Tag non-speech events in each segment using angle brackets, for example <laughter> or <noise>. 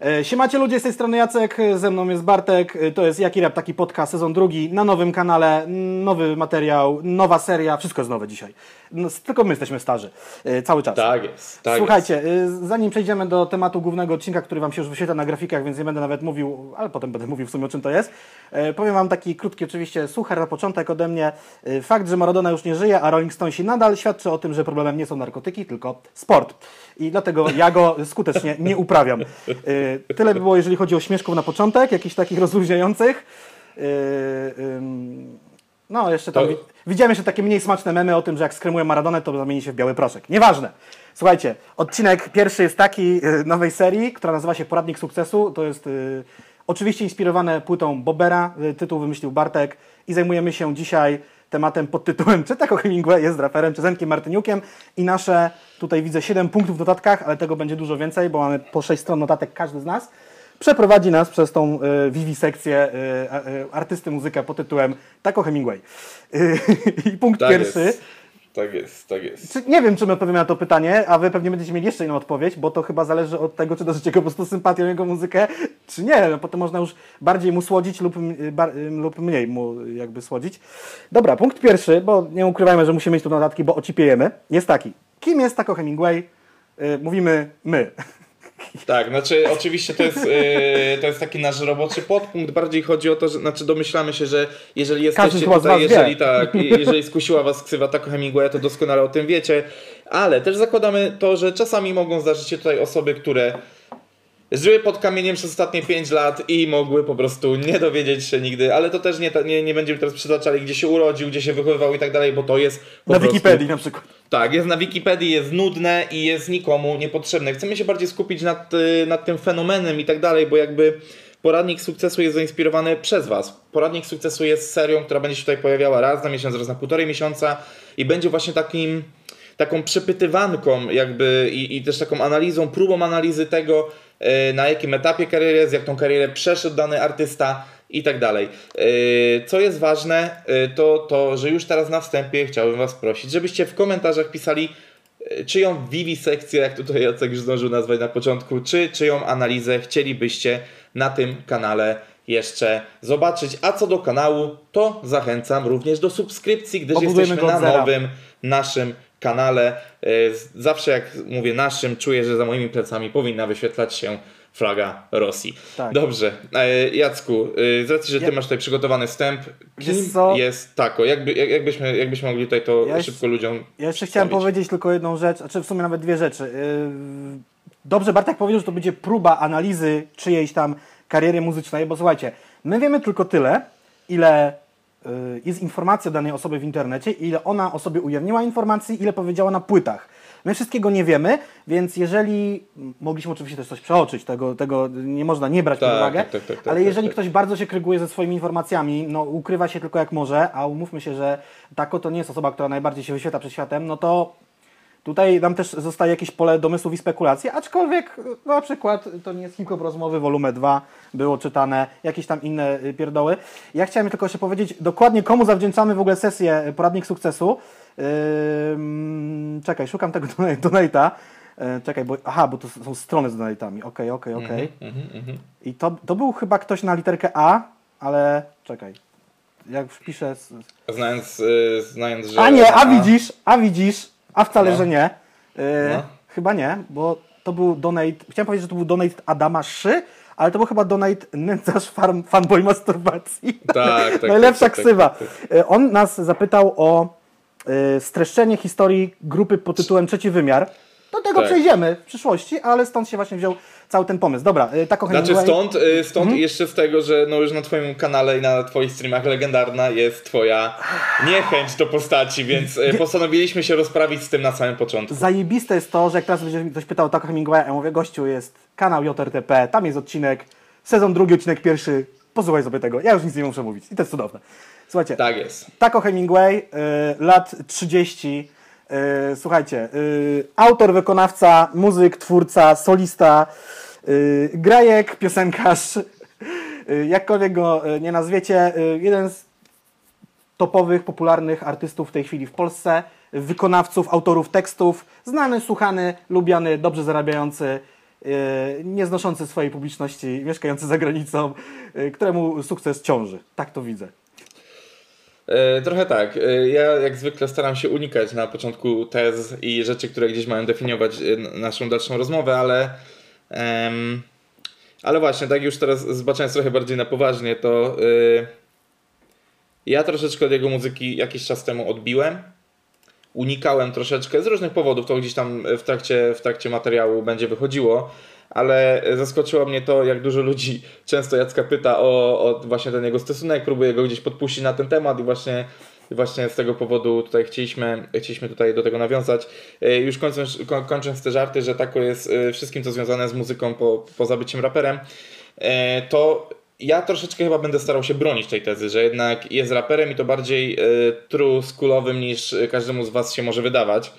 E, Siemacie ludzie, z tej strony Jacek, ze mną jest Bartek, e, to jest Jaki Rap, taki podcast, sezon drugi, na nowym kanale, nowy materiał, nowa seria, wszystko jest nowe dzisiaj. No, tylko my jesteśmy starzy, e, cały czas. Tak jest. Tak Słuchajcie, e, zanim przejdziemy do tematu głównego odcinka, który Wam się już wyświetla na grafikach, więc nie będę nawet mówił, ale potem będę mówił w sumie o czym to jest, e, powiem Wam taki krótki oczywiście suchar na początek ode mnie. E, Fakt, że Maradona już nie żyje, a Rolling Stonesi nadal świadczy o tym, że problemem nie są narkotyki, tylko sport. I dlatego ja go skutecznie nie uprawiam. E, Tyle by było, jeżeli chodzi o śmieszków na początek, jakichś takich rozluźniających. E, No, jeszcze tam To- wi- widziałem jeszcze takie mniej smaczne memy o tym, że jak skremuję Maradonę, to zamieni się w biały proszek. Nieważne. Słuchajcie, odcinek pierwszy jest taki y, nowej serii, która nazywa się Poradnik Sukcesu. To jest y, oczywiście inspirowane płytą Bobera. Tytuł wymyślił Bartek i zajmujemy się dzisiaj tematem pod tytułem Czy tak o Hemingway jest raperem, czy Zenkiem Martyniukiem i nasze, tutaj widzę 7 punktów w notatkach, ale tego będzie dużo więcej, bo mamy po 6 stron notatek każdy z nas przeprowadzi nas przez tą y, wiwisekcję y, a- y, artysty muzykę pod tytułem Tako Hemingway. Y, <laughs> I punkt Tak pierwszy. jest. Tak jest, tak jest. Czy, nie wiem, czy my odpowiemy na to pytanie, a wy pewnie będziecie mieli jeszcze inną odpowiedź, bo to chyba zależy od tego, czy darzycie go po prostu sympatią jego muzykę, czy nie. No, potem można już bardziej mu słodzić lub, y, bar, y, lub mniej mu jakby słodzić. Dobra, punkt pierwszy, bo nie ukrywajmy, że musimy mieć tu notatki, bo ocipiejemy. Jest taki. Kim jest Tako Hemingway? Y, mówimy my. Tak, znaczy oczywiście to jest, yy, to jest taki nasz roboczy podpunkt. Bardziej chodzi o to, że znaczy domyślamy się, że jeżeli jesteście tutaj, jeżeli tak, jeżeli skusiła was ksywa Taco Hemingwaya, to doskonale o tym wiecie. Ale też zakładamy to, że czasami mogą zdarzyć się tutaj osoby, które żyły pod kamieniem przez ostatnie 5 lat i mogły po prostu nie dowiedzieć się nigdy, ale to też nie, nie, nie będziemy teraz przytaczali, gdzie się urodził, gdzie się wychowywał i tak dalej, bo to jest Na prostu... Wikipedii na przykład. Tak, jest na Wikipedii, jest nudne i jest nikomu niepotrzebne. Chcemy się bardziej skupić nad, y, nad tym fenomenem i tak dalej, bo jakby poradnik sukcesu jest zainspirowany przez Was. Poradnik sukcesu jest serią, która będzie się tutaj pojawiała raz na miesiąc, raz na półtorej miesiąca i będzie właśnie takim taką przepytywanką jakby i, i też taką analizą, próbą analizy tego, na jakim etapie kariery jest, jak tą karierę przeszedł dany artysta i tak dalej. Y, Co jest ważne, y, to to, że już teraz na wstępie chciałbym Was prosić, żebyście w komentarzach pisali y, czyją wiwisekcję, jak tutaj Jacek już zdążył nazwać na początku, czy czyją analizę chcielibyście na tym kanale jeszcze zobaczyć. A co do kanału, to zachęcam również do subskrypcji, gdyż Pobudujmy jesteśmy na nowym naszym kanale. Z- Zawsze jak mówię naszym, czuję, że za moimi plecami powinna wyświetlać się flaga Rosji. Tak. Dobrze. E, Jacku, y, z racji, że ty Ja- masz tutaj przygotowany wstęp, kim jest Tako? Jakby, jak, jakbyśmy, jakbyśmy mogli tutaj to Ja szybko ludziom Ja jeszcze chciałem wstawić? powiedzieć tylko jedną rzecz, a czy w sumie nawet dwie rzeczy. Dobrze, Bartek powiedział, że to będzie próba analizy czyjejś tam kariery muzycznej, bo słuchajcie, my wiemy tylko tyle, ile jest informacji o danej osobie w internecie, ile ona o sobie ujawniła informacji, ile powiedziała na płytach. My wszystkiego nie wiemy, więc jeżeli, mogliśmy oczywiście też coś przeoczyć, tego, tego nie można nie brać pod Tak, uwagę, tak, tak, tak, tak, ale tak, jeżeli tak. ktoś bardzo się kryguje ze swoimi informacjami, no ukrywa się tylko jak może, a umówmy się, że Tako to nie jest osoba, która najbardziej się wyświetla przed światem, no to tutaj nam też zostaje jakieś pole domysłów i spekulacji, aczkolwiek no, na przykład to nie jest hip-hop rozmowy, volume 2 było czytane, jakieś tam inne y, pierdoły. Ja chciałem tylko jeszcze powiedzieć dokładnie komu zawdzięczamy w ogóle sesję Poradnik Sukcesu. Ym, czekaj, szukam tego <laughs> dona- donate'a. Y, Czekaj, bo aha, bo to są strony z donatami. Okej, okej, okej. Mhm, mhm. I to, to był chyba ktoś na literkę A, ale czekaj. Jak wpiszę. Znając, y, znając, że... A nie, a widzisz, a widzisz, a wcale, No. że nie. Yy, No. Chyba nie, bo to był donate. Chciałem powiedzieć, że to był donate Adama Szy, ale to był chyba donate nędzarz farm, fanboy masturbacji. Tak, tak, <laughs> Najlepsza tak, tak, ksywa. tak, Yy, On nas zapytał o yy, streszczenie historii grupy pod tytułem Trzeci Wymiar. Do tego Tak. przejdziemy w przyszłości, ale stąd się właśnie wziął cały ten pomysł. Dobra, yy, tak Znaczy stąd, y, stąd jeszcze z tego, że no już na twoim kanale i na twoich streamach legendarna jest twoja niechęć do postaci, więc y, <laughs> postanowiliśmy się rozprawić z tym na samym początku. Zajebiste jest to, że jak teraz będzie ktoś pytał o Taco Hemingwaya, ja mówię, gościu, jest kanał JRTP, tam jest odcinek, sezon drugi, odcinek pierwszy, posłuchaj sobie tego, ja już nic nie muszę mówić i to jest cudowne. Słuchajcie, Tak jest. Taco Hemingway, y, lat 30, y, słuchajcie, y, autor, wykonawca, muzyk, twórca, solista, y, grajek, piosenkarz, jakkolwiek go nie nazwiecie, jeden z topowych, popularnych artystów w tej chwili w Polsce, wykonawców, autorów tekstów, znany, słuchany, lubiany, dobrze zarabiający e, nieznoszący swojej publiczności, mieszkający za granicą, e, któremu sukces ciąży. Tak to widzę. E, trochę tak. E, ja jak zwykle staram się unikać na początku tez i rzeczy, które gdzieś mają definiować e, naszą dalszą rozmowę, ale em, ale właśnie, tak już teraz zobaczając trochę bardziej na poważnie, to y, ja troszeczkę od jego muzyki jakiś czas temu odbiłem. Unikałem troszeczkę z różnych powodów, to gdzieś tam w trakcie, w trakcie materiału będzie wychodziło, ale zaskoczyło mnie to, jak dużo ludzi często Jacka pyta o, o właśnie ten jego stosunek, próbuje go gdzieś podpuścić na ten temat i właśnie właśnie z tego powodu tutaj chcieliśmy, chcieliśmy tutaj do tego nawiązać. E, już kończąc, kończąc te żarty, że tako jest e, wszystkim, co związane z muzyką po, poza byciem raperem, e, to ja troszeczkę chyba będę starał się bronić tej tezy, że jednak jest raperem i to bardziej true niż każdemu z Was się może wydawać.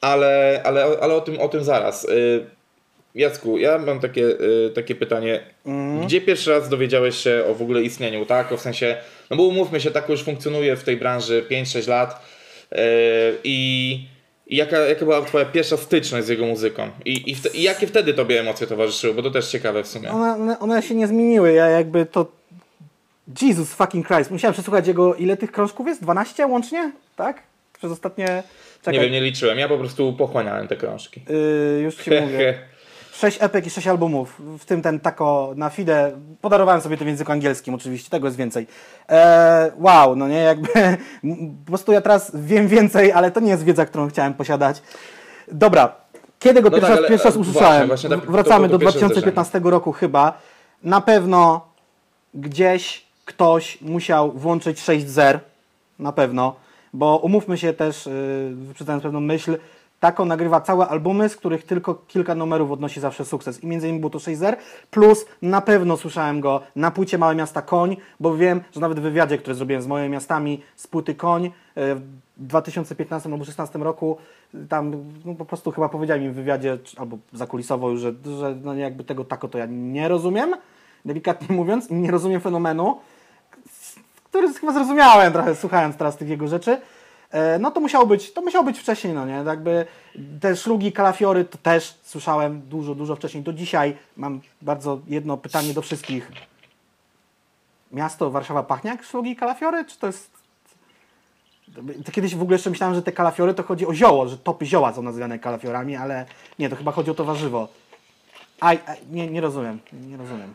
Ale, ale, ale o, tym, o tym zaraz. Jacku, ja mam takie, takie pytanie. Mm. Gdzie pierwszy raz dowiedziałeś się o w ogóle istnieniu, tak? W sensie, no bo umówmy się, tak już funkcjonuje w tej branży 5-6 lat yy, i, i jaka, jaka była twoja pierwsza styczność z jego muzyką? I, i, i jakie wtedy tobie emocje towarzyszyły? Bo to też ciekawe w sumie. One, one się nie zmieniły, ja jakby to... Jesus fucking Christ, musiałem przesłuchać jego, ile tych krążków jest? 12 łącznie? Tak? Przez ostatnie... Czekaj. Nie wiem, nie liczyłem, ja po prostu pochłaniałem te krążki. Yy, już ci mówię. <laughs> sześć epek i sześć albumów, w tym ten tako na FIDE. Podarowałem sobie to w języku angielskim oczywiście, tego jest więcej. E, wow, no nie, jakby <laughs> po prostu ja teraz wiem więcej, ale to nie jest wiedza, którą chciałem posiadać. Dobra, kiedy go no pierwszy, tak, raz, pierwszy raz usłyszałem? Właśnie, właśnie tak, Wracamy to, to, to do 2015 zdarzenie. roku chyba. Na pewno gdzieś ktoś musiał włączyć 6 zer, na pewno, bo umówmy się też, yy, wyprzedzając pewną myśl, Tako nagrywa całe albumy, z których tylko kilka numerów odnosi zawsze sukces. I między innymi był to 6 plus na pewno słyszałem go na płycie Małe Miasta Koń, bo wiem, że nawet w wywiadzie, który zrobiłem z moimi miastami z płyty Koń e, w 2015 albo 2016 roku, tam no, po prostu chyba powiedziałem im w wywiadzie, albo zakulisowo już, że, że no jakby tego tako to ja nie rozumiem, delikatnie mówiąc, nie rozumiem fenomenu, który chyba zrozumiałem trochę słuchając teraz tych jego rzeczy. E, no to musiało być, to musiało być wcześniej, no nie? Jakby te szlugi, kalafiory to też słyszałem dużo, dużo wcześniej. Do dzisiaj mam bardzo jedno pytanie do wszystkich. Miasto Warszawa pachnie jak szlugi i kalafiory? Czy to jest... To kiedyś w ogóle jeszcze myślałem, że te kalafiory to chodzi o zioło, że topy zioła są nazywane kalafiorami, ale nie, to chyba chodzi o to warzywo. Aj, aj nie, nie rozumiem, nie rozumiem.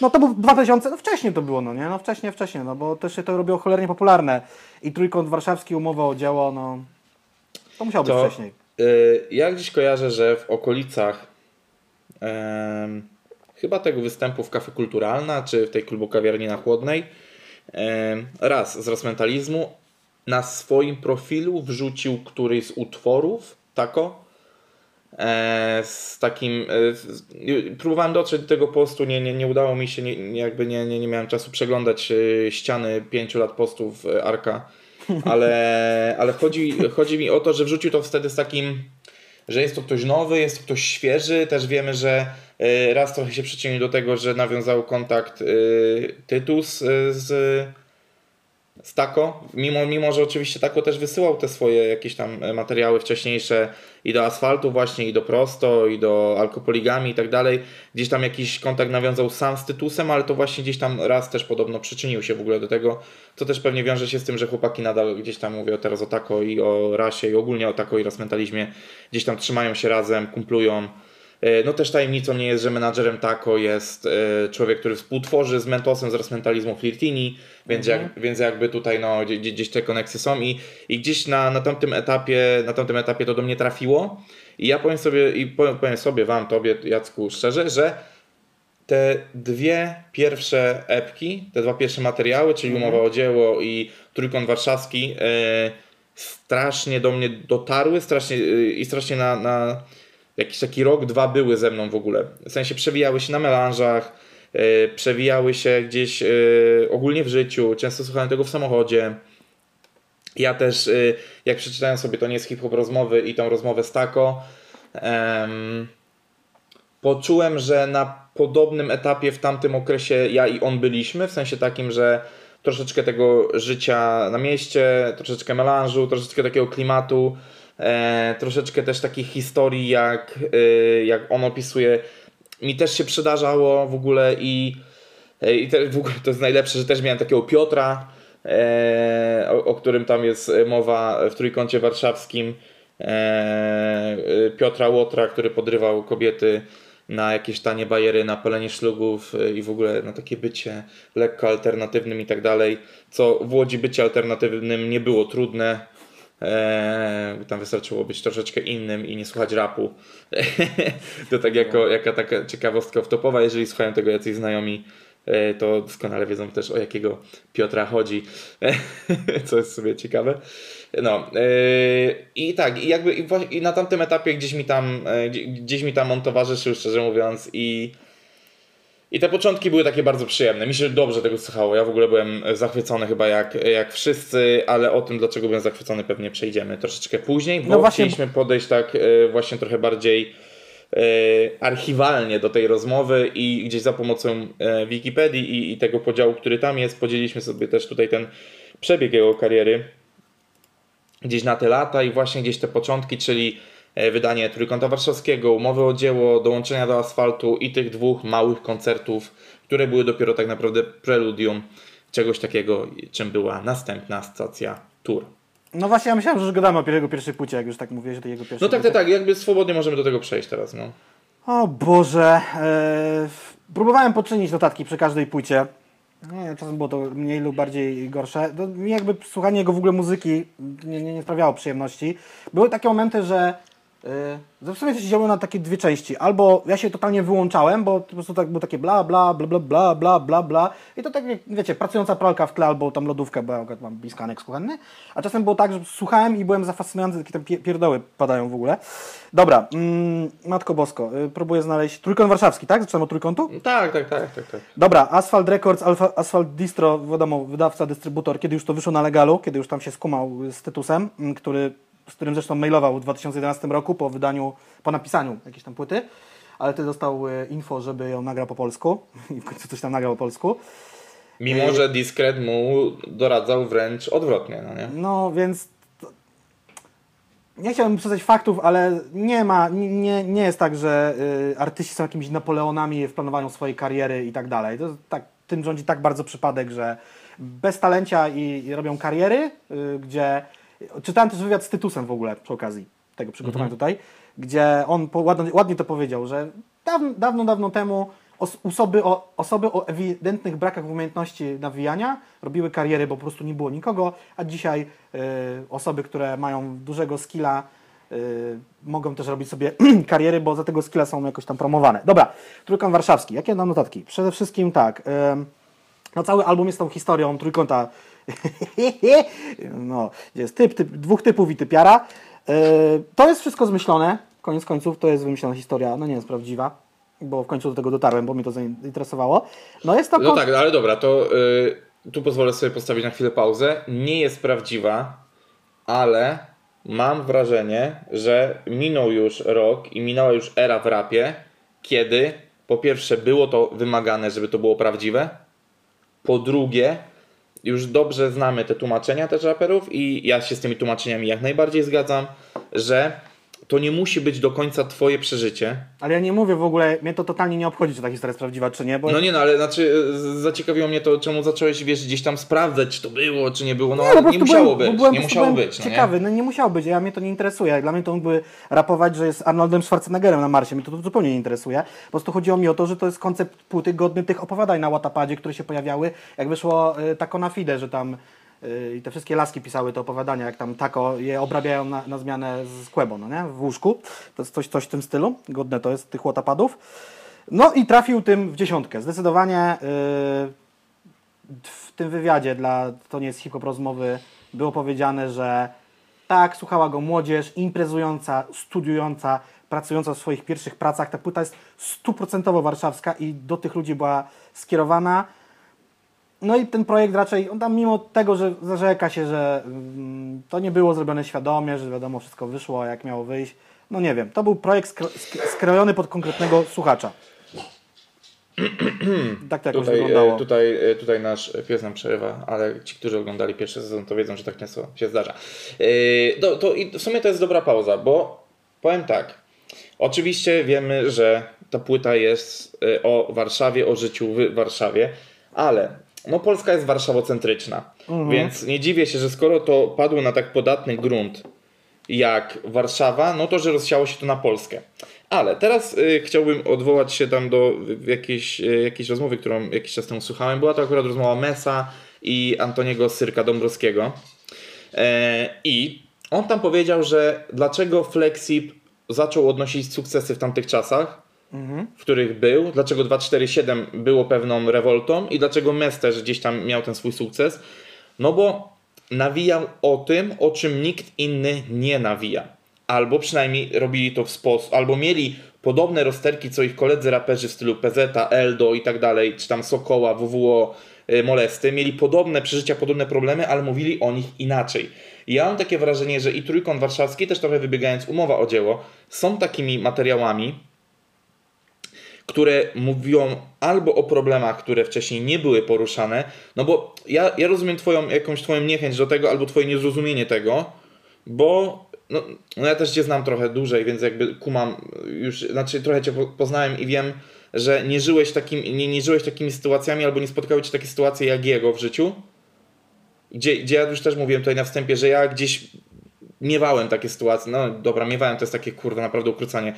No to był 2000, no wcześniej to było, no nie? No wcześniej, wcześniej, no bo też się to robiło cholernie popularne. I Trójkąt Warszawski, umowa o dzieło, no to musiało to, być wcześniej. Yy, ja gdzieś kojarzę, że w okolicach yy, chyba tego występu w Kafe Kulturalna, czy w tej klubu kawiarni na Chłodnej, yy, raz z Rosmentalizmu na swoim profilu wrzucił któryś z utworów, tako, z takim. E, próbowałem dotrzeć do tego postu, nie, nie, nie udało mi się, nie, jakby nie, nie, nie miałem czasu przeglądać e, ściany pięciu lat postów Arka, <laughs> ale, ale chodzi, chodzi mi o to, że wrzucił to wtedy z takim, że jest to ktoś nowy, jest to ktoś świeży. Też wiemy, że raz trochę się przyczynił do tego, że nawiązał kontakt Tytus z z Tako, mimo, mimo że oczywiście Tako też wysyłał te swoje jakieś tam e, materiały wcześniejsze i do asfaltu właśnie, i do prosto, i do alkopoligami i tak dalej, gdzieś tam jakiś kontakt nawiązał sam z Tytusem, ale to właśnie gdzieś tam raz też podobno przyczynił się w ogóle do tego, co też pewnie wiąże się z tym, że chłopaki nadal gdzieś tam, mówię teraz o Tako i o rasie i ogólnie o Tako i rozmentalizmie, gdzieś tam trzymają się razem, kumplują, no też tajemnicą nie jest, że menadżerem Taco jest e, człowiek, który współtworzy z Mentosem z Mentalizmu Flirtini, więc, mhm. jak, więc jakby tutaj no, gdzieś, gdzieś te koneksje są i, i gdzieś na, na, tamtym etapie, na tamtym etapie to do mnie trafiło i ja powiem sobie, i powiem, powiem sobie wam, tobie Jacku szczerze, że te dwie pierwsze epki, te dwa pierwsze materiały, czyli mhm. Umowa o dzieło i Trójkąt Warszawski e, strasznie do mnie dotarły strasznie, e, i strasznie na, na jakiś taki rok, dwa były ze mną w ogóle. W sensie przewijały się na melanżach, yy, przewijały się gdzieś yy, ogólnie w życiu, często słuchałem tego w samochodzie. Ja też, yy, jak przeczytałem sobie to nie jest hip-hop rozmowy i tą rozmowę z Tako, poczułem, że na podobnym etapie w tamtym okresie ja i on byliśmy, w sensie takim, że troszeczkę tego życia na mieście, troszeczkę melanżu, troszeczkę takiego klimatu, e, troszeczkę też takich historii, jak, e, jak on opisuje. Mi też się przydarzało w ogóle i, e, i te, w ogóle to jest najlepsze, że też miałem takiego Piotra, e, o, o którym tam jest mowa w Trójkącie Warszawskim. E, e, Piotra Łotra, który podrywał kobiety na jakieś tanie bajery, na palenie szlugów e, i w ogóle na takie bycie lekko alternatywnym i tak dalej. Co w Łodzi bycie alternatywnym nie było trudne. Eee, tam wystarczyło być troszeczkę innym i nie słuchać rapu. <laughs> to tak jako, jaka taka ciekawostka wtopowa, jeżeli słuchają tego jacyś znajomi, e, to doskonale wiedzą też o jakiego Piotra chodzi, <laughs> co jest sobie ciekawe. No yy, i tak, i jakby i, i, na tamtym etapie gdzieś mi tam, yy, gdzieś mi tam on towarzyszył, szczerze mówiąc, i, i te początki były takie bardzo przyjemne. Mi się dobrze tego słuchało. Ja w ogóle byłem zachwycony chyba jak, jak wszyscy, ale o tym, dlaczego byłem zachwycony, pewnie przejdziemy troszeczkę później, bo no właśnie... chcieliśmy podejść tak yy, właśnie trochę bardziej archiwalnie do tej rozmowy i gdzieś za pomocą Wikipedii i, i tego podziału, który tam jest, podzieliliśmy sobie też tutaj ten przebieg jego kariery gdzieś na te lata i właśnie gdzieś te początki, czyli e, wydanie Trójkąta Warszawskiego, umowy o dzieło, dołączenia do asfaltu i tych dwóch małych koncertów, które były dopiero tak naprawdę preludium czegoś takiego, czym była następna stacja Tour. No właśnie, ja myślałem, że już gadamy o jego pierwszej płcie, jak już tak mówię, że to jego pierwszej No tak, tak, tak, jakby swobodnie możemy do tego przejść teraz, no. O Boże, e, próbowałem poczynić notatki przy każdej płycie. Nie, czasem było to mniej lub bardziej gorsze. To mi jakby słuchanie jego w ogóle muzyki nie, nie, nie sprawiało przyjemności. Były takie momenty, że w sumie to się działo na takie dwie części. Albo ja się totalnie wyłączałem, bo po prostu tak było takie bla, bla, bla, bla, bla, bla, bla, bla. I to tak, wiecie, pracująca pralka w tle, albo tam lodówka, bo ja mam bliskanek kuchenny. A czasem było tak, że słuchałem i byłem zafascynowany, jakie tam pierdoły padają w ogóle. Dobra, mm, Matko Bosko, y, próbuję znaleźć Trójkąt Warszawski, tak? Zaczynamy od Trójkątu? Tak, tak, tak, tak, tak. Dobra, Asphalt Records, Alpha, Asphalt Distro, wiadomo, wydawca, dystrybutor, kiedy już to wyszło na legalu, kiedy już tam się skumał z Tytusem, mm, który z którym zresztą mailował w 2011 roku po wydaniu, po napisaniu jakiejś tam płyty, ale ty dostał e, info, żeby ją nagrał po polsku <laughs> i w końcu coś tam nagrał po polsku. Mimo, e, że Discret mu doradzał wręcz odwrotnie, no nie? No, więc nie chciałbym przedstawić faktów, ale nie ma, nie, nie jest tak, że y, artyści są jakimiś Napoleonami w planowaniu swojej kariery i tak dalej. To tak, tym rządzi tak bardzo przypadek, że bez talencia i, i robią kariery, y, gdzie Czytałem też wywiad z Tytusem w ogóle przy okazji tego przygotowania mhm. tutaj, gdzie on ładnie, ładnie to powiedział, że dawno, dawno, dawno temu osoby o, osoby o ewidentnych brakach umiejętności nawijania robiły kariery, bo po prostu nie było nikogo, a dzisiaj y, osoby, które mają dużego skilla y, mogą też robić sobie <clears throat> kariery, bo za tego skilla są jakoś tam promowane. Dobra, Trójkąt Warszawski. Jakie mam notatki? Przede wszystkim tak, y, no cały album jest tą historią Trójkąta <laughs> no, jest typ, typ, dwóch typów i typiara. Yy, to jest wszystko zmyślone. Koniec końców to jest wymyślona historia, no nie jest prawdziwa, bo w końcu do tego dotarłem, bo mnie to zainteresowało. No jest to... No tak, ale dobra, to yy, tu pozwolę sobie postawić na chwilę pauzę. Nie jest prawdziwa, ale mam wrażenie, że minął już rok i minęła już era w rapie, kiedy po pierwsze było to wymagane, żeby to było prawdziwe, po drugie już dobrze znamy te tłumaczenia też raperów i ja się z tymi tłumaczeniami jak najbardziej zgadzam, że to nie musi być do końca twoje przeżycie. Ale ja nie mówię w ogóle, mnie to totalnie nie obchodzi, czy ta historia jest prawdziwa, czy nie. Bo... No nie, no ale znaczy zaciekawiło mnie to, czemu zacząłeś wiesz, gdzieś tam sprawdzać, czy to było, czy nie było. No nie, nie musiało byłem, być, byłem, nie musiało być. No, ciekawy, nie? no nie musiało być, ja mnie to nie interesuje. Dla mnie to mógłby rapować, że jest Arnoldem Schwarzeneggerem na Marsie, mnie to, to zupełnie nie interesuje. Po prostu chodziło mi o to, że to jest koncept płyty godny tych opowiadań na Watapadzie, które się pojawiały, jak wyszło y, Tako na Fide, że tam i te wszystkie laski pisały te opowiadania, jak tam tako je obrabiają na, na zmianę z Kłebo, no nie? W łóżku. To jest coś, coś w tym stylu. Godne to jest tych łotapadów. No i trafił tym w dziesiątkę. Zdecydowanie yy, w tym wywiadzie dla To nie jest hip-hop rozmowy było powiedziane, że tak, słuchała go młodzież, imprezująca, studiująca, pracująca w swoich pierwszych pracach. Ta płyta jest stuprocentowo warszawska i do tych ludzi była skierowana. No i ten projekt raczej, on tam mimo tego, że zarzeka się, że mm, to nie było zrobione świadomie, że wiadomo, wszystko wyszło jak miało wyjść. No nie wiem, to był projekt skrojony pod konkretnego słuchacza. <clears throat> tak to jakoś Tutaj, wyglądało. e, tutaj, e, tutaj nasz pies nam przerywa, ale ci, którzy oglądali pierwszy sezon, to wiedzą, że tak często się zdarza. E, To, to, i w sumie to jest dobra pauza, bo powiem tak. Oczywiście wiemy, że ta płyta jest o Warszawie, o życiu w Warszawie, ale no Polska jest warszawocentryczna, więc nie dziwię się, że skoro to padło na tak podatny grunt jak Warszawa, no to że rozsiało się to na Polskę. Ale teraz y, chciałbym odwołać się tam do jakiejś, y, jakiejś rozmowy, którą jakiś czas temu słuchałem. Była to akurat rozmowa Mesa i Antoniego Syrka Dąbrowskiego. E, I on tam powiedział, że dlaczego Flexip zaczął odnosić sukcesy w tamtych czasach, w których był, dlaczego 247 było pewną rewoltą i dlaczego Mes też gdzieś tam miał ten swój sukces. No bo nawijał o tym, o czym nikt inny nie nawija. Albo przynajmniej robili to w sposób, albo mieli podobne rozterki co ich koledzy raperzy w stylu PZ, Eldo i tak dalej, czy tam Sokoła, WWO, y, Molesty, mieli podobne przeżycia, podobne problemy, ale mówili o nich inaczej. Ja mam takie wrażenie, że i Trójkąt Warszawski, też trochę wybiegając umowa o dzieło, są takimi materiałami, które mówią albo o problemach, które wcześniej nie były poruszane, no bo ja, ja rozumiem twoją, jakąś twoją niechęć do tego, albo twoje niezrozumienie tego, bo no, no ja też cię znam trochę dłużej, więc jakby kumam już, znaczy trochę cię po- poznałem i wiem, że nie żyłeś, takim, nie, nie żyłeś takimi sytuacjami, albo nie spotkały cię takie sytuacje jak jego w życiu, gdzie, gdzie ja już też mówiłem tutaj na wstępie, że ja gdzieś miewałem takie sytuacje, no dobra, miewałem to jest takie kurde naprawdę ukrócanie,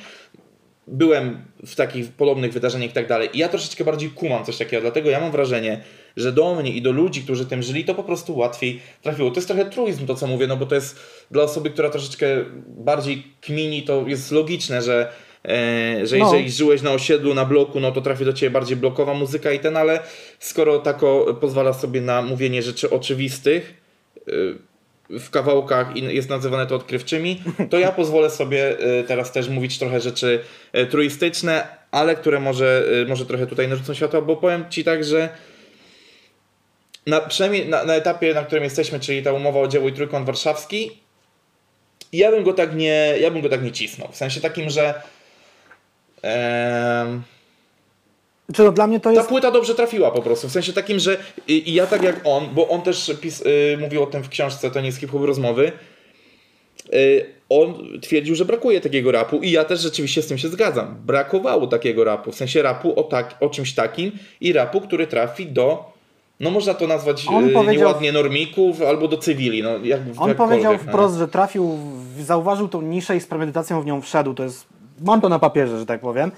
byłem w takich podobnych wydarzeniach i tak dalej. I ja troszeczkę bardziej kumam coś takiego, dlatego ja mam wrażenie, że do mnie i do ludzi, którzy tym żyli, to po prostu łatwiej trafiło. To jest trochę truizm to, co mówię, no bo to jest dla osoby, która troszeczkę bardziej kmini, to jest logiczne, że E, że No. jeżeli żyłeś na osiedlu, na bloku, no to trafi do ciebie bardziej blokowa muzyka i ten, ale skoro tako pozwala sobie na mówienie rzeczy oczywistych, y, w kawałkach i jest nazywane to odkrywczymi, to ja pozwolę sobie y, teraz też mówić trochę rzeczy y, truistyczne, ale które może, y, może trochę tutaj narzucą światło, bo powiem Ci tak, że na, przynajmniej na, na etapie, na którym jesteśmy, czyli ta umowa o dzieło i trójkąt warszawski, ja bym go tak nie, ja bym go tak nie cisnął. W sensie takim, że em, Czy no, dla mnie to ta jest... płyta dobrze trafiła po prostu. W sensie takim, że i, i ja tak jak on, bo on też pis, y, mówił o tym w książce, to nie jest hip-hop rozmowy. Y, on twierdził, że brakuje takiego rapu i ja też rzeczywiście z tym się zgadzam. Brakowało takiego rapu, w sensie rapu o, tak, o czymś takim i rapu, który trafi do, no można to nazwać On y, nieładnie normików albo do cywili. No, jak, On powiedział no. wprost, że trafił, zauważył tą niszę i z premedytacją w nią wszedł. To jest, mam to na papierze, że tak powiem.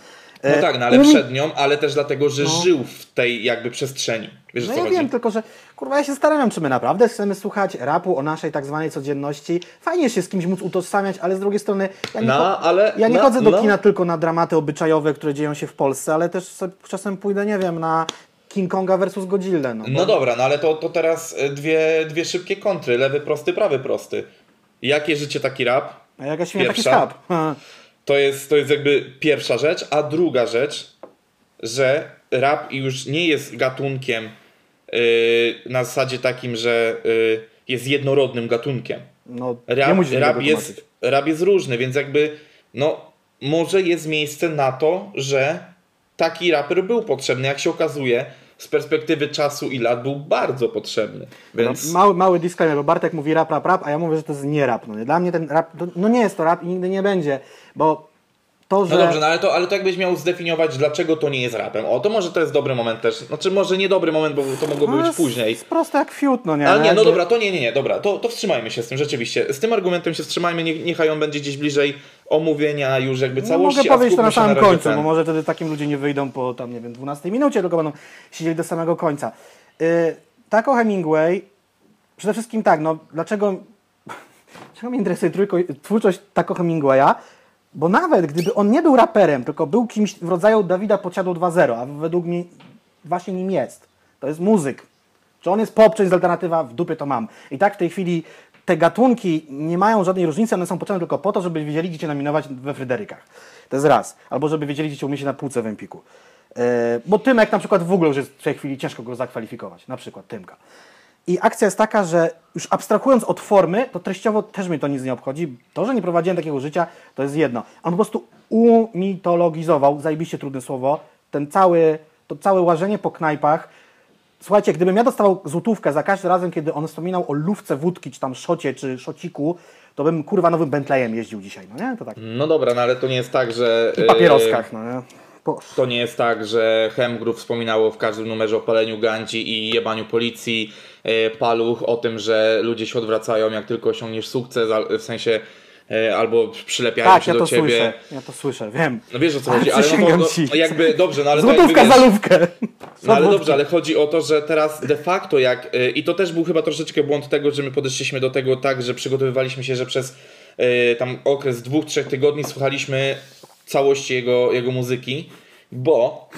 No E, tak, no ale umi- przed nią, ale też dlatego, że No. żył w tej jakby przestrzeni. Wiesz No ja chodzi? wiem, tylko że kurwa ja się zastanawiam, czy my naprawdę chcemy słuchać rapu o naszej tak zwanej codzienności. Fajnie się z kimś móc utożsamiać, ale z drugiej strony ja nie, No, cho- ale- ja nie no, chodzę do no. kina tylko na dramaty obyczajowe, które dzieją się w Polsce, ale też czasem pójdę, nie wiem, na King Konga versus Godzilla. No, No dobra, no ale to, to teraz y, dwie, dwie szybkie kontry. Lewy prosty, prawy prosty. Jakie życie taki rap? A jak ja śmieję taki Pierwsza? <laughs> To jest, to jest jakby pierwsza rzecz. A druga rzecz, że rap już nie jest gatunkiem y, na zasadzie takim, że y, jest jednorodnym gatunkiem. No, Rap, rap, jest, rap jest różny, więc jakby no może jest miejsce na to, że taki raper był potrzebny. Jak się okazuje, z perspektywy czasu i lat był bardzo potrzebny. Więc... No, mały, mały disclaimer, bo Bartek mówi rap, rap, rap, a ja mówię, że to jest nie rap. No, nie? Dla mnie ten rap, no nie jest to rap i nigdy nie będzie, bo to, że... No dobrze, no ale to, ale to jakbyś miał zdefiniować, dlaczego to nie jest rapem. O, to może to jest dobry moment też. Znaczy, może nie dobry moment, bo to mogłoby no, być później. jest proste jak fiut, no nie? Ale nie, no dobra, to nie, nie, nie, dobra, to, to wstrzymajmy się z tym rzeczywiście. Z tym argumentem się wstrzymajmy, niech, niechaj on będzie gdzieś bliżej omówienia już jakby No całości. mogę a powiedzieć to na samym razie końcu, ten. bo może wtedy takim ludzie nie wyjdą po tam, nie wiem, 12 minucie, tylko będą siedzieli do samego końca. Yy, Taco Hemingway, przede wszystkim tak, no dlaczego, <laughs> dlaczego mnie interesuje trójko, twórczość Taco Hemingwaya? Bo nawet gdyby on nie był raperem, tylko był kimś w rodzaju Dawida Podsiadło 2.0, a według mnie właśnie nim jest. To jest muzyk. Czy on jest pop, czy jest alternatywa, w dupie to mam. I tak w tej chwili te gatunki nie mają żadnej różnicy, one są potrzebne tylko po to, żeby wiedzieli, gdzie cię nominować we Fryderykach. To jest raz. Albo żeby wiedzieli, gdzie cię umieścić na półce w Empiku. E, bo Tymek na przykład w ogóle już jest w tej chwili ciężko go zakwalifikować. Na przykład Tymka. I akcja jest taka, że już abstrahując od formy, to treściowo też mnie to nic nie obchodzi. To, że nie prowadziłem takiego życia, to jest jedno. On po prostu umitologizował, zajebiście trudne słowo, ten cały to całe łażenie po knajpach, Słuchajcie, gdybym ja dostawał złotówkę za każdym razem, kiedy on wspominał o lówce wódki, czy tam szocie, czy szociku, to bym kurwa nowym Bentleyem jeździł dzisiaj, no nie? To tak. No dobra, no ale to nie jest tak, że... I papieroskach, no nie? Boże. To nie jest tak, że Hemgroup wspominało w każdym numerze o paleniu gandzi i jebaniu policji, e, paluch, o tym, że ludzie się odwracają jak tylko osiągniesz sukces, w sensie e, albo przylepiają Tak, się ja do to ciebie. słyszę, ja to słyszę, wiem. No wiesz o co chodzi, <laughs> ale no, to, no, no jakby dobrze, no ale to Złotówka wiesz, za lówkę! No <laughs> ale dobrze, ale chodzi o to, że teraz de facto jak. y, I to też był chyba troszeczkę błąd tego, że my podeszliśmy do tego tak, że przygotowywaliśmy się, że przez y, tam okres dwóch, trzech tygodni słuchaliśmy całości jego, jego muzyki, bo.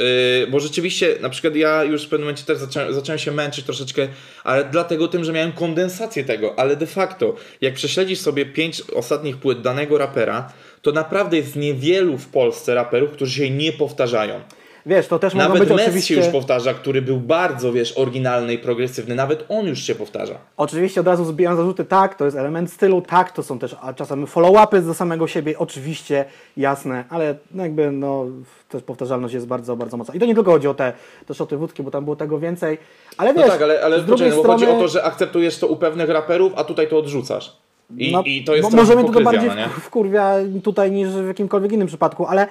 Y, bo rzeczywiście, na przykład ja już w pewnym momencie też zacząłem, zacząłem się męczyć troszeczkę, ale dlatego tym, że miałem kondensację tego, ale de facto, jak prześledzisz sobie pięć ostatnich płyt danego rapera, to naprawdę jest niewielu w Polsce raperów, którzy się nie powtarzają. Wiesz, to też mogą Nawet być Messi oczywiście... już powtarza, który był bardzo, wiesz, oryginalny i progresywny. Nawet on już się powtarza. Oczywiście od razu zbijam zarzuty, tak, to jest element stylu, tak, to są też a czasem follow-upy do samego siebie, oczywiście, jasne, ale no jakby no, też powtarzalność jest bardzo, bardzo mocna. I to nie tylko chodzi o te, te szoty wódki, bo tam było tego więcej, ale wiesz, No tak, ale, ale z drugiej poczekaj, no strony... chodzi o to, że akceptujesz to u pewnych raperów, a tutaj to odrzucasz. I, No, i to jest mo- trochę Może mnie to bardziej no nie? wkurwia tutaj niż w jakimkolwiek innym przypadku, ale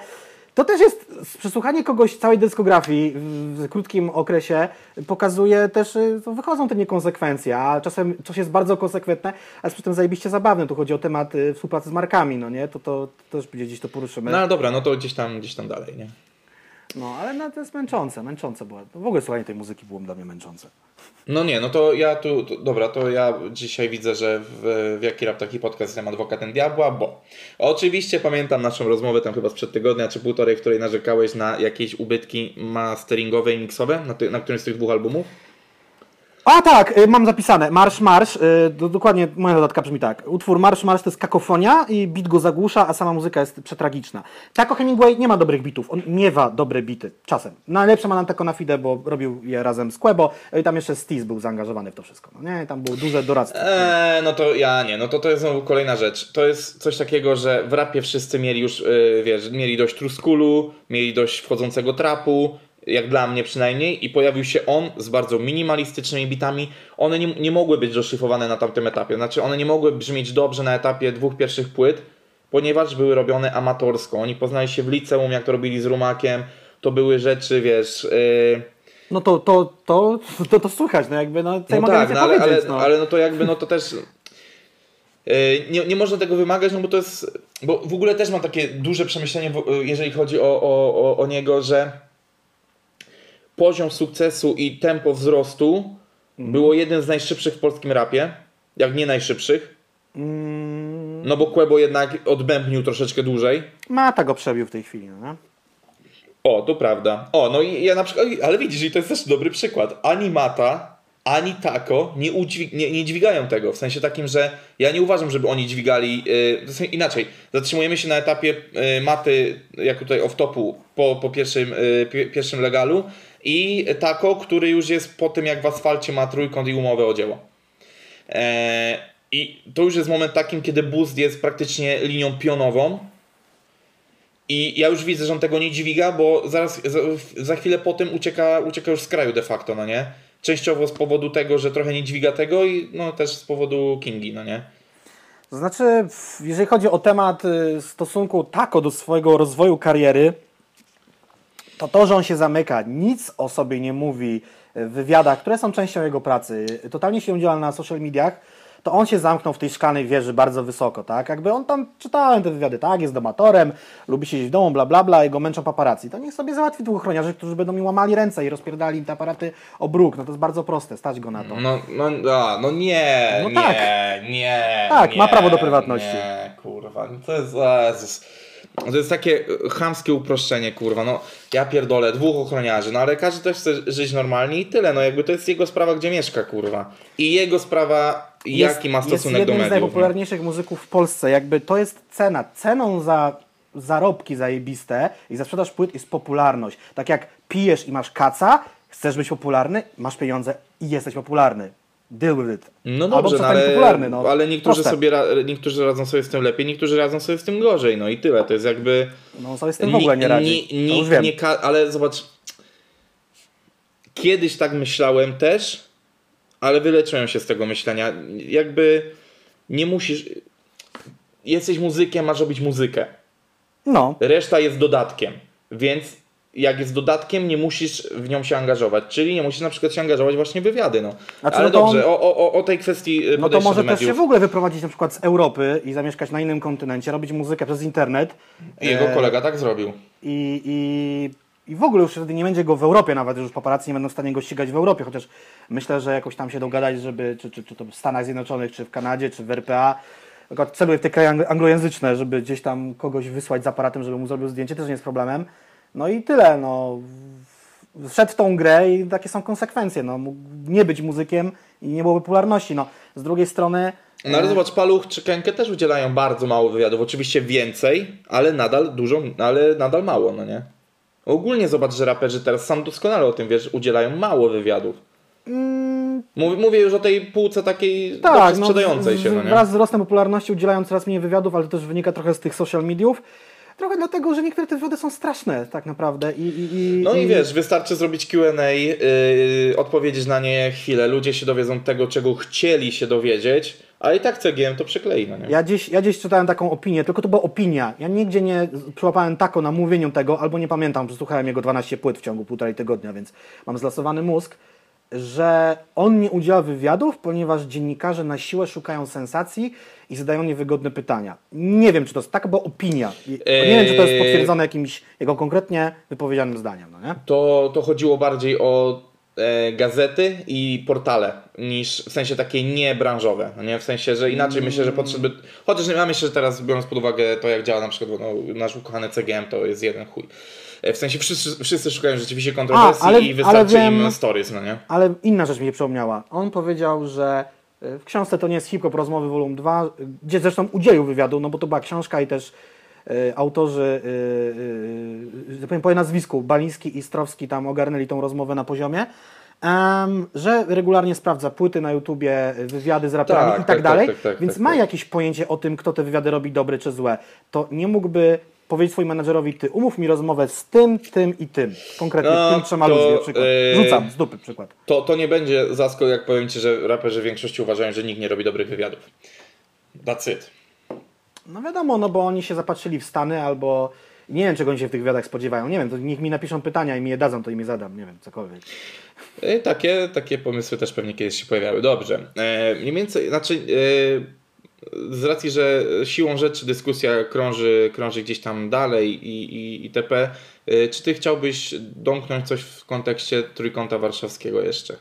to też jest, przesłuchanie kogoś całej dyskografii w, krótkim okresie pokazuje też, y, to wychodzą te niekonsekwencje, a czasem coś jest bardzo konsekwentne, a jest przy tym zajebiście zabawne. Tu chodzi o temat y, współpracy z markami, no nie? To, to, to też gdzieś to poruszymy. No ale dobra, no to gdzieś tam, gdzieś tam dalej, nie? No, ale no, to jest męczące, męczące było. W ogóle słuchanie tej muzyki było dla mnie męczące. No nie, no to ja tu, to, dobra, to ja dzisiaj widzę, że w, w Jaki Rap Taki Podcast jestem adwokatem diabła, bo oczywiście pamiętam naszą rozmowę tam chyba sprzed tygodnia czy półtorej, w której narzekałeś na jakieś ubytki masteringowe i mixowe na, ty, na którymś z tych dwóch albumów. A tak, y, mam zapisane. Marsz, marsz. y, do- Dokładnie moja dodatka brzmi tak. Utwór Marsz, marsz to jest kakofonia i beat go zagłusza, a sama muzyka jest przetragiczna. Taco Hemingway nie ma dobrych bitów. On miewa dobre bity. Czasem. Najlepsze ma nam Taco na Fide, bo robił je razem z Quebo i tam jeszcze Steez był zaangażowany w to wszystko. No nie, tam było duże doradztwo. Eee, no to ja nie, no to to jest znowu kolejna rzecz. To jest coś takiego, że w rapie wszyscy mieli już, yy, wiesz, mieli dość truskulu, mieli dość wchodzącego trapu, jak dla mnie przynajmniej, i pojawił się on z bardzo minimalistycznymi bitami. One nie, nie mogły być doszlifowane na tamtym etapie, znaczy one nie mogły brzmieć dobrze na etapie dwóch pierwszych płyt, ponieważ były robione amatorsko. Oni poznali się w liceum, jak to robili z Rumakiem, to były rzeczy, wiesz... Yy, No to, to, to, to, to słychać, no jakby, no no tak, no ale, ale, no. ale no to jakby, no to też yy, nie, nie można tego wymagać, no bo to jest, bo w ogóle też mam takie duże przemyślenie, w- jeżeli chodzi o, o, o, o niego, że poziom sukcesu i tempo wzrostu Mhm. było jeden z najszybszych w polskim rapie, jak nie najszybszych, Mm, no bo Quebo jednak odbębnił troszeczkę dłużej. Mata go przebił w tej chwili, no? O, to prawda. O, no i ja na przykład, ale widzisz, i to jest też dobry przykład. Ani Mata, ani Tako nie, udźwig, nie, nie dźwigają tego. W sensie takim, że ja nie uważam, żeby oni dźwigali. Yy, inaczej. Zatrzymujemy się na etapie yy, Maty, jak tutaj off-topu, po, po pierwszym, yy, pi- pierwszym legalu. I Tako, który już jest po tym, jak w asfalcie ma trójkąt i umowę o dzieło. Eee, I to już jest moment takim, kiedy boost jest praktycznie linią pionową. I ja już widzę, że on tego nie dźwiga, bo zaraz, za, za chwilę po tym ucieka, ucieka już z kraju de facto, no nie? Częściowo z powodu tego, że trochę nie dźwiga tego i no też z powodu Kingi, no nie? To znaczy, jeżeli chodzi o temat y, stosunku Tako do swojego rozwoju kariery, to to, że on się zamyka, nic o sobie nie mówi w wywiadach, które są częścią jego pracy, totalnie się udziela na social mediach, to on się zamknął w tej szklanej wieży bardzo wysoko, tak? Jakby on tam, czytałem te wywiady, tak, jest domatorem, lubi siedzieć w domu, bla, bla, bla, jego męczą paparazzi. To niech sobie załatwi dwóch ochroniarzy, którzy będą mi łamali ręce i rozpierdali te aparaty o bruk. No to jest bardzo proste, stać go na to. No, no, a, no nie, No nie, tak. nie. Tak, nie, ma prawo do prywatności. Nie, kurwa, no to jest, Jezus. To jest takie e, chamskie uproszczenie, kurwa, no ja pierdolę, dwóch ochroniarzy, no ale każdy też chce żyć normalnie i tyle, no jakby to jest jego sprawa, gdzie mieszka, kurwa. I jego sprawa, jaki ma jest stosunek do jednym z mediów. no. najpopularniejszych muzyków w Polsce. Jakby to jest cena. Ceną za zarobki zajebiste i za sprzedaż płyt jest popularność. Tak jak pijesz i masz kaca, chcesz być popularny, masz pieniądze i jesteś popularny. Deal with it. No dobrze, no, ale, popularny. No. ale niektórzy, Proste. sobie niektórzy radzą sobie z tym lepiej, niektórzy radzą sobie z tym gorzej, no i tyle. To jest jakby... No sobie z tym w ogóle nie radzi. Ni, już ni, wiem. nie ale zobacz, kiedyś tak myślałem też, ale wyleczyłem się z tego myślenia. Jakby nie musisz. Jesteś muzykiem, masz robić muzykę. No, Reszta jest dodatkiem. Więc jak jest dodatkiem, nie musisz w nią się angażować. Czyli nie musisz na przykład się angażować właśnie w wywiady. No. Znaczy, Ale no to- dobrze, o, o, o tej kwestii no to może też się w ogóle wyprowadzić na przykład z Europy i zamieszkać na innym kontynencie, robić muzykę przez internet. Jego E, kolega tak zrobił. I, i, I w ogóle już wtedy nie będzie go w Europie nawet, już paparazzi nie będą w stanie go ścigać w Europie, chociaż myślę, że jakoś tam się dogadać, żeby, czy, czy, czy to w Stanach Zjednoczonych, czy w Kanadzie, czy w RPA, celuję w te kraje ang- anglojęzyczne, żeby gdzieś tam kogoś wysłać z aparatem, żeby mu zrobił zdjęcie, też nie jest problemem. No i tyle, no. Wszedł w tą grę i takie są konsekwencje, no. Mógł nie być muzykiem i nie było popularności, no. Z drugiej strony... No ale e, zobacz, Paluch czy Kenkę też udzielają bardzo mało wywiadów. Oczywiście więcej, ale nadal dużo, ale nadal mało, no nie? Ogólnie zobacz, że raperzy teraz sam doskonale o tym wiesz, udzielają mało wywiadów. Mówię, mówię już o tej półce takiej Tak, no, sprzedającej z- się, no nie? Wraz z wzrostem popularności udzielają coraz mniej wywiadów, ale to też wynika trochę z tych social mediów. Trochę dlatego, że niektóre te wywiady są straszne tak naprawdę. I, i, i, No i wiesz, wystarczy zrobić Q&A, yy, odpowiedzieć na nie chwilę, ludzie się dowiedzą tego, czego chcieli się dowiedzieć, a i tak CGM to przyklei, no nie? Ja gdzieś, ja gdzieś czytałem taką opinię, tylko to była opinia. Ja nigdzie nie przyłapałem tako na mówieniu tego, albo nie pamiętam, przesłuchałem jego 12 płyt w ciągu półtorej tygodnia, więc mam zlasowany mózg, że on nie udziela wywiadów, ponieważ dziennikarze na siłę szukają sensacji i zadają niewygodne pytania. Nie wiem, czy to jest taka była opinia. Nie wiem, czy to jest Eee. potwierdzone jakimś jego konkretnie wypowiedzianym zdaniem, no nie? To, to chodziło bardziej o e, gazety i portale, niż w sensie takie niebranżowe, no nie? W sensie, że inaczej myślę, że potrzeby... Chociaż ja myślę, że teraz biorąc pod uwagę to, jak działa na przykład no, nasz ukochany CGM, to jest jeden chuj. E, W sensie wszyscy, wszyscy szukają rzeczywiście kontrowersji ale- i wystarczy ale wiem- im stories, no nie? Ale inna rzecz mi się przypomniała. On powiedział, że y, w książce to nie jest hip-hop rozmowy volum 2, y, gdzie zresztą udzielił wywiadu, no bo to była książka i też y, autorzy, y, y, powiem po nazwisku, Baliński i Strowski tam ogarnęli tą rozmowę na poziomie, em, że regularnie sprawdza płyty na YouTubie, wywiady z raperami Tak, i tak, tak, dalej, tak, tak, tak, więc ma jakieś pojęcie o tym, kto te wywiady robi dobre czy złe. To nie mógłby powiedzieć swoim menedżerowi, ty umów mi rozmowę z tym, tym i tym. Konkretnie No, tym trzema to, ludźmi przykład. yy, Rzucam z dupy przykład. To, to nie będzie zaskok, jak powiem Ci, że raperzy w większości uważają, że nikt nie robi dobrych wywiadów. That's it. No wiadomo, no bo oni się zapatrzyli w Stany albo nie wiem, czego oni się w tych wywiadach spodziewają. Nie wiem, to niech mi napiszą pytania i mi je dadzą, to im je zadam. Nie wiem, cokolwiek. E, Takie, takie pomysły też pewnie kiedyś się pojawiały. Dobrze. E, mniej więcej, znaczy e, z racji, że siłą rzeczy dyskusja krąży, krąży gdzieś tam dalej i, i itp. E, czy ty chciałbyś domknąć coś w kontekście Trójkąta Warszawskiego jeszcze?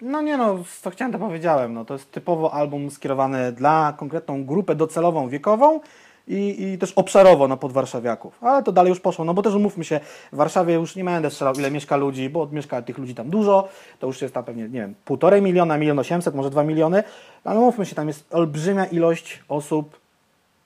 No nie no, co chciałem to powiedziałem. No, to jest typowo album skierowany dla konkretną grupę docelową, wiekową i, i też obszarowo na podwarszawiaków. Ale to dalej już poszło, no bo też umówmy się, w Warszawie już nie będę strzelał ile mieszka ludzi, bo mieszka tych ludzi tam dużo, to już jest tam pewnie, nie wiem, półtorej miliona, milion osiemset, może dwa miliony, ale umówmy się, tam jest olbrzymia ilość osób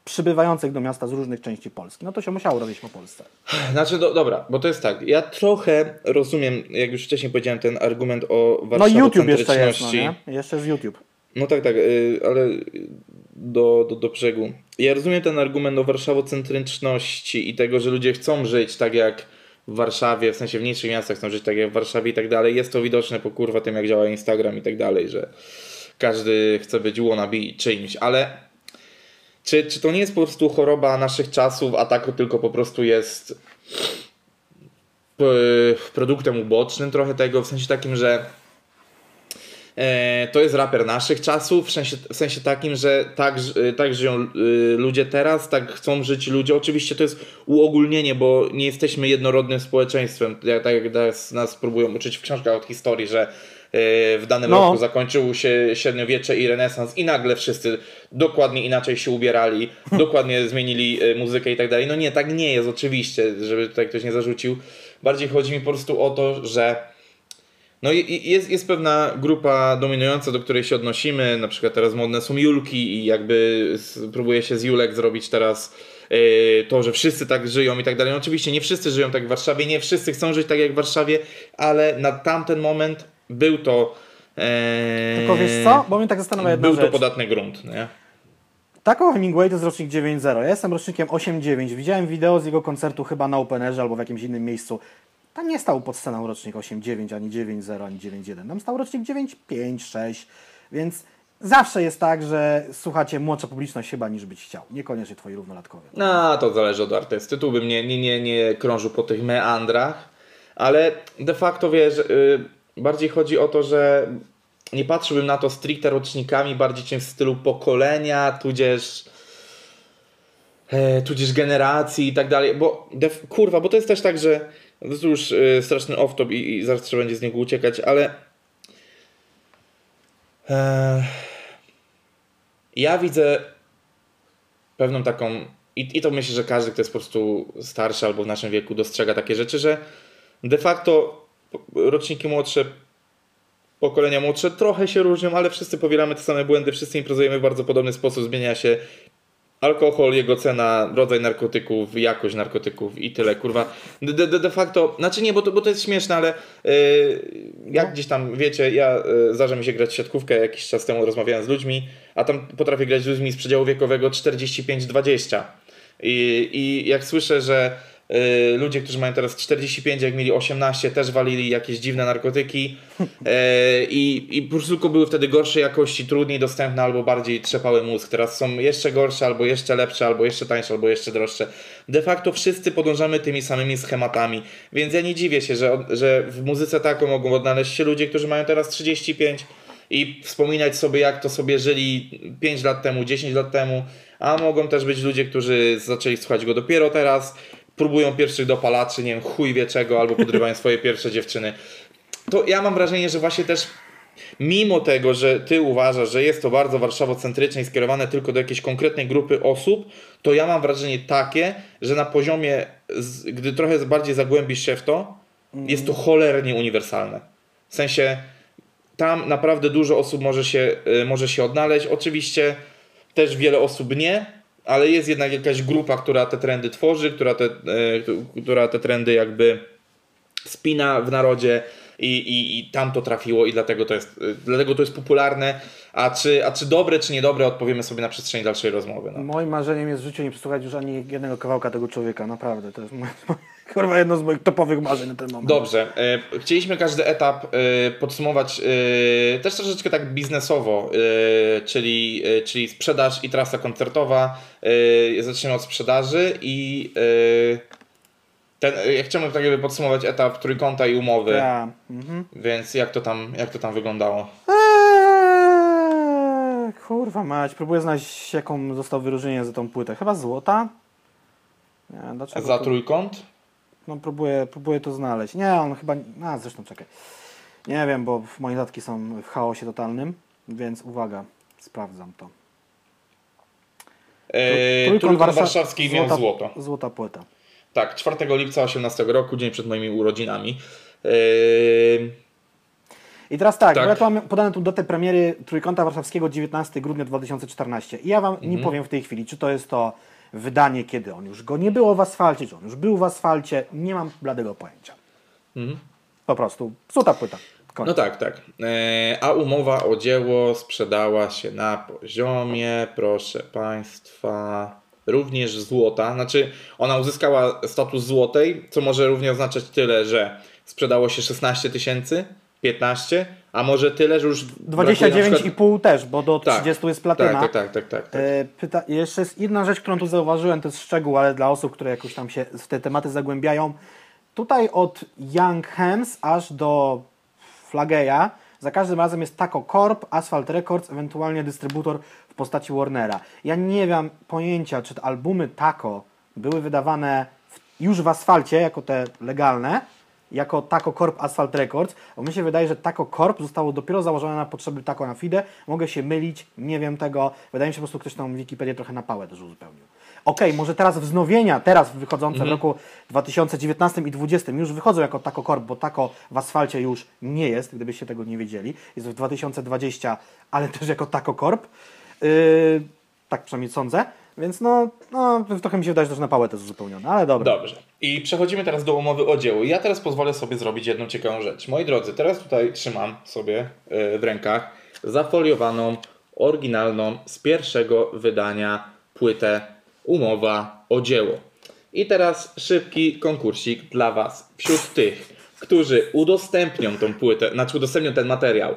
przybywających do miasta z różnych części Polski. No to się musiało robić po Polsce. Znaczy, do, dobra, bo to jest tak. Ja trochę rozumiem, jak już wcześniej powiedziałem, ten argument o No YouTube jeszcze jest, no nie? Jeszcze jest YouTube. No tak, tak, y, ale do, do, do brzegu. Ja rozumiem ten argument o warszawocentryczności i tego, że ludzie chcą żyć tak jak w Warszawie, w sensie w mniejszych miastach chcą żyć tak jak w Warszawie i tak dalej. Jest to widoczne po kurwa tym, jak działa Instagram i tak dalej, że każdy chce być wannabe czymś, ale czy, czy to nie jest po prostu choroba naszych czasów, a tak tylko po prostu jest p- produktem ubocznym trochę tego, w sensie takim, że E, to jest raper naszych czasów, w sensie, w sensie takim, że tak, ż- tak żyją y, ludzie teraz, tak chcą żyć ludzie. Oczywiście to jest uogólnienie, bo nie jesteśmy jednorodnym społeczeństwem, tak jak nas, nas próbują uczyć w książkach od historii, że w danym No. roku zakończył się średniowiecze i renesans i nagle wszyscy dokładnie inaczej się ubierali, <laughs> dokładnie zmienili muzykę i tak dalej. No nie, tak nie jest oczywiście, żeby tutaj ktoś nie zarzucił. Bardziej chodzi mi po prostu o to, że no i- jest, jest pewna grupa dominująca, do której się odnosimy, na przykład teraz modne są Julki i jakby próbuje się z Julek zrobić teraz yy, to, że wszyscy tak żyją i tak dalej. Oczywiście nie wszyscy żyją tak w Warszawie, nie wszyscy chcą żyć tak jak w Warszawie, ale na tamten moment był to... e, Tylko wiesz co? Bo mnie tak zastanawia jedna Był to rzecz. podatny grunt, nie? Taco Hemingway to jest rocznik 9.0. Ja jestem rocznikiem 8.9. Widziałem wideo z jego koncertu chyba na Openerze albo w jakimś innym miejscu. Tam nie stał pod sceną rocznik 8.9, ani 9.0, ani 9.1. Tam stał rocznik 9.5, 6, więc zawsze jest tak, że słuchacie młodsza publiczność chyba niż byś chciał. Niekoniecznie twoi równolatkowie. No, to zależy od artysty. Tu bym nie, nie, nie, nie krążył po tych meandrach, ale de facto wiesz, yy, bardziej chodzi o to, że nie patrzyłbym na to stricte rocznikami, bardziej czymś w stylu pokolenia, tudzież e, tudzież generacji i tak dalej, bo def, kurwa, bo to jest też tak, że to jest już y, straszny off-top i, i zaraz trzeba będzie z niego uciekać, ale e, ja widzę pewną taką i, i to myślę, że każdy, kto jest po prostu starszy albo w naszym wieku dostrzega takie rzeczy, że de facto roczniki młodsze pokolenia młodsze trochę się różnią, ale wszyscy powielamy te same błędy, wszyscy imprezujemy w bardzo podobny sposób, zmienia się alkohol, jego cena, rodzaj narkotyków, jakość narkotyków i tyle, kurwa. De, de, de facto, znaczy nie, bo to, bo to jest śmieszne, ale yy, jak no. gdzieś tam, wiecie, ja yy, zdarza mi się grać w siatkówkę, jakiś czas temu rozmawiałem z ludźmi, a tam potrafię grać z ludźmi z przedziału wiekowego 45-20. I, I jak słyszę, że ludzie, którzy mają teraz 45, jak mieli 18, też walili jakieś dziwne narkotyki y, i, i po prostu były wtedy gorszej jakości, trudniej dostępne albo bardziej trzepały mózg. Teraz są jeszcze gorsze, albo jeszcze lepsze, albo jeszcze tańsze, albo jeszcze droższe. De facto wszyscy podążamy tymi samymi schematami, więc ja nie dziwię się, że, że w muzyce taką mogą odnaleźć się ludzie, którzy mają teraz 35 i wspominać sobie, jak to sobie żyli 5 lat temu, 10 lat temu, a mogą też być ludzie, którzy zaczęli słuchać go dopiero teraz próbują pierwszych dopalaczy, nie wiem, chuj wie czego, albo podrywają swoje pierwsze dziewczyny. To ja mam wrażenie, że właśnie też mimo tego, że ty uważasz, że jest to bardzo warszawocentryczne i skierowane tylko do jakiejś konkretnej grupy osób, to ja mam wrażenie takie, że na poziomie, gdy trochę bardziej zagłębisz się w to, jest to cholernie uniwersalne. W sensie tam naprawdę dużo osób może się, y, może się odnaleźć. Oczywiście też wiele osób nie, ale jest jednak jakaś grupa, która te trendy tworzy, która te, e, która te trendy jakby spina w narodzie i, i, i tam to trafiło i dlatego to, jest, e, dlatego to jest popularne. A czy, a czy dobre, czy niedobre, odpowiemy sobie na przestrzeni dalszej rozmowy. No. Moim marzeniem jest w życiu nie przesłuchać już ani jednego kawałka tego człowieka, naprawdę. To jest moje, kurwa jedno z moich topowych marzeń na ten moment. Dobrze. E, chcieliśmy każdy etap e, podsumować e, też troszeczkę tak biznesowo, czyli, czyli sprzedaż i trasa koncertowa. zaczniemy od sprzedaży i ten, ja chciałbym tak jakby podsumować etap trójkąta i umowy. Ja. Mhm. Więc jak to tam, jak to tam wyglądało? Eee, kurwa mać, próbuję znaleźć jaką został wyróżnienie za tą płytę. Chyba złota? Nie, dlaczego za to... trójkąt? No próbuję, próbuję to znaleźć. Nie, on chyba... A, zresztą czekaj. Nie wiem, bo moje datki są w chaosie totalnym, więc uwaga, sprawdzam to. Eee, trójkąt, trójkąt warszawski złota, miał złoto. Złota płyta. Tak, 4 lipca 18 roku, dzień przed moimi urodzinami. Yy... I teraz tak, tak. Bo ja tu mam podane tu datę premiery Trójkąta Warszawskiego 19 grudnia 2014. I ja Wam mhm. nie powiem w tej chwili, czy to jest to wydanie, kiedy on już go nie było w asfalcie, czy on już był w asfalcie. Nie mam bladego pojęcia. Mhm. Po prostu, suta płyta. Koniec. No tak, tak. E, a umowa o dzieło sprzedała się na poziomie, proszę Państwa, również złota. Znaczy, ona uzyskała status złotej, co może równie oznaczać tyle, że sprzedało się 16 tysięcy, 15, a może tyle, że już. 29,5 przykład... też, bo do 30 tak, jest platyna. Tak, tak, tak. tak, tak, e. Jeszcze jest jedna rzecz, którą tu zauważyłem, to jest szczegół, ale dla osób, które jakoś tam się w te tematy zagłębiają. Tutaj od Young Hems aż do Flageya za każdym razem jest Taco Corp, Asphalt Records, ewentualnie dystrybutor w postaci Warnera. Ja nie mam pojęcia, czy te albumy Taco były wydawane już w asfalcie, jako te legalne, jako Taco Corp Asphalt Records, bo mi się wydaje, że Taco Corp zostało dopiero założone na potrzeby Taco na Fide. Mogę się mylić, nie wiem tego. Wydaje mi się, że po prostu ktoś tam Wikipedię trochę na pałę też uzupełnił. Okej, okay, może teraz wznowienia, teraz wychodzące w mhm. roku 2019 i 2020 już wychodzą jako Taco Corp, bo Taco w asfalcie już nie jest, gdybyście tego nie wiedzieli. Jest w 2020, ale też jako Taco Corp. Yy, tak przynajmniej sądzę. Więc no, no, trochę mi się wydaje, że też na pałę to jest uzupełnione, ale dobra. Dobrze. I przechodzimy teraz do umowy o dzieło. Ja teraz pozwolę sobie zrobić jedną ciekawą rzecz. Moi drodzy, teraz tutaj trzymam sobie yy, w rękach zafoliowaną, oryginalną z pierwszego wydania płytę umowa o dzieło. I teraz szybki konkursik dla Was. Wśród tych, którzy udostępnią tą płytę, znaczy udostępnią ten materiał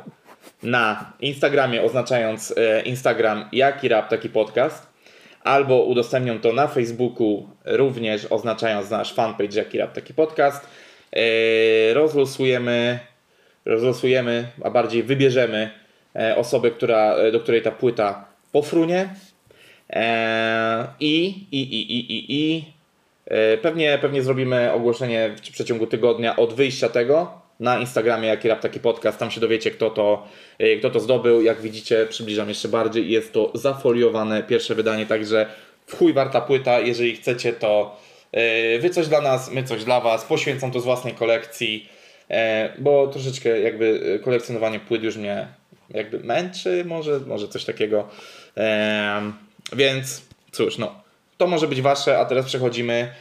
na Instagramie, oznaczając e, Instagram jaki rap, taki podcast, albo udostępnią to na Facebooku, również oznaczając nasz fanpage jaki rap, taki podcast, e, rozlosujemy, rozlosujemy, a bardziej wybierzemy e, osobę, która, do której ta płyta pofrunie. I, i, i, i, i, i pewnie, pewnie zrobimy ogłoszenie w przeciągu tygodnia od wyjścia tego na Instagramie Jaki Rap Taki Podcast. Tam się dowiecie, kto to, e, kto to zdobył. Jak widzicie, przybliżam jeszcze bardziej. Jest to zafoliowane pierwsze wydanie, także w chuj warta płyta. Jeżeli chcecie, to e, wy coś dla nas, my coś dla was. Poświęcam to z własnej kolekcji, e, bo troszeczkę jakby kolekcjonowanie płyt już mnie jakby męczy, może, może coś takiego. Więc cóż, no, to może być wasze, a teraz przechodzimy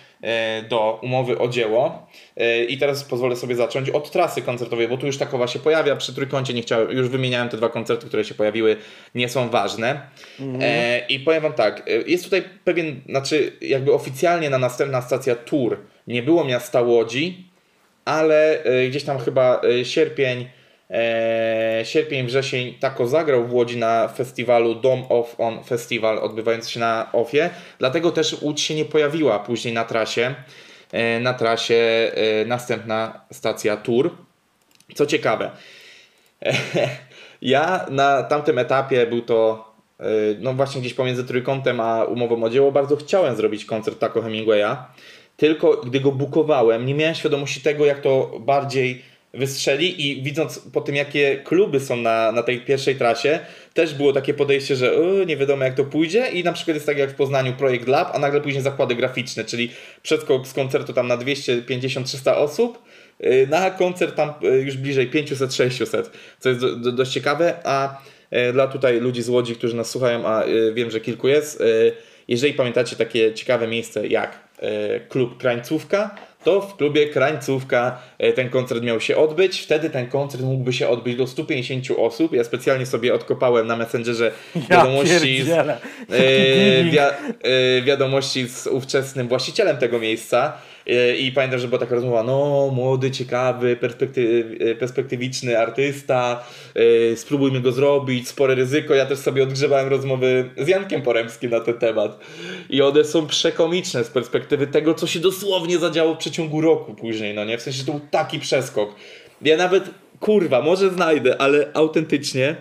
do umowy o dzieło. E, I teraz pozwolę sobie zacząć od trasy koncertowej, bo tu już takowa się pojawia. Przy trójkącie nie chciałem, już wymieniałem te dwa koncerty, które się pojawiły, nie są ważne. Mhm. I powiem Wam tak, jest tutaj pewien, znaczy jakby oficjalnie na następna stacja Tour nie było miasta Łodzi, ale gdzieś tam chyba sierpień e, sierpień, wrzesień Tako zagrał w Łodzi na festiwalu Dom of On Festival odbywający się na OFie, dlatego też Łódź się nie pojawiła później na trasie. E, na trasie e, następna stacja Tour. Co ciekawe, <laughs> ja na tamtym etapie był to e, no właśnie gdzieś pomiędzy trójkątem a umową o dzieło bardzo chciałem zrobić koncert Taco Hemingwaya, tylko gdy go bukowałem nie miałem świadomości tego jak to bardziej wystrzeli i widząc po tym, jakie kluby są na, na tej pierwszej trasie, też było takie podejście, że yy, nie wiadomo jak to pójdzie. I na przykład jest tak jak w Poznaniu projekt Lab, a nagle później zakłady graficzne, czyli przedskok z koncertu tam na 250-300 osób, yy, na koncert tam yy, już bliżej 500-600, co jest do, do, dość ciekawe, a yy, dla tutaj ludzi z Łodzi, którzy nas słuchają, a yy, wiem, że kilku jest, yy, jeżeli pamiętacie takie ciekawe miejsce jak klub Krańcówka, to w klubie Krańcówka e, ten koncert miał się odbyć. Wtedy ten koncert mógłby się odbyć do 150 osób. Ja specjalnie sobie odkopałem na Messengerze wiadomości, ja z, e, wi e, wiadomości z ówczesnym właścicielem tego miejsca. E, I pamiętam, że była taka rozmowa, no młody, ciekawy, perspektyw e, perspektywiczny artysta, yy, spróbujmy go zrobić, spore ryzyko. Ja też sobie odgrzewałem rozmowy z Jankiem Poremskim na ten temat. I one są przekomiczne z perspektywy tego, co się dosłownie zadziało w przeciągu roku później, no nie? W sensie, że to był taki przeskok. Ja nawet, kurwa, może znajdę, ale autentycznie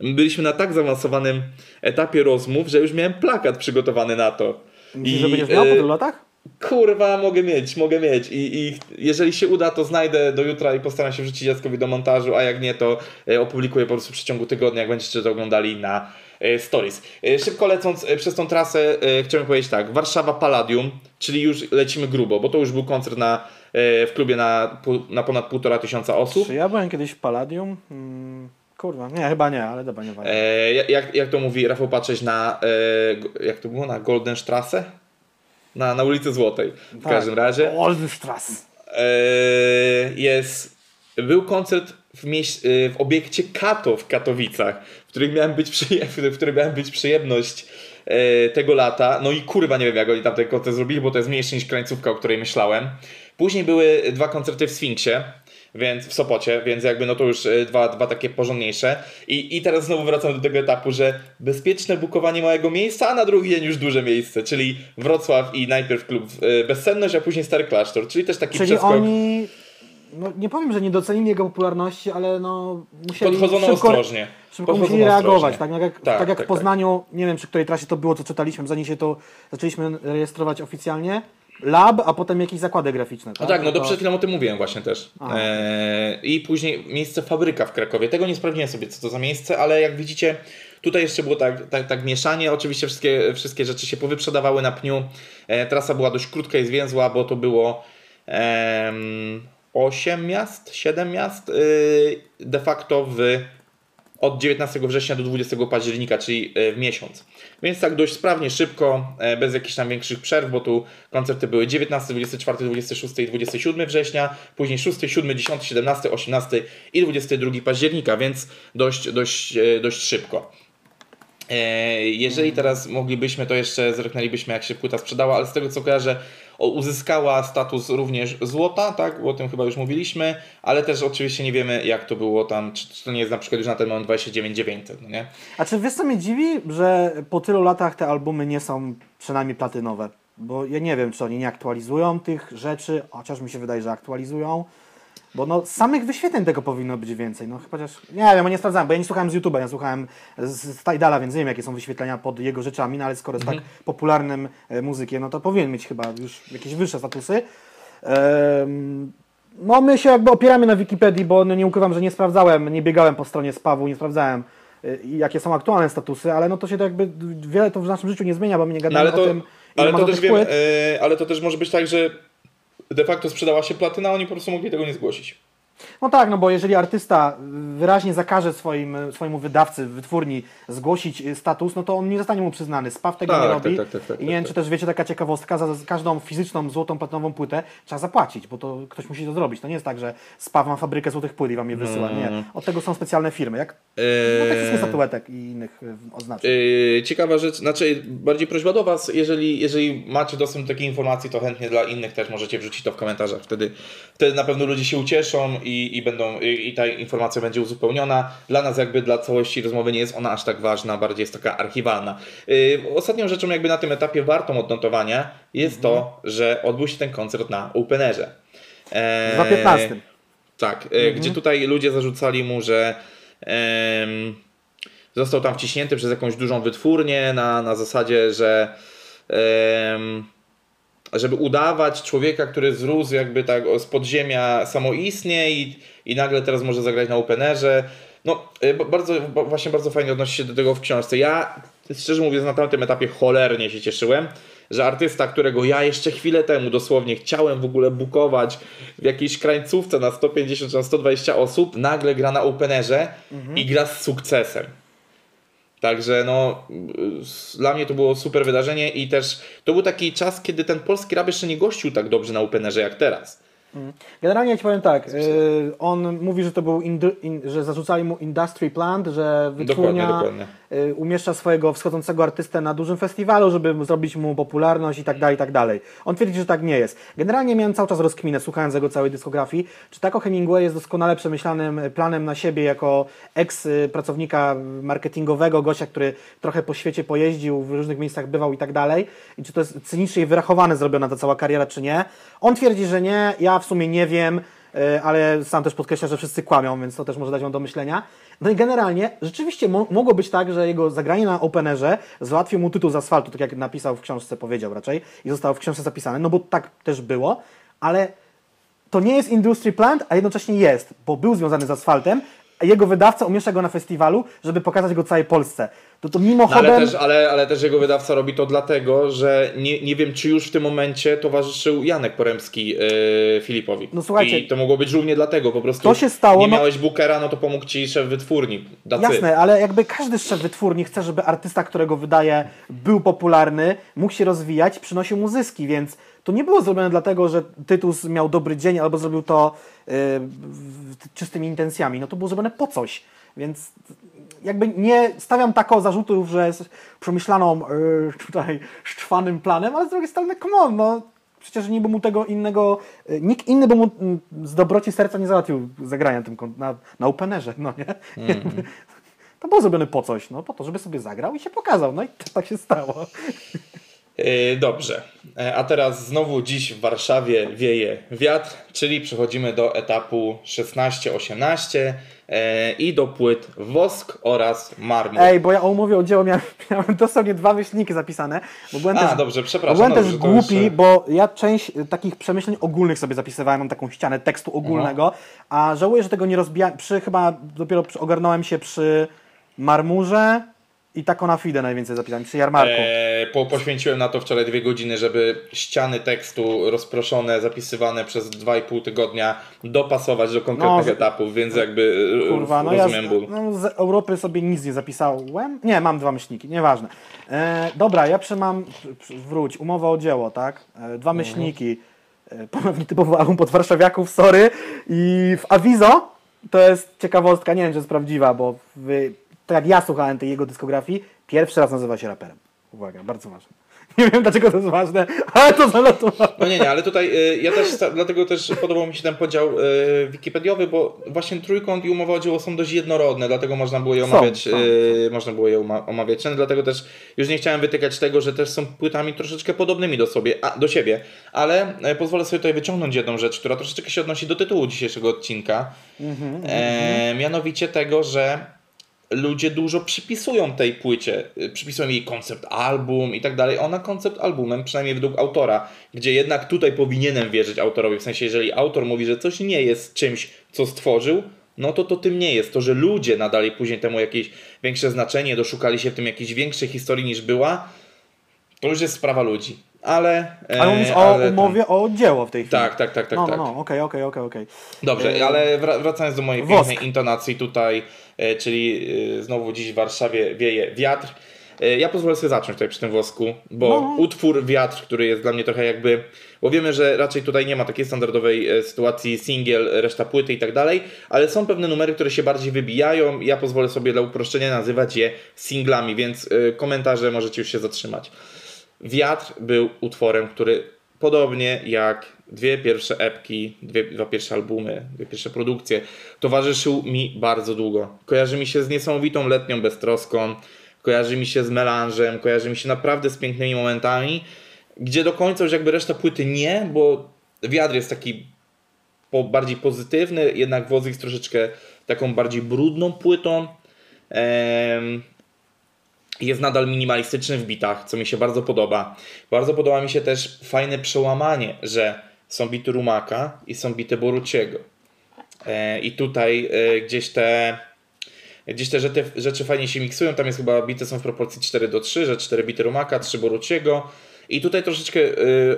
byliśmy na tak zaawansowanym etapie rozmów, że już miałem plakat przygotowany na to. Myślisz, I, że będziesz miał po tylu latach? Kurwa, mogę mieć, mogę mieć. I, I jeżeli się uda, to znajdę do jutra i postaram się wrzucić dzieckowi do montażu, a jak nie, to e, opublikuję po prostu w przeciągu tygodnia, jak będziecie to oglądali na e, stories. E, szybko lecąc przez tą trasę, chciałem powiedzieć tak, Warszawa Palladium, czyli już lecimy grubo, bo to już był koncert na, w klubie na, na ponad półtora tysiąca osób. Czy ja byłem kiedyś w Palladium? Hmm. Kurwa, nie, chyba nie, ale dobra, nie e, jak, jak to mówi Rafał Patrzeć na, jak to było, na Goldenstrasse? Na, na ulicy Złotej. W tak. każdym razie. Oldenstrasse. Jest. Był koncert w, mieś, e, w obiekcie Kato w Katowicach, w którym miałem być, przyje, w którym miałem być przyjemność e, tego lata. No i kurwa nie wiem jak oni tam ten koncert zrobili, bo to jest mniejszy niż krańcówka, o której myślałem. Później były dwa koncerty w Sfinksie więc w Sopocie, więc jakby no to już e, dwa, dwa takie porządniejsze. I, I teraz znowu wracam do tego etapu, że bezpieczne bukowanie małego miejsca, a na drugi dzień już duże miejsce, czyli Wrocław i najpierw klub e, Bezsenność, a później Stary Klasztor, czyli też taki czyli przeskok. oni no, nie powiem, że nie docenili jego popularności, ale no musieli Podchodzono szybko, ostrożnie. Szybko Podchodzono musieli reagować. Tak, tak, jak, tak, tak jak tak, w Poznaniu, nie wiem przy której trasie to było, co czytaliśmy, zanim się to zaczęliśmy rejestrować oficjalnie lab, a potem jakieś zakłady graficzne. Tak, no tak, no to przed chwilą o tym mówiłem właśnie też. Eee, I później miejsce fabryka w Krakowie. Tego nie sprawdziłem sobie, co to za miejsce, ale jak widzicie, tutaj jeszcze było tak, tak, tak mieszanie. Oczywiście wszystkie, wszystkie rzeczy się powyprzedawały na pniu. E, trasa była dość krótka i zwięzła, bo to było e, 8 miast, 7 miast y, de facto w od 19 września do 20 października, czyli e, w miesiąc. Więc tak dość sprawnie, szybko, e, bez jakichś tam większych przerw, bo tu koncerty były 19, 24, 26 i 27 września, później 6, 7, 10, 17, 18 i 22 października, więc dość, dość, e, dość szybko. E, jeżeli teraz moglibyśmy, to jeszcze zerknęlibyśmy, jak się płyta sprzedała, ale z tego co kojarzę, uzyskała status również złota, tak? Bo o tym chyba już mówiliśmy, ale też oczywiście nie wiemy, jak to było tam, czy, to nie jest na przykład już na ten moment 29 900, no nie? A czy wiesz co mnie dziwi, że po tylu latach te albumy nie są przynajmniej platynowe? Bo ja nie wiem, czy oni nie aktualizują tych rzeczy, chociaż mi się wydaje, że aktualizują. Bo no, samych wyświetleń tego powinno być więcej. No, chociaż nie wiem, nie sprawdzałem, bo ja nie słuchałem z YouTube'a, ja słuchałem z, Tidala, więc nie wiem, jakie są wyświetlenia pod jego rzeczami, no ale skoro jest tak popularnym e, muzykiem, no to powinien mieć chyba już jakieś wyższe statusy. No my się jakby opieramy na Wikipedii, bo no, nie ukrywam, że nie sprawdzałem, nie biegałem po stronie spawu, nie sprawdzałem y, jakie są aktualne statusy, ale no to się to jakby wiele to w naszym życiu nie zmienia, bo my nie No, gadamy ale to, o tym, ale, to też wiem, e, ale to też może być tak, że de facto sprzedała się platyna, oni po prostu mogli tego nie zgłosić. No tak, no bo jeżeli artysta wyraźnie zakaże swoim, swojemu wydawcy, wytwórni zgłosić y, status, no to on nie zostanie mu przyznany. SPAW tego Tak, nie tak, robi. tak, tak, tak, I nie wiem, tak, czy też wiecie, taka ciekawostka, za, każdą fizyczną, złotą, platynową płytę trzeba zapłacić, bo to ktoś musi to zrobić. To nie jest tak, że SPAW ma fabrykę złotych płyt i wam je wysyła. No, Nie, od tego są specjalne firmy, jak no, tak wszystkich statuetek i innych y, oznaczeń. Yy, ciekawa rzecz, znaczy bardziej prośba do Was, jeżeli, jeżeli macie dostęp do takiej informacji, to chętnie dla innych też możecie wrzucić to w komentarzach. Wtedy, wtedy na pewno ludzie się ucieszą i, i, będą, i, i ta informacja będzie uzupełniona. Dla nas jakby dla całości rozmowy nie jest ona aż tak ważna, bardziej jest taka archiwalna. Yy, ostatnią rzeczą jakby na tym etapie wartą odnotowania jest to, że odbył się ten koncert na Openerze. W 2015. tak, e, gdzie tutaj ludzie zarzucali mu, że został tam wciśnięty przez jakąś dużą wytwórnię na, na zasadzie, że em, żeby udawać człowieka, który zrósł jakby tak z podziemia samoistnie i, i nagle teraz może zagrać na openerze. No, ba- bardzo, ba- właśnie bardzo fajnie odnosi się do tego w książce. Ja, szczerze mówiąc, na tamtym etapie cholernie się cieszyłem, że artysta, którego ja jeszcze chwilę temu dosłownie chciałem w ogóle bukować w jakiejś krańcówce na 150 czy na 120 osób, nagle gra na openerze i gra z sukcesem. Także no, dla mnie to było super wydarzenie i też to był taki czas, kiedy ten polski rap jeszcze nie gościł tak dobrze na openerze jak teraz. Generalnie ja ci powiem tak, y, on mówi, że to był, in, że zarzucali mu industry plant, że wytwórnia dokładnie. y, umieszcza swojego wschodzącego artystę na dużym festiwalu, żeby zrobić mu popularność i tak dalej, i tak dalej. On twierdzi, że tak nie jest. Generalnie miałem cały czas rozkminę, słuchając jego całej dyskografii, czy Taco Hemingway jest doskonale przemyślanym planem na siebie jako ex-pracownika marketingowego, gościa, który trochę po świecie pojeździł, w różnych miejscach bywał i tak dalej. I czy to jest cynicznie i wyrachowane zrobiona ta cała kariera, czy nie. On twierdzi, że nie, ja w sumie nie wiem, y, ale sam też podkreśla, że wszyscy kłamią, więc to też może dać wam do myślenia. No i generalnie rzeczywiście mo- mogło być tak, że jego zagranie na openerze załatwił mu tytuł z asfaltu, tak jak napisał w książce, powiedział raczej, i zostało w książce zapisane, no bo tak też było, ale to nie jest industry plant, a jednocześnie jest, bo był związany z asfaltem, jego wydawca umieszcza go na festiwalu, żeby pokazać go całej Polsce. To to No, mimochodem... ale, też, ale, ale też jego wydawca robi to dlatego, że nie, nie wiem, czy już w tym momencie towarzyszył Janek Poremski yy, Filipowi. No słuchajcie, I to mogło być równie dlatego, po prostu to się stało, nie no- miałeś bookera, no to pomógł ci szef wytwórni. Dacy. Jasne, ale jakby każdy szef wytwórni chce, żeby artysta, którego wydaje, był popularny, mógł się rozwijać, przynosił mu zyski, więc to nie było zrobione dlatego, że Tytus miał dobry dzień albo zrobił to yy, czystymi intencjami. No to było zrobione po coś, więc jakby nie stawiam tako zarzutów, że jest przemyślaną yy, tutaj szczwanym planem, ale z drugiej strony, come on, no przecież nie by mu tego innego, yy, nikt inny by mu mm, z dobroci serca nie załatwił zagrania tym na, na openerze, no nie? Jakby, <laughs> to było zrobione po coś, no po to, żeby sobie zagrał i się pokazał, no i tak się stało. Yy, dobrze. E, A teraz znowu dziś w Warszawie wieje wiatr, czyli przechodzimy do etapu 16-18 e, i do płyt Wosk oraz Marmur. Ej, bo ja o umowie o dzieło miałem, <laughs> miałem dosłownie dwa myślniki zapisane, bo byłem A, też, dobrze, przepraszam. byłem też dobrze, to głupi, jeszcze- bo ja część y, takich przemyśleń ogólnych sobie zapisywałem, mam taką ścianę tekstu ogólnego, a żałuję, że tego nie rozbijałem, przy chyba dopiero ogarnąłem się przy Marmurze i taką na Fide najwięcej zapisałem, przy Jarmarku. E, po, poświęciłem na to wczoraj dwie godziny, żeby ściany tekstu rozproszone, zapisywane przez 2,5 tygodnia dopasować do konkretnych No, etapów, więc jakby e, Kurwa, no ja rozumiem z, ból. no z Europy sobie nic nie zapisałem. Nie, mam dwa myślniki, nieważne. E, dobra, ja przy mam, przy- wróć, umowa o dzieło, tak? E, dwa myślniki. E, ponownie typowy album pod warszawiaków, sorry. I w Avizo, to jest ciekawostka, nie wiem, czy jest prawdziwa, bo w tak jak ja słuchałem tej jego dyskografii, pierwszy raz nazywa się raperem. Uwaga, bardzo ważne. <laughs> Nie wiem dlaczego to jest ważne, ale to zanotowałem. No nie, nie, ale tutaj y, ja też, dlatego też podobał mi się ten podział y, wikipediowy, bo właśnie trójkąt i umowa o dzieło są dość jednorodne, dlatego można było je Są, omawiać, są, y, można było je oma- omawiać, no, dlatego też już nie chciałem wytykać tego, że też są płytami troszeczkę podobnymi do, sobie, a, do siebie, ale e, pozwolę sobie tutaj wyciągnąć jedną rzecz, która troszeczkę się odnosi do tytułu dzisiejszego odcinka, e, mianowicie tego, że ludzie dużo przypisują tej płycie, y, przypisują jej koncept album i tak dalej. Ona koncept albumem, przynajmniej według autora, gdzie jednak tutaj powinienem wierzyć autorowi, w sensie jeżeli autor mówi, że coś nie jest czymś, co stworzył, no to to tym nie jest. To, że ludzie nadali później temu jakieś większe znaczenie, doszukali się w tym jakiejś większej historii niż była, to już jest sprawa ludzi. Ale... e, Ale mówisz o ale ten- umowie o dzieło w tej chwili. Tak, tak, tak, tak. no, tak. no, no, okej, okej, okej, okej. Dobrze, E, ale wra- wracając do mojej Wosk. pięknej intonacji tutaj, czyli e, znowu dziś w Warszawie wieje wiatr. E, Ja pozwolę sobie zacząć tutaj przy tym włosku, bo No. utwór Wiatr, który jest dla mnie trochę jakby, bo wiemy, że raczej tutaj nie ma takiej standardowej e, sytuacji singiel, reszta płyty i tak dalej, ale są pewne numery, które się bardziej wybijają. Ja pozwolę sobie dla uproszczenia nazywać je singlami, więc e, komentarze możecie już się zatrzymać. Wiatr był utworem, który podobnie jak dwie pierwsze epki, dwie, dwa pierwsze albumy, dwie pierwsze produkcje, towarzyszył mi bardzo długo. Kojarzy mi się z niesamowitą letnią beztroską, kojarzy mi się z melanżem, kojarzy mi się naprawdę z pięknymi momentami, gdzie do końca już jakby reszta płyty nie, bo wiatr jest taki po, bardziej pozytywny, jednak Woz jest troszeczkę taką bardziej brudną płytą. Em, jest nadal minimalistyczny w bitach, co mi się bardzo podoba. Bardzo podoba mi się też fajne przełamanie, że są bity Rumaka i są bity Boruciego. E, I tutaj e, gdzieś te gdzieś te rzeczy, rzeczy fajnie się miksują. Tam jest chyba bity są w proporcji 4 do 3, że 4 bity Rumaka, 3 Boruciego. I tutaj troszeczkę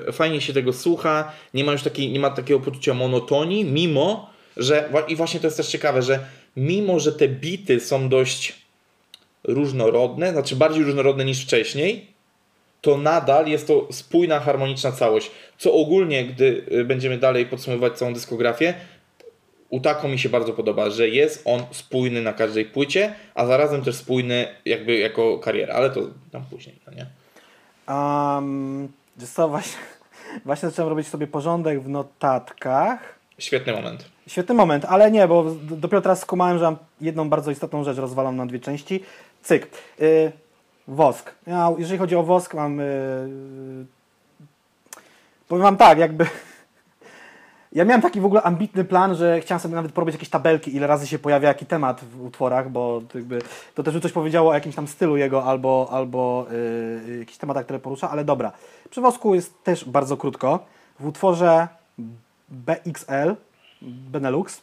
e, fajnie się tego słucha. Nie ma już takiej, nie ma takiego poczucia monotonii, mimo że i właśnie to jest też ciekawe, że mimo że te bity są dość różnorodne, znaczy bardziej różnorodne niż wcześniej, to nadal jest to spójna, harmoniczna całość. Co ogólnie, gdy y, będziemy dalej podsumowywać całą dyskografię, u Tako mi się bardzo podoba, że jest on spójny na każdej płycie, a zarazem też spójny jakby jako kariera, ale to tam później, no nie? Um, co, właśnie, <laughs> właśnie zacząłem robić sobie porządek w notatkach. Świetny moment. Świetny moment, ale nie, bo dopiero teraz skumałem, że mam jedną bardzo istotną rzecz rozwalam na dwie części. Cyk. Y, wosk. Ja, jeżeli chodzi o wosk, mam. Y, powiem Wam tak, jakby. <laughs> Ja miałem taki w ogóle ambitny plan, że chciałem sobie nawet porobić jakieś tabelki, ile razy się pojawia jaki temat w utworach, bo to jakby to też by coś powiedziało o jakimś tam stylu jego albo, albo yy, jakichś tematach, które porusza, ale dobra. Przy wosku jest też bardzo krótko. W utworze BXL, Benelux,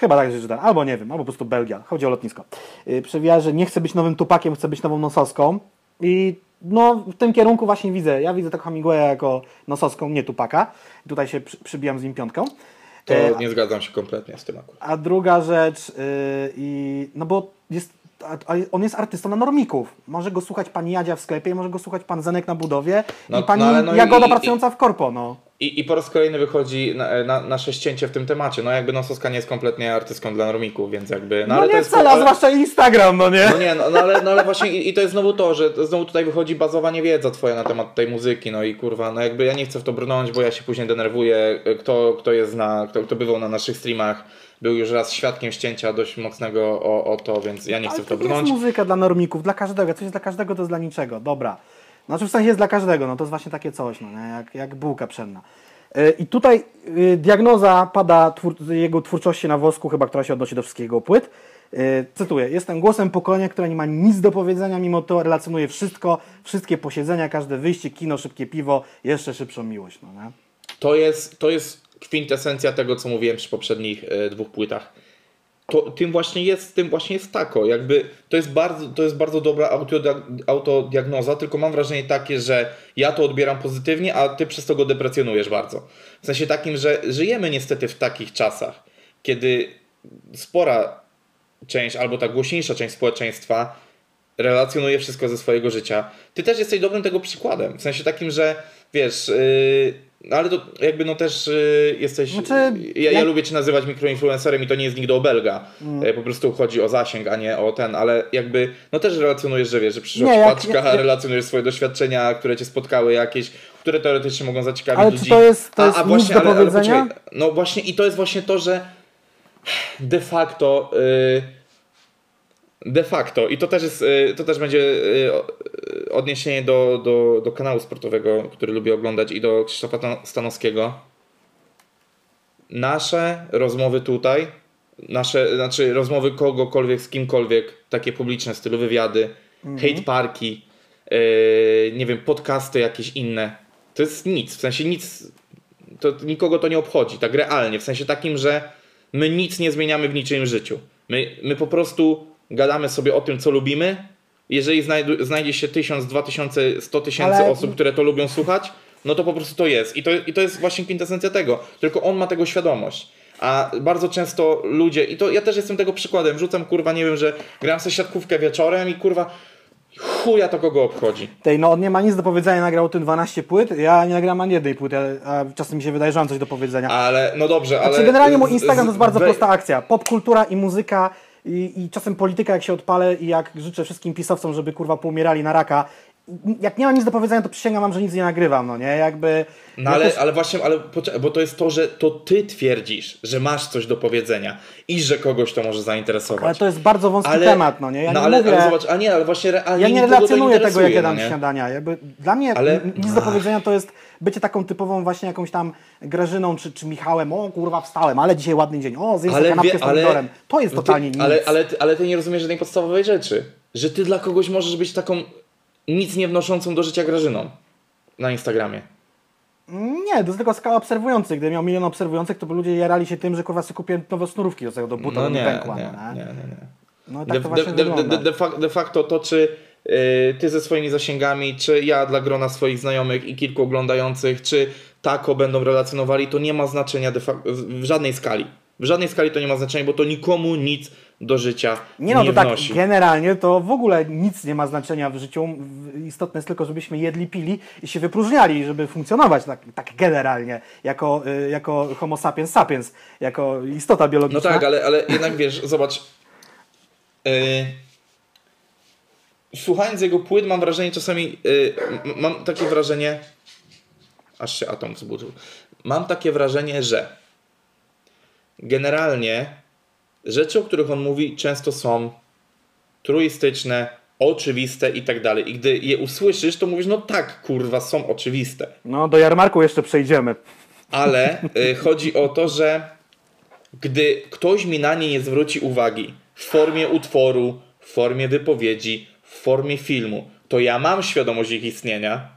chyba tak się czyta, albo nie wiem, albo po prostu Belgia, chodzi o lotnisko. Yy, przewija, że nie chce być nowym tupakiem, chce być nową nosowską i no w tym kierunku właśnie widzę, ja widzę taką Hemingwaya jako nosowską, nie tupaka. Tutaj się przy, przybijam z nim piątką. To E, nie zgadzam się kompletnie z tym akurat. a druga rzecz, yy, i, no bo jest, on jest artystą na normików. Może go słuchać pani Jadzia w sklepie, może go słuchać pan Zenek na budowie No, i pani no no Jagoda i- pracująca w korpo, no. I, I po raz kolejny wychodzi na, na, nasze ścięcie w tym temacie. No jakby Nososka nie jest kompletnie artystką dla normików, więc jakby... No, ale to nie jest, wcale, ale- zwłaszcza Instagram, no nie? No nie, no, no, ale, no ale właśnie i, i to jest znowu to, że znowu tutaj wychodzi bazowanie wiedza twoja na temat tej muzyki, no i kurwa, no jakby ja nie chcę w to brnąć, bo ja się później denerwuję, kto, kto jest na, kto, kto bywał na naszych streamach, był już raz świadkiem ścięcia dość mocnego o, o to, więc ja nie chcę Ale w to to nie jest brnąć. muzyka dla normików, dla każdego. Coś jest dla każdego, to jest dla niczego. Dobra. Znaczy w sensie jest dla każdego, no to jest właśnie takie coś, no, nie? Jak, jak bułka pszenna. Yy, I tutaj yy, diagnoza pada twór, jego twórczości na wosku, chyba która się odnosi do wszystkich jego płyt. Yy, cytuję, jestem głosem pokolenia, które nie ma nic do powiedzenia, mimo to relacjonuje wszystko, wszystkie posiedzenia, każde wyjście, kino, szybkie piwo, jeszcze szybszą miłość, no nie? To jest, to jest kwintesencja tego, co mówiłem przy poprzednich e, dwóch płytach. To, tym właśnie jest, tym właśnie jest tako. Jakby to jest bardzo, to jest bardzo dobra autodia- autodiagnoza, tylko mam wrażenie takie, że ja to odbieram pozytywnie, a ty przez to go deprecjonujesz bardzo. W sensie takim, że żyjemy niestety w takich czasach, kiedy spora część, albo ta głośniejsza część społeczeństwa relacjonuje wszystko ze swojego życia. Ty też jesteś dobrym tego przykładem. W sensie takim, że wiesz, yy, No ale to jakby no też y, jesteś. Znaczy, ja, ja jak- lubię cię nazywać mikroinfluencerem i to nie jest nigdy obelga. Mm. E, Po prostu chodzi o zasięg, a nie o ten, ale jakby no też relacjonujesz, że wiesz, że przyszła Nie, paczka, jak- relacjonujesz swoje doświadczenia, które cię spotkały jakieś, które teoretycznie mogą zaciekawić Ale ludzi. to jest- to jest nic do powiedzenia? poczekaj, no właśnie i to jest właśnie to, że de facto y, de facto i to też jest, y, to też będzie y, y, odniesienie do, do, do kanału sportowego, który lubię oglądać i do Krzysztofa Tan- Stanowskiego. Nasze rozmowy tutaj, nasze, znaczy rozmowy kogokolwiek z kimkolwiek, takie publiczne, stylu wywiady, hate parki, yy, nie wiem, podcasty jakieś inne, to jest nic, w sensie nic, to nikogo to nie obchodzi, tak realnie, w sensie takim, że my nic nie zmieniamy w niczym życiu. My, my po prostu gadamy sobie o tym, co lubimy. Jeżeli znajdzie się tysiąc, dwa tysiące, sto tysięcy Ale- osób, które to lubią słuchać, no to po prostu to jest. I to, I to jest właśnie kwintesencja tego. Tylko on ma tego świadomość. A bardzo często ludzie, i to ja też jestem tego przykładem, rzucam kurwa, nie wiem, że gram sobie siatkówkę wieczorem i kurwa chuja to kogo obchodzi. Tej, no on nie ma nic do powiedzenia, nagrał o tym 12 płyt, ja nie nagrałem ani jednej płyty, a, czasem mi się wydaje, że mam coś do powiedzenia. Ale, no dobrze, ale... Znaczy generalnie mój Instagram to jest bardzo prosta akcja. Popkultura i muzyka i, i czasem polityka jak się odpalę i jak życzę wszystkim pisowcom, żeby kurwa poumierali na raka. Jak nie mam nic do powiedzenia, to przysięgam wam, że nic nie nagrywam, no nie? Jakby... No ale, też- ale właśnie, ale bo to jest to, że to ty twierdzisz, że masz coś do powiedzenia i że kogoś to może zainteresować. Ale to jest bardzo wąski Ale- temat, no nie? Ja no nie ale, mówię... ale zobacz, a nie, ale właśnie realnie Ja nie relacjonuję tego, jak jadam no śniadania. Jakby dla mnie Ale- nic do powiedzenia to jest bycie taką typową właśnie jakąś tam Grażyną czy, czy Michałem. O kurwa, wstałem, ale dzisiaj ładny dzień. O, zjem sobie kanapkę wie- z pomidorem. To jest no ty- totalnie nic. Ale, ale, ty- ale ty nie rozumiesz żadnej podstawowej rzeczy. Że ty dla kogoś możesz być taką nic nie wnoszącą do życia Grażyną na Instagramie. Nie, to jest tylko skala obserwujących. Gdybym miał milion obserwujących, to by ludzie jarali się tym, że kurwa sobie kupię nowe snurówki do tego do buta, No nie, pękła. nie, no, nie, nie? nie. No tak De, to właśnie de, de, de, de facto to, czy ty ze swoimi zasięgami, czy ja dla grona swoich znajomych i kilku oglądających, czy tako będą relacjonowali, to nie ma znaczenia w żadnej skali. W żadnej skali to nie ma znaczenia, bo to nikomu nic do życia nie, Nie no, to tak wnosi. generalnie to w ogóle nic nie ma znaczenia w życiu. Istotne jest tylko, żebyśmy jedli, pili i się wypróżniali, żeby funkcjonować tak, tak generalnie, jako, y, jako homo sapiens sapiens, jako istota No biologiczna. tak, ale, ale jednak wiesz, zobacz. Yy, słuchając jego płyt, mam wrażenie czasami. Yy, mam takie wrażenie. Aż się atom wzbudził. Mam takie wrażenie, że generalnie rzeczy, o których on mówi, często są truistyczne, oczywiste i tak dalej. I gdy je usłyszysz, to mówisz, no tak, kurwa, są oczywiste No do jarmarku jeszcze przejdziemy. ale y, <laughs> chodzi o to, że gdy ktoś mi na nie nie zwróci uwagi w formie utworu, w formie wypowiedzi, formie filmu, to ja mam świadomość ich istnienia,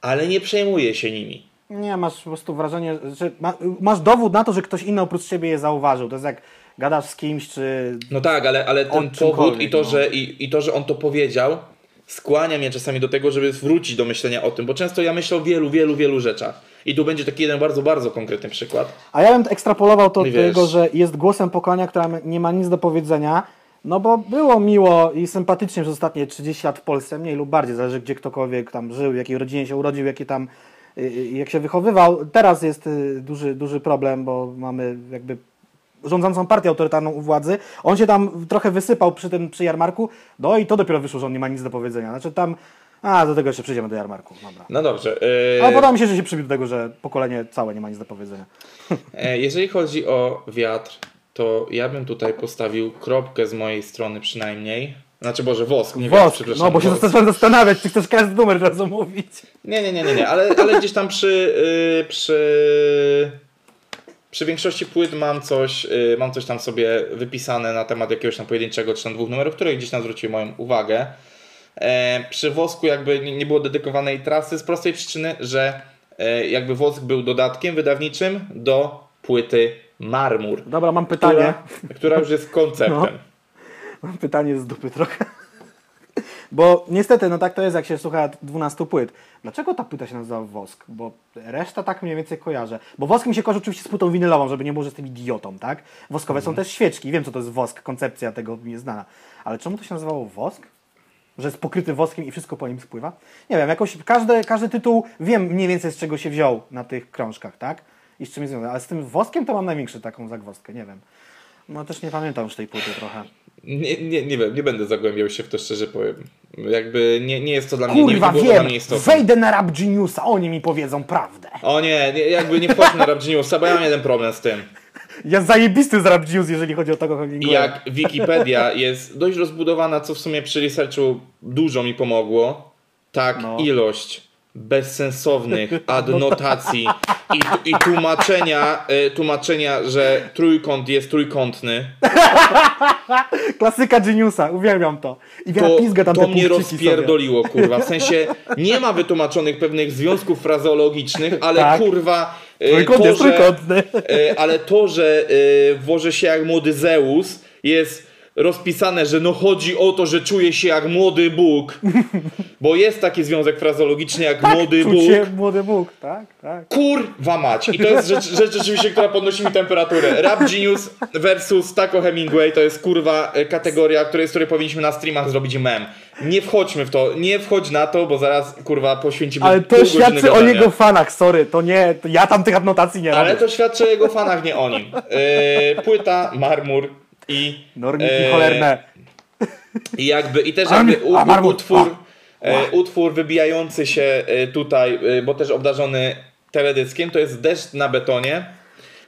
ale nie przejmuję się nimi. Nie, masz po prostu wrażenie, że ma, masz dowód na to, że ktoś inny oprócz ciebie je zauważył. To jest jak gadasz z kimś, czy No tak, ale, ale ten powód i to, no. że, i, i to, że on to powiedział, skłania mnie czasami do tego, żeby wrócić do myślenia o tym, bo często ja myślę o wielu, wielu, wielu rzeczach. I tu będzie taki jeden bardzo, bardzo konkretny przykład. A ja bym ekstrapolował to do tego, że jest głosem pokolenia, która nie ma nic do powiedzenia. No bo było miło i sympatycznie przez ostatnie 30 lat w Polsce, mniej lub bardziej, zależy gdzie ktokolwiek tam żył, w jakiej rodzinie się urodził, jaki tam, y, y, jak się wychowywał. Teraz jest y, duży, duży problem, bo mamy jakby rządzącą partię autorytarną u władzy. On się tam trochę wysypał przy tym, przy jarmarku, no i to dopiero wyszło, że on nie ma nic do powiedzenia. Znaczy tam, a do tego jeszcze przyjdziemy do jarmarku, dobra. No dobrze. Yy... Ale podoba mi się, że się przybił do tego, że pokolenie całe nie ma nic do powiedzenia. E, Jeżeli chodzi o wiatr, to ja bym tutaj postawił kropkę z mojej strony przynajmniej. Znaczy, Boże, wosk, nie Wosk, przepraszam. no bo się wosk. zacząłem zastanawiać, czy chcesz każdy numer od razu mówić. Nie, nie, nie, nie, nie. Ale, ale gdzieś tam przy, yy, przy, przy większości płyt mam coś, yy, mam coś tam sobie wypisane na temat jakiegoś tam pojedynczego czy tam dwóch numerów, które gdzieś tam zwróciły moją uwagę. E, przy wosku jakby nie, nie było dedykowanej trasy z prostej przyczyny, że e, jakby wosk był dodatkiem wydawniczym do płyty Marmur. Dobra, mam pytanie. Która, która już jest konceptem. No. Mam pytanie z dupy trochę. Bo niestety, no tak to jest, jak się słucha 12 płyt. Dlaczego ta płyta się nazywa Wosk? Bo reszta tak mniej więcej kojarzę. Bo wosk mi się kojarzy oczywiście z płytą winylową, żeby nie było, że jestem idiotą, tak? Woskowe Mhm. są też świeczki. Wiem, co to jest wosk, koncepcja tego mi jest znana. Ale czemu to się nazywało Wosk? że jest pokryty woskiem i wszystko po nim spływa. Nie wiem, jakoś każdy, każdy tytuł wiem mniej więcej z czego się wziął na tych krążkach, tak? I z czym jest związany. Ale z tym woskiem to mam największą taką zagwozdkę, nie wiem. No też nie pamiętam już tej płyty trochę. Nie, nie, nie wiem, nie będę zagłębiał się w to, szczerze powiem. Jakby nie, nie jest to dla mnie, Kurwa, nie to dla wiem, mnie istotne. wejdę na Rap Geniusa, oni mi powiedzą prawdę. O nie, nie, jakby nie wchodź na Rap Geniusa, bo ja mam jeden problem z tym. Ja zajebisty z Rap Genius, jeżeli chodzi o tego Hemingwaya. Jak Wikipedia jest dość rozbudowana, co w sumie przy researchu dużo mi pomogło, tak No. ilość bezsensownych <laughs> adnotacji i, i tłumaczenia, y, tłumaczenia, że trójkąt jest trójkątny, <laughs> Klasyka Geniusa, uwielbiam to. I to, pizga tam to mnie punkciki sobie. rozpierdoliło, kurwa. W sensie <laughs> nie ma wytłumaczonych pewnych związków frazeologicznych, ale Tak. kurwa y, Trójkąt to, jest że, trójkątny. E, ale to, że e, włożę się jak młody Zeus, jest rozpisane, że no chodzi o to, że czuję się jak młody Bóg, bo jest taki związek frazologiczny jak młody Czuć Bóg. się młody Bóg, tak, tak. Kurwa mać! I to jest rzecz, rzecz rzeczywiście, która podnosi mi temperaturę. Rap Genius versus Taco Hemingway to jest kurwa e, kategoria, której, z której powinniśmy na streamach zrobić mem. Nie wchodźmy w to, nie wchodź na to, bo zaraz kurwa poświęcimy Ale to świadczy o jego fanach, sorry, to nie, to ja tam tych adnotacji nie Ale robię. to świadczy o jego fanach, nie o nim. E, płyta, marmur i. Normiki e, cholerne. I jakby i też jakby u, marmur. utwór, e, utwór wybijający się e, tutaj, bo też obdarzony teledyskiem, to jest Deszcz na betonie,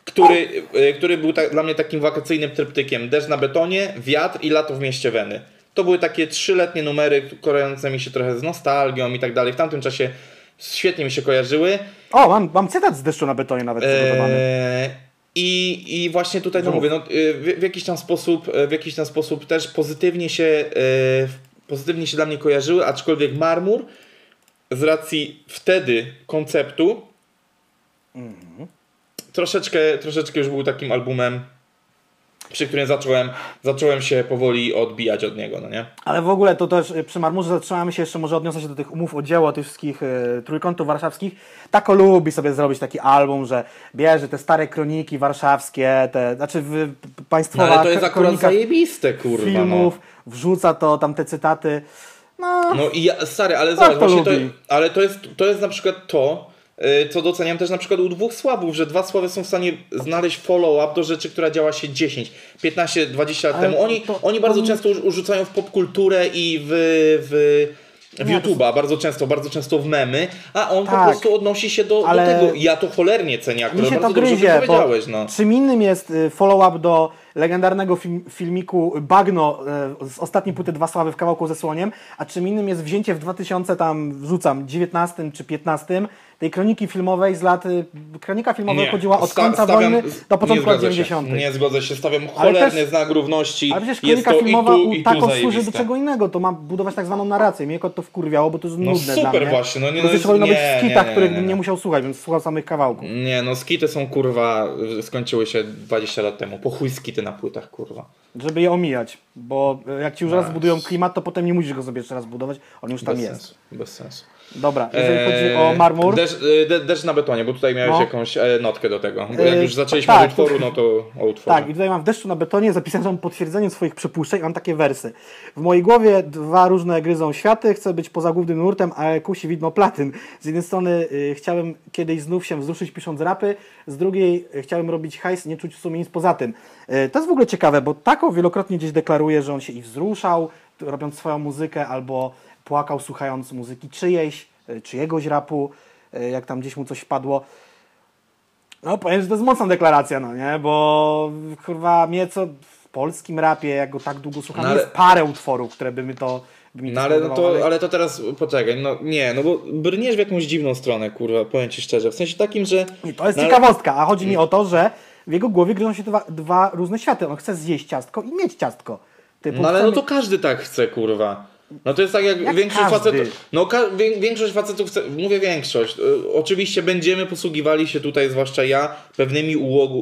który, który był tak, dla mnie takim wakacyjnym tryptykiem. Deszcz na betonie, wiatr i lato w mieście Weny. To były takie trzyletnie numery, kojarzące mi się trochę z nostalgią i tak dalej. W tamtym czasie świetnie mi się kojarzyły. O, mam, mam cytat z deszczu na betonie nawet przygotowany. Eee, I, I właśnie tutaj to Mów. mówię, no, y, w, w jakiś tam sposób, w jakiś tam sposób też pozytywnie się, e, pozytywnie się dla mnie kojarzyły, aczkolwiek marmur z racji wtedy konceptu troszeczkę, troszeczkę już był takim albumem, przy którym zacząłem, zacząłem się powoli odbijać od niego, no nie? Ale w ogóle to też y, przy Marmurze zatrzymamy się jeszcze, może odniosę się do tych umów o dzieło, tych wszystkich y, trójkątów warszawskich. Tako lubi sobie zrobić taki album, że bierze te stare kroniki warszawskie, te, znaczy w, p- No, państwowa ale to jest akurat zajebiste, kurwa, filmów, no. wrzuca to, tam te cytaty. No, No i ja, stary, ale Tak zobacz, to właśnie to, lubi. ale to jest, to jest na przykład to, co doceniam też na przykład u dwóch słabów, że dwa słaby są w stanie znaleźć follow-up do rzeczy, która działa się 10, 15, 20 lat Ale temu. Oni, to- oni bardzo to- często urzucają w popkulturę i w, w, w Nie, to- YouTube'a, bardzo często, bardzo często w memy, a on po Tak. prostu odnosi się do, Ale- do tego. Ja to cholernie cenię, mi akurat się to gryzie, powiedziałeś, no. czym innym jest y, follow-up do legendarnego film, filmiku Bagno y, z ostatniej płyty Dwa Sławy w kawałku ze słoniem, a czym innym jest wzięcie w 2000 tam, wrzucam, 19 czy 15 tej kroniki filmowej z lat, y, kronika filmowa Nie, chodziła od końca stawiam- wojny do początku lat zgodzę się. 90. Nie zgodzę się, stawiam cholerny też- znak równości. Ale przecież kronika filmowa i tu, i tu tako służy do zajebiste. czego innego, to ma budować tak zwaną narrację. Mnie to wkurwiało, bo to jest No nudne super dla mnie. właśnie, no nie, no jest- powinno być nie, w skitach, nie, których nie, bym nie. nie musiał słuchać, więc słuchał samych kawałków. Nie, no skity są kurwa, skończyły się 20 lat temu. Po chuj skity na płytach, kurwa. Żeby je omijać, bo jak ci już raz zbudują klimat, to potem nie musisz go sobie jeszcze raz budować, on już tam Bez jest. sensu, bez sensu. Dobra, jeżeli Eee, chodzi o marmur, Deszcz, e, de, deszcz na betonie, bo tutaj miałeś No. jakąś e, notkę do tego. Bo jak E, już zaczęliśmy tak, od utworu, no to o utworze. tak, i tutaj mam w deszczu na betonie zapisane potwierdzenie swoich przypuszczeń, mam takie wersy. W mojej głowie dwa różne gryzą światy, chcę być poza głównym nurtem, a kusi widmo platyn. Z jednej strony y, chciałem kiedyś znów się wzruszyć pisząc rapy, z drugiej y, chciałem robić hajs, nie czuć w sumie nic poza tym. Y, to jest w ogóle ciekawe, bo Tako wielokrotnie gdzieś deklaruje, że on się i wzruszał, robiąc swoją muzykę, albo płakał słuchając muzyki czyjejś, y, czyjegoś rapu, y, jak tam gdzieś mu coś wpadło. No powiem, że to jest mocna deklaracja, no nie? Bo kurwa mnie co w polskim rapie, jak go tak długo słucham, No ale- jest parę utworów, które by mi to No ale, no to, ale to teraz poczekaj, no nie, no bo brniesz w jakąś dziwną stronę, kurwa, powiem ci szczerze. W sensie takim, że. I to jest no ciekawostka, a chodzi mi o to, że w jego głowie gryzą się dwa, dwa różne światy. On chce zjeść ciastko i mieć ciastko. Typu No ale no to każdy tak chce, kurwa. No to jest tak jak, Jak większość każdy? facetów. No większość facetów mówię większość. Y, oczywiście będziemy posługiwali się tutaj, zwłaszcza ja, pewnymi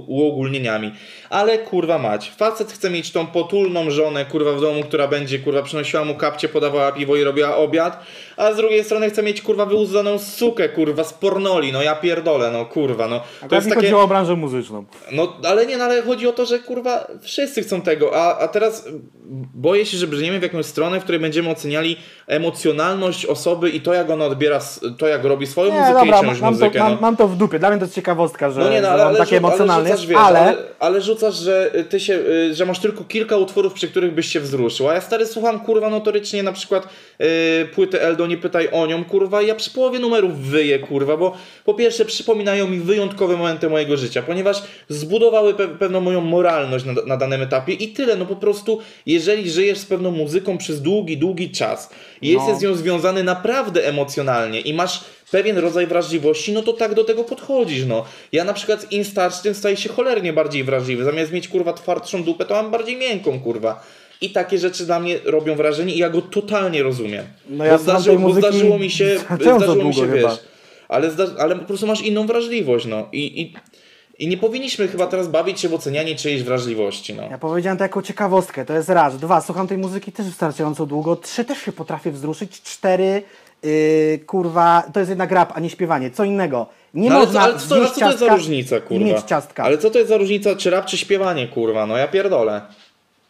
uogólnieniami. Ale kurwa mać. Facet chce mieć tą potulną żonę, kurwa, w domu, która będzie, kurwa, przynosiła mu kapcie, podawała piwo i robiła obiad. A z drugiej strony chce mieć, kurwa, wyuzdaną sukę, kurwa, z pornoli. No ja pierdolę, no kurwa, no. To Akurat jest takie. chodziło o branżę muzyczną. No, ale nie, no, ale chodzi o to, że kurwa wszyscy chcą tego, a, a teraz boję się, że brniemy w jakąś stronę, w której będziemy oceniali emocjonalność osoby i to, jak ona odbiera, to jak robi swoją Nie, muzykę dobra, i czyjąś mam, muzykę. to, mam, no. mam to w dupie. Dla mnie to jest ciekawostka, że, No nie, no, ale, ale, taki rzu- emocjonalny ale wiesz, ale... ale, ale rzucasz, że ty się, y, że masz tylko kilka utworów, przy których byś się wzruszył, a ja stary słucham, kurwa, notorycznie na przykład y, płyty Eldo, nie pytaj o nią, kurwa, i ja przy połowie numerów wyję, kurwa, bo po pierwsze przypominają mi wyjątkowe momenty mojego życia, ponieważ zbudowały pe pewną moją moralność na, na danym etapie i tyle, no po prostu, jeżeli żyjesz z pewną muzyką przez długi, długi czas i No. jesteś z nią związany naprawdę emocjonalnie i masz pewien rodzaj wrażliwości, no to tak do tego podchodzisz, no. Ja na przykład z im starszy, tym staję się cholernie bardziej wrażliwy. Zamiast mieć, kurwa, twardszą dupę, to mam bardziej miękką, kurwa. I takie rzeczy dla mnie robią wrażenie i ja go totalnie rozumiem. No ja bo, zdarzyło, bo zdarzyło mi się, <laughs> zdarzyło mi się, chyba. wiesz, ale, ale po prostu masz inną wrażliwość, no. I, i, I nie powinniśmy chyba teraz bawić się w ocenianie czyjejś wrażliwości, no. Ja powiedziałem to jako ciekawostkę, to jest raz. Dwa, słucham tej muzyki też wystarczająco długo. Trzy, też się potrafię wzruszyć. Cztery, yy, kurwa, to jest jednak rap, a nie śpiewanie. Co innego. Nie No można co, ale, co, ale co to jest za różnica, kurwa? Ale co to jest za różnica, czy rap, czy śpiewanie, kurwa? No ja pierdolę.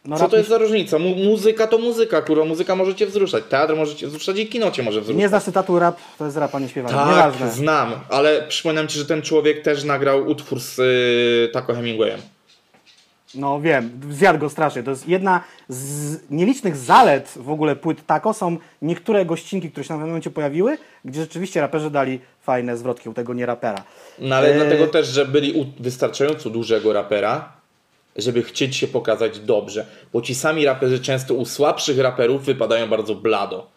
No, Co to jest za różnica? Mu muzyka to muzyka, kurwa. Muzyka może cię wzruszać, teatr może cię wzruszać i kino cię może wzruszać. Nie znasz cytatu rap, to jest rap, a nie śpiewanie. tak, Nieważne. znam, ale przypominam ci, że ten człowiek też nagrał utwór z y, Taco Hemingwayem. No wiem, zjadł go strasznie. To jest jedna z nielicznych zalet w ogóle płyt Taco. Są niektóre gościnki, które się na pewnym momencie pojawiły, gdzie rzeczywiście raperzy dali fajne zwrotki u tego nie rapera. No ale E, dlatego też, że byli u wystarczająco dużego rapera, żeby chcieć się pokazać dobrze. Bo ci sami raperzy często u słabszych raperów wypadają bardzo blado.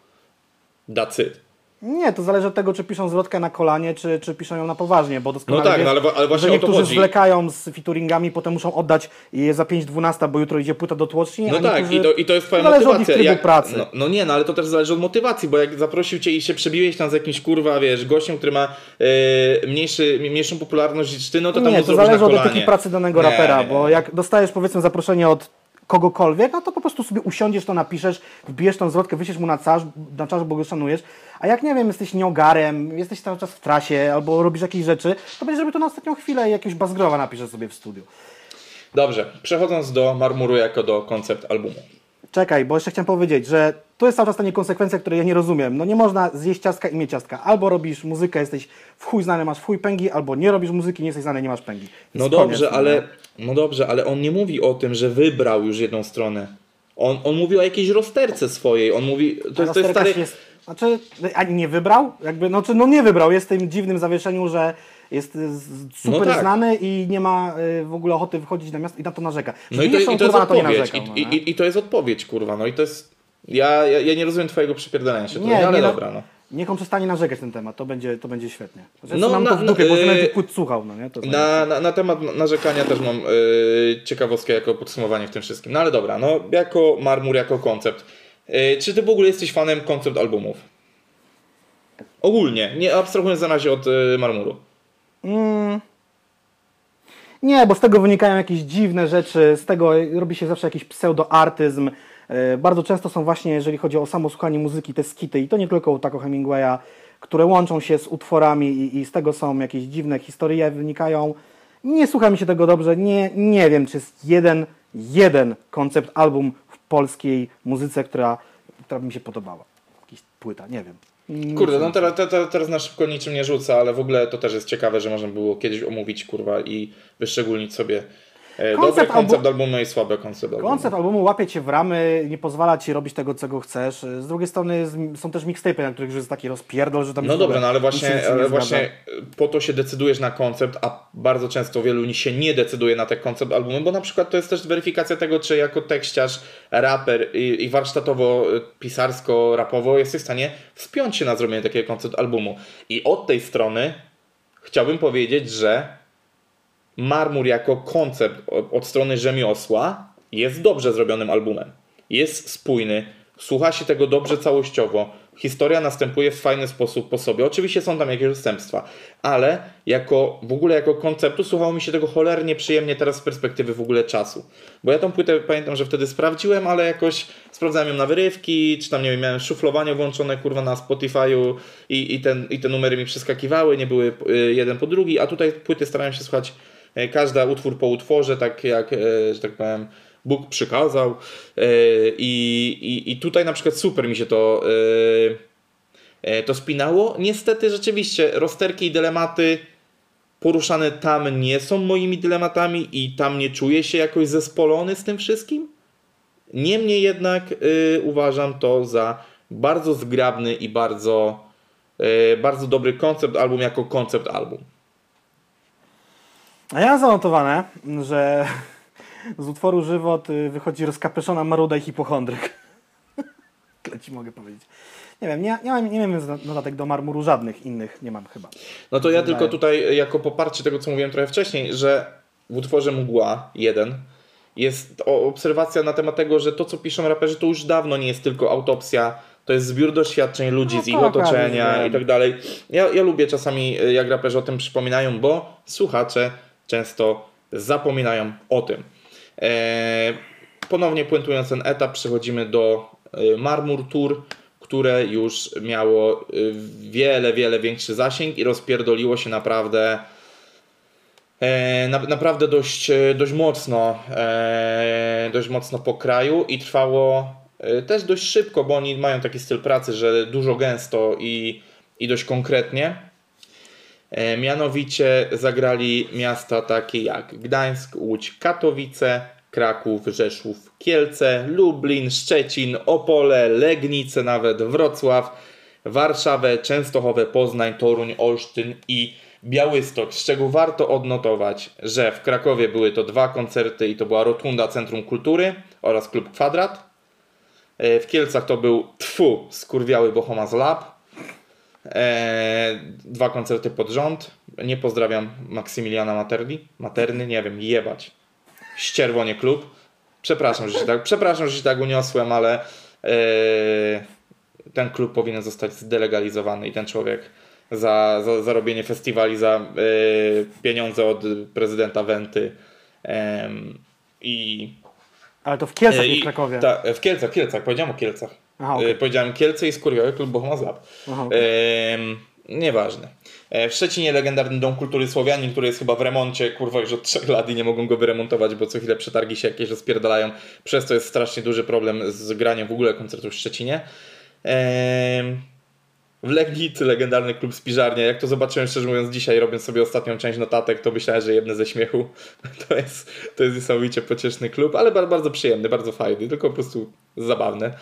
It. Nie, to zależy od tego, czy piszą zwrotkę na kolanie, czy, czy piszą ją na poważnie, bo doskonale No tak, wiesz, no ale ale właśnie że o to niektórzy chodzi. zwlekają z featuringami, potem muszą oddać je za 5.12, bo jutro idzie płyta do tłoczni, No a tak, i to, i to jest twoja zależy od ich motywacja. trybu Jak- pracy. No, no nie, no ale to też zależy od motywacji, bo jak zaprosił cię i się przebiłeś tam z jakimś kurwa, wiesz, gościem, który ma e, mniejszy, mniejszą popularność niż ty, no to tam nie, to zależy od etyki pracy danego Nie, rapera, nie, bo nie. jak dostajesz powiedzmy zaproszenie od kogokolwiek, no to po prostu sobie usiądziesz, to napiszesz, wbijesz tą zwrotkę, wyślesz mu na czas, na czas, bo go szanujesz, a jak nie wiem, jesteś nieogarem, jesteś cały czas w trasie albo robisz jakieś rzeczy, to będziesz robił to na ostatnią chwilę i jakiegoś bazgrowa napiszesz sobie w studiu. Dobrze, przechodząc do Marmuru jako do koncept albumu. Czekaj, bo jeszcze chciałem powiedzieć, że to jest cały czas ta niekonsekwencja, której ja nie rozumiem. No nie można zjeść ciastka i mieć ciastka. Albo robisz muzykę, jesteś w chuj znany, masz w chuj pęgi, albo nie robisz muzyki, nie jesteś znany, nie masz pęgi. No dobrze, koniec, ale. No dobrze, ale on nie mówi o tym, że wybrał już jedną stronę. On, on mówi o jakiejś rozterce swojej. On mówi, to jest, to jest stary, Jest, znaczy, ani nie wybrał? Jakby, no, czy, no nie wybrał, jest w tym dziwnym zawieszeniu, że jest y, z- super No tak. znany i nie ma y, w ogóle ochoty wychodzić na miasto i na to narzeka. No i to, Zresztą, i to jest kurwa, to nie odpowiedź. narzekał, I, no, i, I to jest odpowiedź, kurwa. No i to jest. Ja, ja, ja nie rozumiem twojego przypierdolenia się, nie, nie, ale nie, dobra, no. Niech on przestanie narzekać ten temat, to będzie, to będzie świetnie. Zresztą No, mam na- to w dupie, na- bo yy... płyt słuchał, no nie? To Na, na, na temat narzekania też mam yy, ciekawostkę jako podsumowanie w tym wszystkim. No ale dobra, no jako marmur, jako koncept. Yy, czy ty w ogóle jesteś fanem koncept albumów? Ogólnie, nie abstrahując na razie od yy, marmuru. Nie, bo z tego wynikają jakieś dziwne rzeczy, z tego robi się zawsze jakiś pseudoartyzm. E, Bardzo często są właśnie, jeżeli chodzi o samo słuchanie muzyki, te skity, i to nie tylko u Taco Hemingwaya, które łączą się z utworami i, i z tego są jakieś dziwne historie, wynikają. Nie słucha mi się tego dobrze, nie, nie wiem, czy jest jeden, jeden koncept album w polskiej muzyce, która, która by mi się podobała. Jakiś płyta, nie wiem. Kurde, no teraz, te- te- teraz na szybko niczym nie rzuca, ale w ogóle to też jest ciekawe, że można było kiedyś omówić, kurwa, i wyszczególnić sobie e, dobry Koncept koncept albu- albumu i słaby koncept albumu. Koncept albumu łapie cię w ramy, nie pozwala ci robić tego, czego chcesz. Z drugiej strony są też mixtape, na których już jest taki rozpierdol, że tam No dobra, no ale właśnie, ale właśnie e, po to się decydujesz na koncept, a bardzo często wielu się nie decyduje na te koncept albumy, bo na przykład to jest też weryfikacja tego, czy jako tekściarz, raper i, i warsztatowo, e, pisarsko, rapowo jesteś w stanie wspiąć się na zrobienie takiego koncept albumu. I od tej strony chciałbym powiedzieć, że Marmur jako koncept od, strony rzemiosła jest dobrze zrobionym albumem. Jest spójny, słucha się tego dobrze całościowo, historia następuje w fajny sposób po sobie. Oczywiście są tam jakieś odstępstwa, ale jako, w ogóle jako konceptu słuchało mi się tego cholernie przyjemnie teraz z perspektywy w ogóle czasu. Bo ja tą płytę pamiętam, że wtedy sprawdziłem, ale jakoś sprawdzałem ją na wyrywki, czy tam nie wiem, miałem szuflowanie włączone kurwa na Spotify'u i, i, ten, i te numery mi przeskakiwały, nie były y, jeden po drugi, a tutaj płyty starałem się słuchać każda utwór po utworze, tak jak, e, że tak powiem, Bóg przykazał. E, I, i, I tutaj na przykład super mi się to, e, e, to spinało. Niestety rzeczywiście rozterki i dylematy poruszane tam nie są moimi dylematami i tam nie czuję się jakoś zespolony z tym wszystkim. Niemniej jednak y, uważam to za bardzo zgrabny i bardzo, bardzo dobry koncept album jako koncept album. A ja mam zanotowane, że z utworu Żywot y, wychodzi rozkapeszona maruda i hipochondryk. <laughs> Tyle ci mogę powiedzieć. Nie wiem, nie, nie, mam, nie mam notatek do marmuru żadnych innych, nie mam chyba. No to ja tylko tutaj jako poparcie tego, co mówiłem trochę wcześniej, że w utworze Mgła 1 jest obserwacja na temat tego, że to, co piszą raperzy, to już dawno nie jest tylko autopsja, to jest zbiór doświadczeń ludzi no, z ich tak, otoczenia tak, i tak dalej. Ja, ja lubię czasami, jak raperzy o tym przypominają, bo słuchacze często zapominają o tym. Eee, ponownie puentując ten etap, przechodzimy do e, Marmur Tour, które już miało e, wiele, wiele większy zasięg i rozpierdoliło się naprawdę e, na, naprawdę dość, dość mocno dość mocno po kraju i trwało też dość szybko, bo oni mają taki styl pracy, że dużo gęsto i, i dość konkretnie. E, mianowicie zagrali miasta takie jak Gdańsk, Łódź, Katowice, Kraków, Rzeszów, Kielce, Lublin, Szczecin, Opole, Legnice, nawet Wrocław, Warszawę, Częstochowę, Poznań, Toruń, Olsztyn i Białystok, z czego warto odnotować, że w Krakowie były to dwa koncerty i to była Rotunda Centrum Kultury oraz Klub Kwadrat. E, w Kielcach to był Tfu, skurwiały Bohomas Lab. Eee, dwa koncerty pod rząd. Nie pozdrawiam Maksymiliana Materni. Materny, nie wiem, jebać. Ścierwonie klub. Przepraszam, że się tak, przepraszam, że się tak uniosłem, ale eee, ten klub powinien zostać zdelegalizowany i ten człowiek za, za, za robienie festiwali, za eee, pieniądze od prezydenta Wenty i ale to w Kielcach, nie w Krakowie. Ta, w Kielcach, Kielcach, powiedziałem o Kielcach. Aha, okay. Powiedziałem Kielce i Skurwiowy Klub Bohumaz Lab. Aha, okay. e, nieważne. E, w Szczecinie legendarny Dom Kultury Słowianin, który jest chyba w remoncie, kurwa już od trzech lat i nie mogą go wyremontować, bo co chwilę przetargi się jakieś rozpierdalają. Przez to jest strasznie duży problem z graniem w ogóle koncertów w Szczecinie. Eee, w Legnicy legendarny klub Spiżarnia. Jak to zobaczyłem, szczerze mówiąc, dzisiaj robiąc sobie ostatnią część notatek, to myślałem, że jedne ze śmiechu. <laughs> To jest, to jest niesamowicie pocieszny klub, ale bardzo, bardzo przyjemny, bardzo fajny, tylko po prostu zabawny.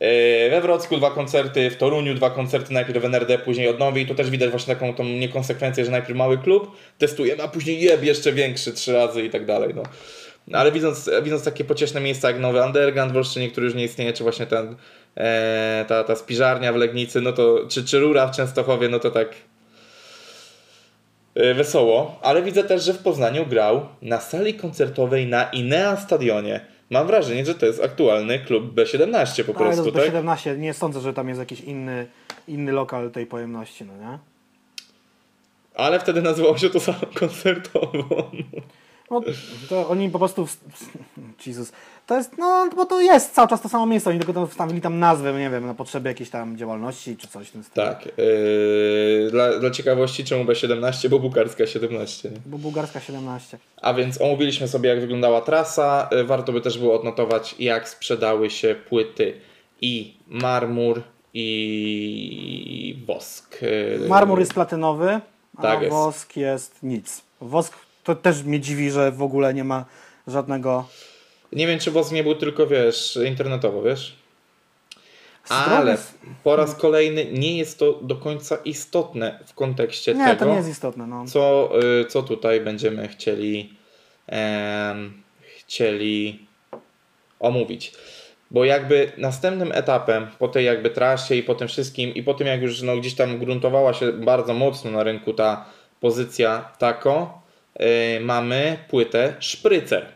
E, we Wrocku dwa koncerty, w Toruniu dwa koncerty, najpierw w NRD, później odnowi i tu też widać właśnie taką tą niekonsekwencję, że najpierw mały klub testujemy, a później jeb jeszcze większy trzy razy i tak dalej. No. no ale widząc, widząc takie pocieszne miejsca jak Nowy Underground w Olsztynie, który już nie istnieje, czy właśnie ten, e, ta, ta spiżarnia w Legnicy, no to, czy, czy Rura w Częstochowie, no to tak e, wesoło. Ale widzę też, że w Poznaniu grał na sali koncertowej na Inea Stadionie Mam wrażenie, że to jest aktualny klub B17 po prostu, Ale to B17, tak? nie sądzę, że tam jest jakiś inny, inny lokal tej pojemności, no nie? Ale wtedy nazywało się to salą koncertową. No, to oni po prostu. Jezus. To jest, no, bo to jest cały czas to samo miejsce. Oni tylko wstawili tam nazwę, nie wiem, na potrzeby jakiejś tam działalności czy coś w tym stylu. Tak. Yy, dla, dla ciekawości, czemu B17, bo bułgarska 17. Nie? Bo bułgarska 17. A więc omówiliśmy sobie, jak wyglądała trasa. Yy, warto by też było odnotować, jak sprzedały się płyty i marmur, i wosk. Yy, marmur jest platynowy, a tak jest. wosk jest nic. Wosk to też mnie dziwi, że w ogóle nie ma żadnego. Nie wiem, czy boss nie był tylko, wiesz, internetowo, wiesz? Ale po raz kolejny nie jest to do końca istotne w kontekście nie, tego, to nie jest istotne, no. co, y, co tutaj będziemy chcieli, em, chcieli omówić. Bo jakby następnym etapem po tej jakby trasie i po tym wszystkim i po tym jak już no, gdzieś tam gruntowała się bardzo mocno na rynku ta pozycja tako, yy, mamy płytę Szprycer.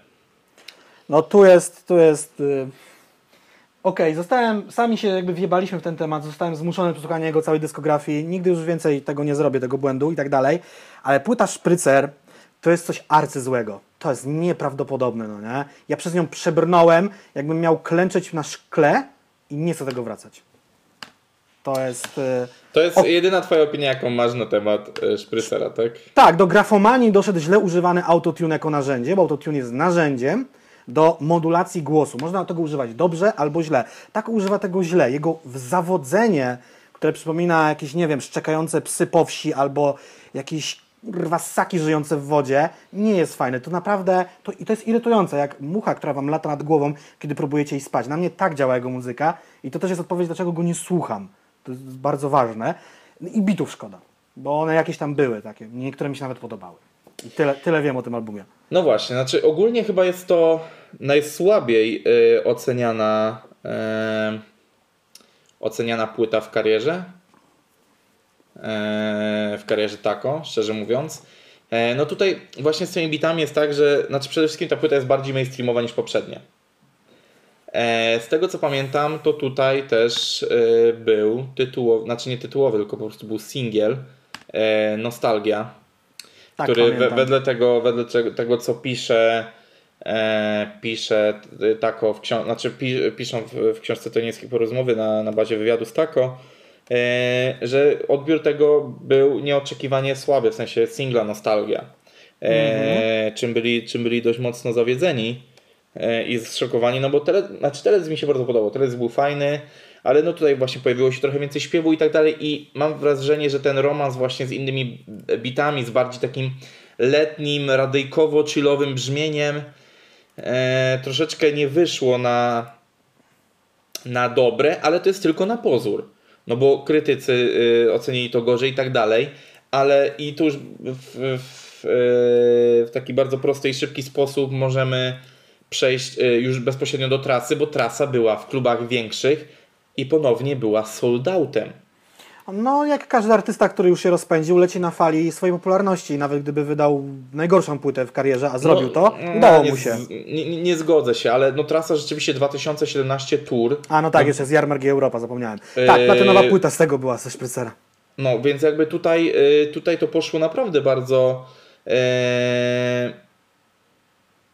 No tu jest, tu jest... Yy... Okej, okay, zostałem, sami się jakby wjebaliśmy w ten temat, zostałem zmuszony przesłuchania jego całej dyskografii, nigdy już więcej tego nie zrobię, tego błędu i tak dalej, ale płyta Szprycer to jest coś arcyzłego. To jest nieprawdopodobne, no nie? Ja przez nią przebrnąłem, jakbym miał klęczeć na szkle i nie chcę tego wracać. To jest... Yy... To jest o... jedyna twoja opinia, jaką masz na temat y, szprycera, tak? Tak, do grafomanii doszedł źle używany autotune jako narzędzie, bo autotune jest narzędziem, do modulacji głosu. Można tego używać dobrze albo źle. Tak używa tego źle. Jego zawodzenie, które przypomina jakieś, nie wiem, szczekające psy po wsi albo jakieś rwassaki żyjące w wodzie, nie jest fajne. To naprawdę, to, i to jest irytujące, jak mucha, która wam lata nad głową, kiedy próbujecie jej spać. Na mnie tak działa jego muzyka i to też jest odpowiedź, dlaczego go nie słucham. To jest bardzo ważne. I bitów szkoda, bo one jakieś tam były takie, niektóre mi się nawet podobały. Tyle, tyle wiem o tym albumie. No właśnie, znaczy ogólnie chyba jest to najsłabiej y, oceniana y, oceniana płyta w karierze. Y, w karierze Taco, szczerze mówiąc. E, no tutaj właśnie z tymi bitami jest tak, że znaczy przede wszystkim ta płyta jest bardziej mainstreamowa niż poprzednie. E, z tego co pamiętam, to tutaj też był tytułowy, znaczy nie tytułowy, tylko po prostu był singiel Nostalgia, tak, który we, wedle, tego, wedle tego, co pisze, e, pisze Tako w książce, znaczy piszą w, w książce Tonieckiej porozmowy na, na bazie wywiadu z Tako, e, że odbiór tego był nieoczekiwanie słaby, w sensie singla Nostalgia. E, mhm. czym, byli, czym byli dość mocno zawiedzeni e, i zszokowani, no bo tele, znaczy mi się bardzo podobał, teledysk był fajny, ale no tutaj właśnie pojawiło się trochę więcej śpiewu i tak dalej i mam wrażenie, że ten romans właśnie z innymi bitami, z bardziej takim letnim, radyjkowo-chillowym brzmieniem e, troszeczkę nie wyszło na, na dobre, ale to jest tylko na pozór. No bo krytycy y, ocenili to gorzej i tak dalej, ale i tu już w, w, w taki bardzo prosty i szybki sposób możemy przejść y, już bezpośrednio do trasy, bo trasa była w klubach większych i ponownie była sold outem. No, jak każdy artysta, który już się rozpędził, leci na fali swojej popularności. Nawet gdyby wydał najgorszą płytę w karierze, a zrobił no, to, udało mu się. Nie, nie, zgodzę się, ale no trasa rzeczywiście 2017 Tour. A no tak, no, jeszcze z Jarmark Europa, zapomniałem. Tak, platynowa płyta z tego była, ze Szprycera. No, więc jakby tutaj, y, tutaj to poszło naprawdę bardzo e,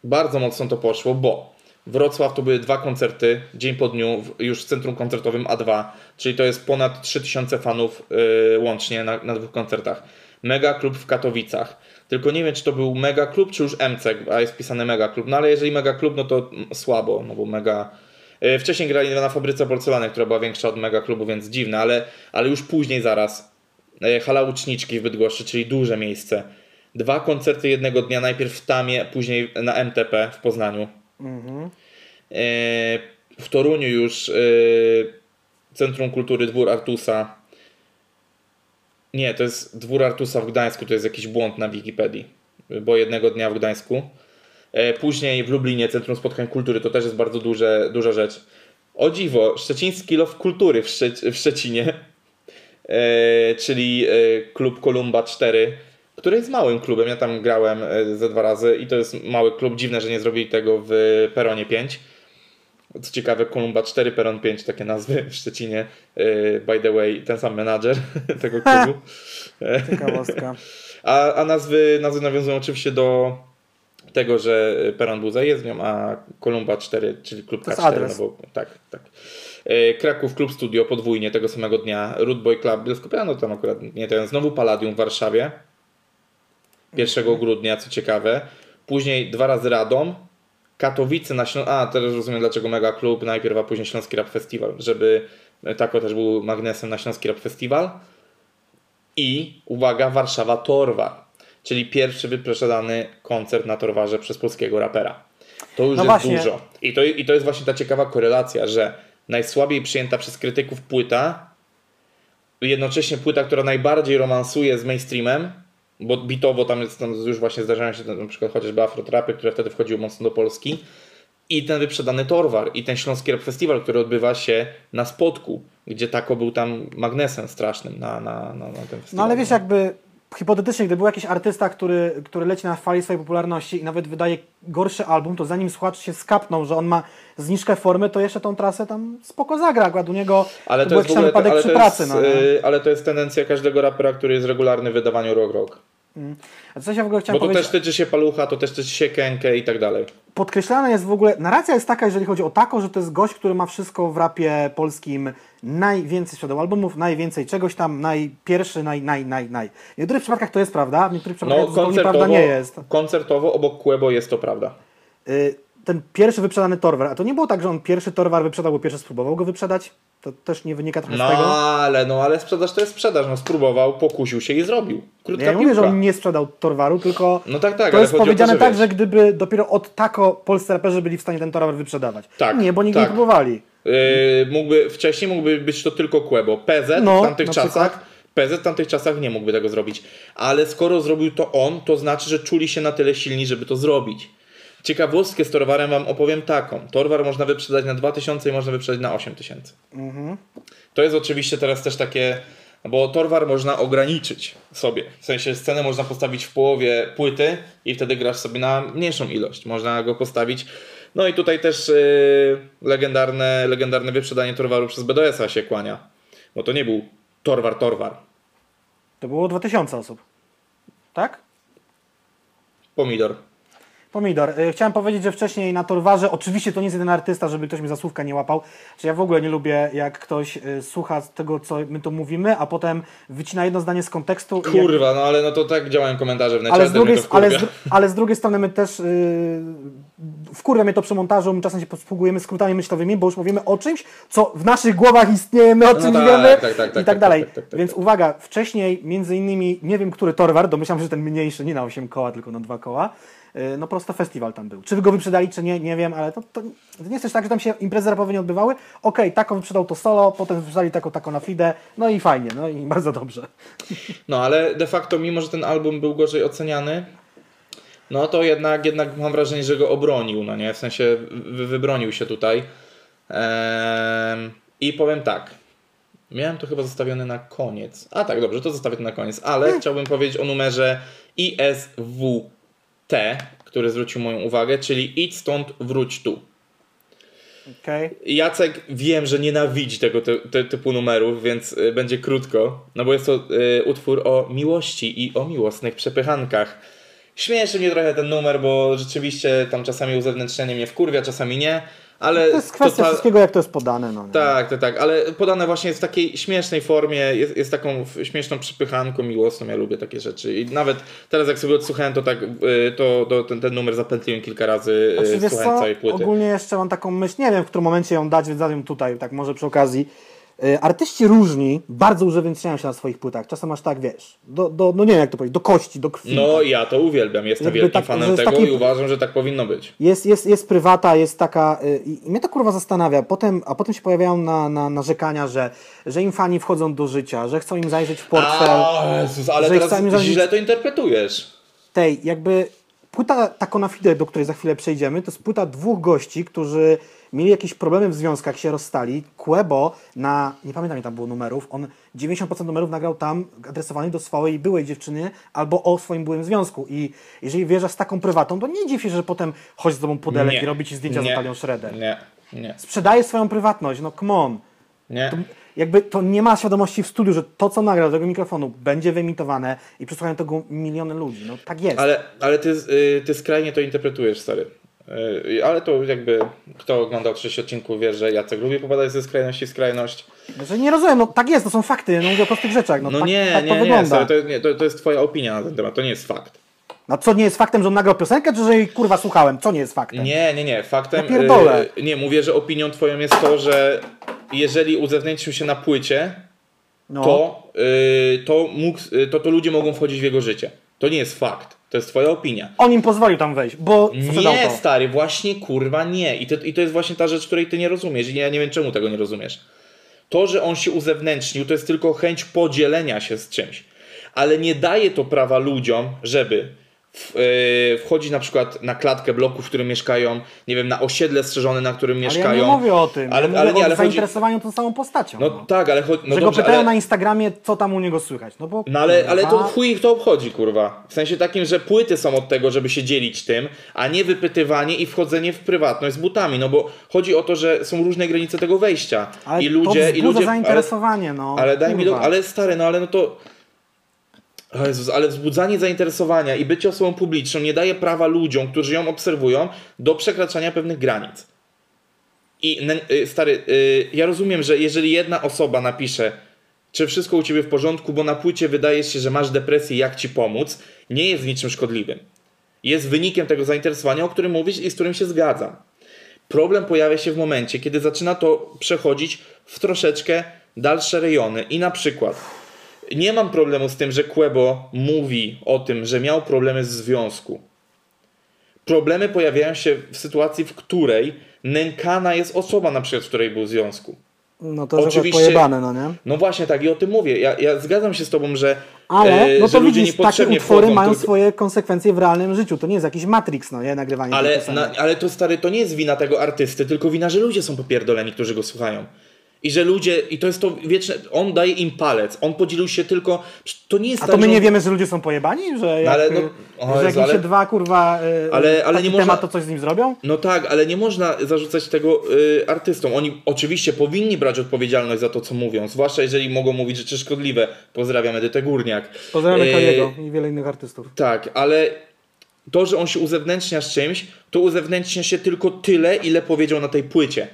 bardzo mocno to poszło, bo Wrocław to były dwa koncerty, dzień po dniu, już w centrum koncertowym A2, czyli to jest ponad 3000 fanów yy, łącznie na, na dwóch koncertach. Mega klub w Katowicach. Tylko nie wiem, czy to był mega klub, czy już MC, a jest pisane mega klub. No ale jeżeli mega klub, no to słabo, no bo mega. Yy, wcześniej grali na fabryce porcelany, która była większa od mega klubu, więc dziwne, ale, ale już później zaraz. Yy, hala Łuczniczki w Bydgoszczy, czyli duże miejsce. Dwa koncerty jednego dnia, najpierw w Tamie, później na MTP w Poznaniu. Mhm. W Toruniu już e, Centrum Kultury Dwór Artusa. Nie, to jest Dwór Artusa w Gdańsku, to jest jakiś błąd na Wikipedii, bo jednego dnia w Gdańsku. E, później w Lublinie Centrum Spotkań Kultury, to też jest bardzo duże, duża rzecz. O dziwo, Szczeciński Love Kultury w, w Szczecinie, czyli klub Kolumba 4 który jest małym klubem. Ja tam grałem e, ze dwa razy i to jest mały klub. Dziwne, że nie zrobili tego w Peronie 5. Co ciekawe, Kolumba 4, Peron 5, takie nazwy w Szczecinie. E, by the way, ten sam menadżer <laughs> tego klubu. Ciekawostka. <laughs> A, a nazwy, nazwy nawiązują oczywiście do tego, że Peron był zajezdnią, a Kolumba 4, czyli klub to K4. No bo, tak, tak. E, Kraków Klub Studio podwójnie tego samego dnia. Root Boy Club Bielsko-Biała, tam akurat nie ten. Znowu Palladium w Warszawie. 1 grudnia, co ciekawe. Później dwa razy Radom, Katowice na Śląsku. A, teraz rozumiem dlaczego Mega Klub najpierw, a później Śląski Rap Festival, żeby e, Tako też był magnesem na Śląski Rap Festival. I uwaga, Warszawa Torwar, czyli pierwszy wyprzedany koncert na Torwarze przez polskiego rapera. To już no jest właśnie. dużo. I to, I to jest właśnie ta ciekawa korelacja, że najsłabiej przyjęta przez krytyków płyta, jednocześnie płyta, która najbardziej romansuje z mainstreamem, bo bitowo tam, jest, tam już właśnie zdarzają się na przykład chociażby afrotrapy, które wtedy wchodziły mocno do Polski i ten wyprzedany Torwar i ten Śląski Rap Festiwal, który odbywa się na Spodku, gdzie Tako był tam magnesem strasznym na, na, na, na ten festiwal. No ale wiesz, jakby hipotetycznie, gdyby był jakiś artysta, który, który leci na fali swojej popularności i nawet wydaje gorszy album, to zanim słuchacz się skapnął, że on ma zniżkę formy, to jeszcze tą trasę tam spoko zagra. Akurat u niego ale to, to jest ogóle, wypadek ale przy pracy. Jest, no, yy, ale to jest tendencja każdego rapera, który jest regularny w wydawaniu rok rok. Mm. A coś ja w ogóle chciałem Bo to powiedzieć... też tyczy się palucha, to też tyczy się kękę i tak dalej. Podkreślana jest w ogóle, narracja jest taka, jeżeli chodzi o Tako, że to jest gość, który ma wszystko w rapie polskim najwięcej sprzedał albumów, najwięcej czegoś tam, najpierwszy, naj, naj, naj, naj. W niektórych przypadkach to jest prawda, w niektórych przypadkach no, to prawda nie jest. Koncertowo obok Quebo jest to prawda. Y ten pierwszy wyprzedany Torwar, a to nie było tak, że on pierwszy Torwar wyprzedał, bo pierwszy spróbował go wyprzedać? To też nie wynika trochę No z tego? ale, no ale sprzedaż to jest sprzedaż. No spróbował, pokusił się i zrobił. Krótka Ja nie piłka. mówię, że on nie sprzedał Torwaru, tylko No tak, tak, to jest o to, powiedziane że tak, wiesz. że gdyby dopiero od tako polscy raperzy byli w stanie ten Torwar wyprzedawać. Tak, nie, bo nigdy tak. nie próbowali. Yy, mógłby, wcześniej mógłby być to tylko Quebo. PZ No, w tamtych czasach. przykład. PZ w tamtych czasach nie mógłby tego zrobić. Ale skoro zrobił to on, to znaczy, że czuli się na tyle silni, żeby to zrobić. Ciekawostkę z Torwarem wam opowiem taką. Torwar można wyprzedać na 2000 i można wyprzedać na 8000. To jest oczywiście teraz też takie, bo Torwar można ograniczyć sobie. W sensie scenę można postawić w połowie płyty i wtedy grasz sobie na mniejszą ilość. Można go postawić. No i tutaj też yy, legendarne, legendarne wyprzedanie Torwaru przez BDS-a się kłania. Bo to nie był Torwar Torwar. To było 2000 osób. Tak? Pomidor. Pomidor. Y, Chciałem powiedzieć, że wcześniej na Torwarze, oczywiście to nie jest jeden artysta, żeby ktoś mi za słówka nie łapał, że ja w ogóle nie lubię, jak ktoś y, słucha tego, co my tu mówimy, a potem wycina jedno zdanie z kontekstu. i jak- Kurwa, no ale no to tak działają komentarze w necie. ale z, drugiej, ale, z, ale z drugiej strony my też yy, wkurwia mnie to przy montażu, my czasem się posługujemy skrótami myślowymi, bo już mówimy o czymś, co w naszych głowach istnieje, my o No czym tak, wiemy tak, tak, tak, i tak, tak, dalej. tak, Więc uwaga, wcześniej między innymi, nie wiem który Torwar, domyślam się, że ten mniejszy, nie na 8 koła, tylko na 2 koła, no prosto festiwal tam był. Czy wy go wyprzedali, czy nie, nie wiem, ale to, to, nie jest też tak, że tam się imprezy rapowe nie odbywały. Okej, tako wyprzedał to solo, potem wyprzedali tako, tako na Fide, no i fajnie, no i <laughs> bardzo dobrze. No ale de facto, mimo że ten album był gorzej oceniany, no to jednak, jednak mam wrażenie, że go obronił, no nie? W sensie wy, wybronił się tutaj. I powiem tak. Miałem to chyba zostawione na koniec. A tak, dobrze, to zostawię to na koniec. Ale chciałbym powiedzieć o numerze ISWT, który zwrócił moją uwagę, czyli idź stąd, wróć tu. Okej. Jacek wiem, że nienawidzi tego ty, ty, typu numerów, więc y, będzie krótko, no bo jest to y, utwór o miłości i o miłosnych przepychankach. Śmieszy mnie trochę ten numer, bo rzeczywiście tam czasami uzewnętrznienie mnie wkurwia, czasami nie, ale... To jest kwestia total- wszystkiego, jak to jest podane. No? Tak, tak, tak, ale podane właśnie jest w takiej śmiesznej formie, jest, jest taką śmieszną przypychanką miłosną, ja lubię takie rzeczy i nawet teraz jak sobie odsłuchałem, to tak, y, to, to ten, ten numer zapętliłem kilka razy, y, Znaczy, słuchając całej płyty. ogólnie jeszcze mam taką myśl, nie wiem w którym momencie ją dać, więc dam ją tutaj, tak może przy okazji. Y, Artyści różni bardzo uzewnętrzniają się na swoich płytach. Czasem aż tak, wiesz, do, do, no nie wiem jak to powiedzieć, do kości, do krwi. No tak. ja to uwielbiam, jestem Jakby wielkim tak, fanem tego taki- i uważam, że tak powinno być. Jest, jest, jest prywata, jest taka. y, I mnie to kurwa zastanawia. Potem, a potem się pojawiają na, na, narzekania, że, że im fani wchodzą do życia, że chcą im zajrzeć w portfel. A, Jezus, ale że teraz rządzić- źle to interpretujesz. tej, jakby płyta Taco na Fide, do której za chwilę przejdziemy, to jest płyta dwóch gości, którzy mieli jakieś problemy w związkach, się rozstali. Quebo na, nie pamiętam ile tam było numerów, on 90% numerów nagrał tam adresowanych do swojej byłej dziewczyny albo o swoim byłym związku. I jeżeli wjeżdżasz z taką prywatą, to nie dziw się, że potem chodzi z tobą pudelek Nie. i robi ci zdjęcia z Nie. Natalią Schroeder. Nie, nie, Sprzedaje swoją prywatność, no come on. nie. To, jakby to nie ma świadomości w studiu, że to, co nagrał do tego mikrofonu, będzie wyemitowane i przesłuchają tego miliony ludzi. No tak jest. Ale, ale ty, y, ty skrajnie to interpretujesz, stary. Y, Ale to jakby kto oglądał 30 odcinków wie, że Jacek lubi popadać ze skrajności w skrajność. Że nie rozumiem, no tak jest, to są fakty, no mówię o prostych rzeczach, no, No tak, nie, tak nie, to nie, wygląda. stary, to, jest- nie to, to jest twoja opinia na ten temat, to nie jest fakt. No co nie jest faktem, że on nagrał piosenkę, czy że jej kurwa słuchałem? Co nie jest faktem? Nie, nie, nie. Faktem. Ja pierdolę. y, nie, mówię, że opinią twoją jest to, że jeżeli uzewnętrznił się na płycie, No. to, y, to, mógł, y, to, to ludzie mogą wchodzić w jego życie. To nie jest fakt. To jest twoja opinia. On im pozwolił tam wejść, bo Nie, stary, właśnie kurwa nie. I to, I to jest właśnie ta rzecz, której ty nie rozumiesz. I ja nie wiem, czemu tego nie rozumiesz. To, że on się uzewnętrznił, to jest tylko chęć podzielenia się z czymś. Ale nie daje to prawa ludziom, żeby w, yy, wchodzić na przykład na klatkę bloku, w którym mieszkają, nie wiem, na osiedle strzeżone, na którym Ale ja mieszkają. nie mówię o tym, Ale, ja mówię ale nie, o ale chodzi... zainteresowaniu tą samą postacią. No No, tak, ale chodzi... No że go dobrze, pytają ale... na Instagramie, co tam u niego słychać. No, bo, No ale, ale to kurwa, chuj ich to obchodzi, kurwa. W sensie takim, że płyty są od tego, żeby się dzielić tym, a nie wypytywanie i wchodzenie w prywatność z butami. No bo chodzi o to, że są różne granice tego wejścia. ale I ludzie, to i ludzie. Ale, zainteresowanie, no. ale daj mi do, kurwa. ale stary, no ale no to. Jezus, ale wzbudzanie zainteresowania i bycie osobą publiczną nie daje prawa ludziom, którzy ją obserwują, do przekraczania pewnych granic. I y, stary, y, ja rozumiem, że jeżeli jedna osoba napisze, czy wszystko u ciebie w porządku, bo na płycie wydaje się, że masz depresję, jak ci pomóc, nie jest niczym szkodliwym. jest wynikiem tego zainteresowania, o którym mówisz i z którym się zgadzam. Problem pojawia się w momencie, kiedy zaczyna to przechodzić w troszeczkę dalsze rejony. I na przykład nie mam problemu z tym, że Quebo mówi o tym, że miał problemy z związku. Problemy pojawiają się w sytuacji, w której nękana jest osoba, na przykład, w której był w związku. No to Oczywiście, pojebane, no nie? No właśnie tak i o tym mówię. Ja, ja zgadzam się z tobą, że Ale e, no to widzisz, takie utwory mają tylko... swoje konsekwencje w realnym życiu. To nie jest jakiś Matrix, no nie? Nagrywanie ale, na, ale to stary, to nie jest wina tego artysty, tylko wina, że ludzie są popierdoleni, którzy go słuchają. I że ludzie, i to jest to wieczne, on daje im palec, on podzielił się tylko, to nie jest A tak, to my nie wiemy, że ludzie są pojebani? Że jak, ale, no, o, że jak ale, się dwa kurwa y, ale, ale nie można, temat, to coś z nim zrobią? No tak, ale nie można zarzucać tego y, artystom. Oni oczywiście powinni brać odpowiedzialność za to, co mówią, zwłaszcza jeżeli mogą mówić rzeczy szkodliwe. Pozdrawiam Edytę Górniak. Pozdrawiamy y, Kaliego i wiele innych artystów. Tak, ale to, że on się uzewnętrznia z czymś, to uzewnętrznia się tylko tyle, ile powiedział na tej płycie.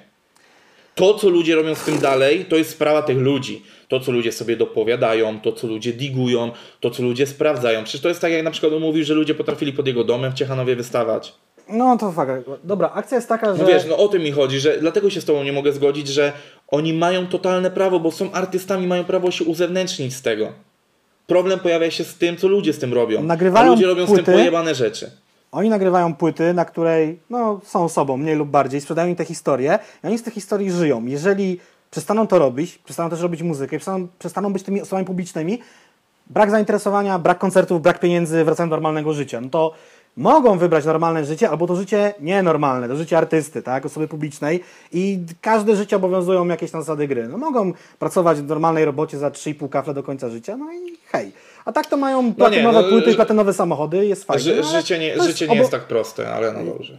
To, co ludzie robią z tym dalej, to jest sprawa tych ludzi. To, co ludzie sobie dopowiadają, to, co ludzie digują, to, co ludzie sprawdzają. Przecież to jest tak, jak na przykład mówił, że ludzie potrafili pod jego domem w Ciechanowie wystawać. No to fakt. Dobra, akcja jest taka, że... No wiesz, no o tym mi chodzi, że dlatego się z tobą nie mogę zgodzić, że oni mają totalne prawo, bo są artystami, mają prawo się uzewnętrznić z tego. Problem pojawia się z tym, co ludzie z tym robią. Nagrywają A ludzie robią płyty, z tym pojebane rzeczy. Oni nagrywają płyty, na której no, są sobą, mniej lub bardziej, sprzedają im te historie i oni z tych historii żyją. Jeżeli przestaną to robić, przestaną też robić muzykę, przestaną, przestaną być tymi osobami publicznymi, brak zainteresowania, brak koncertów, brak pieniędzy, wracają do normalnego życia, no to mogą wybrać normalne życie albo to życie nienormalne, to życie artysty, tak, osoby publicznej i każde życie obowiązują jakieś tam zasady gry. No mogą pracować w normalnej robocie za 3,5 kafle do końca życia, no i hej. A tak to mają platynowe no nie, no, płyty i platynowe samochody, jest fajnie. Ży, życie nie, życie nie jest tak proste, ale no dobrze.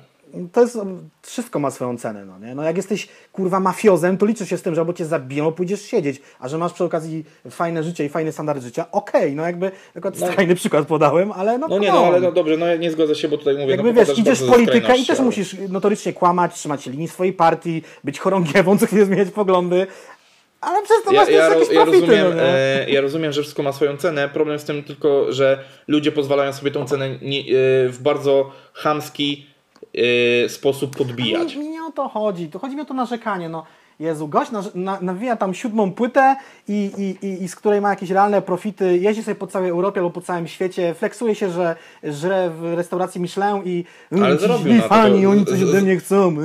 To jest, wszystko ma swoją cenę, no nie? No jak jesteś, kurwa, mafiozem, to liczysz się z tym, że albo cię zabiją, pójdziesz siedzieć, a że masz przy okazji fajne życie i fajny standard życia, okej, okay, no jakby, akurat no, fajny przykład podałem, ale no No nie, no ale no dobrze, no ja nie zgodzę się, bo tutaj mówię, jakby no, wiesz, idziesz w politykę i też ale... musisz notorycznie kłamać, trzymać się linii swojej partii, być chorągiewą, co chwilę zmieniać poglądy, ale przez to ja, masz ja, jakieś ja profity, rozumiem, no e, ja rozumiem, że wszystko ma swoją cenę. Problem z tym tylko, że ludzie pozwalają sobie tą cenę nie, e, w bardzo chamski e, sposób podbijać. Nie, nie o to chodzi. To chodzi mi o to narzekanie. No. Jezu, gość na, nawija tam siódmą płytę i, i, i, i, z której ma jakieś realne profity, jeździ sobie po całej Europie albo po całym świecie, flexuje się, że żre w restauracji Michelin i mm, ale zarobił na fani, to, oni coś ode mnie chcą.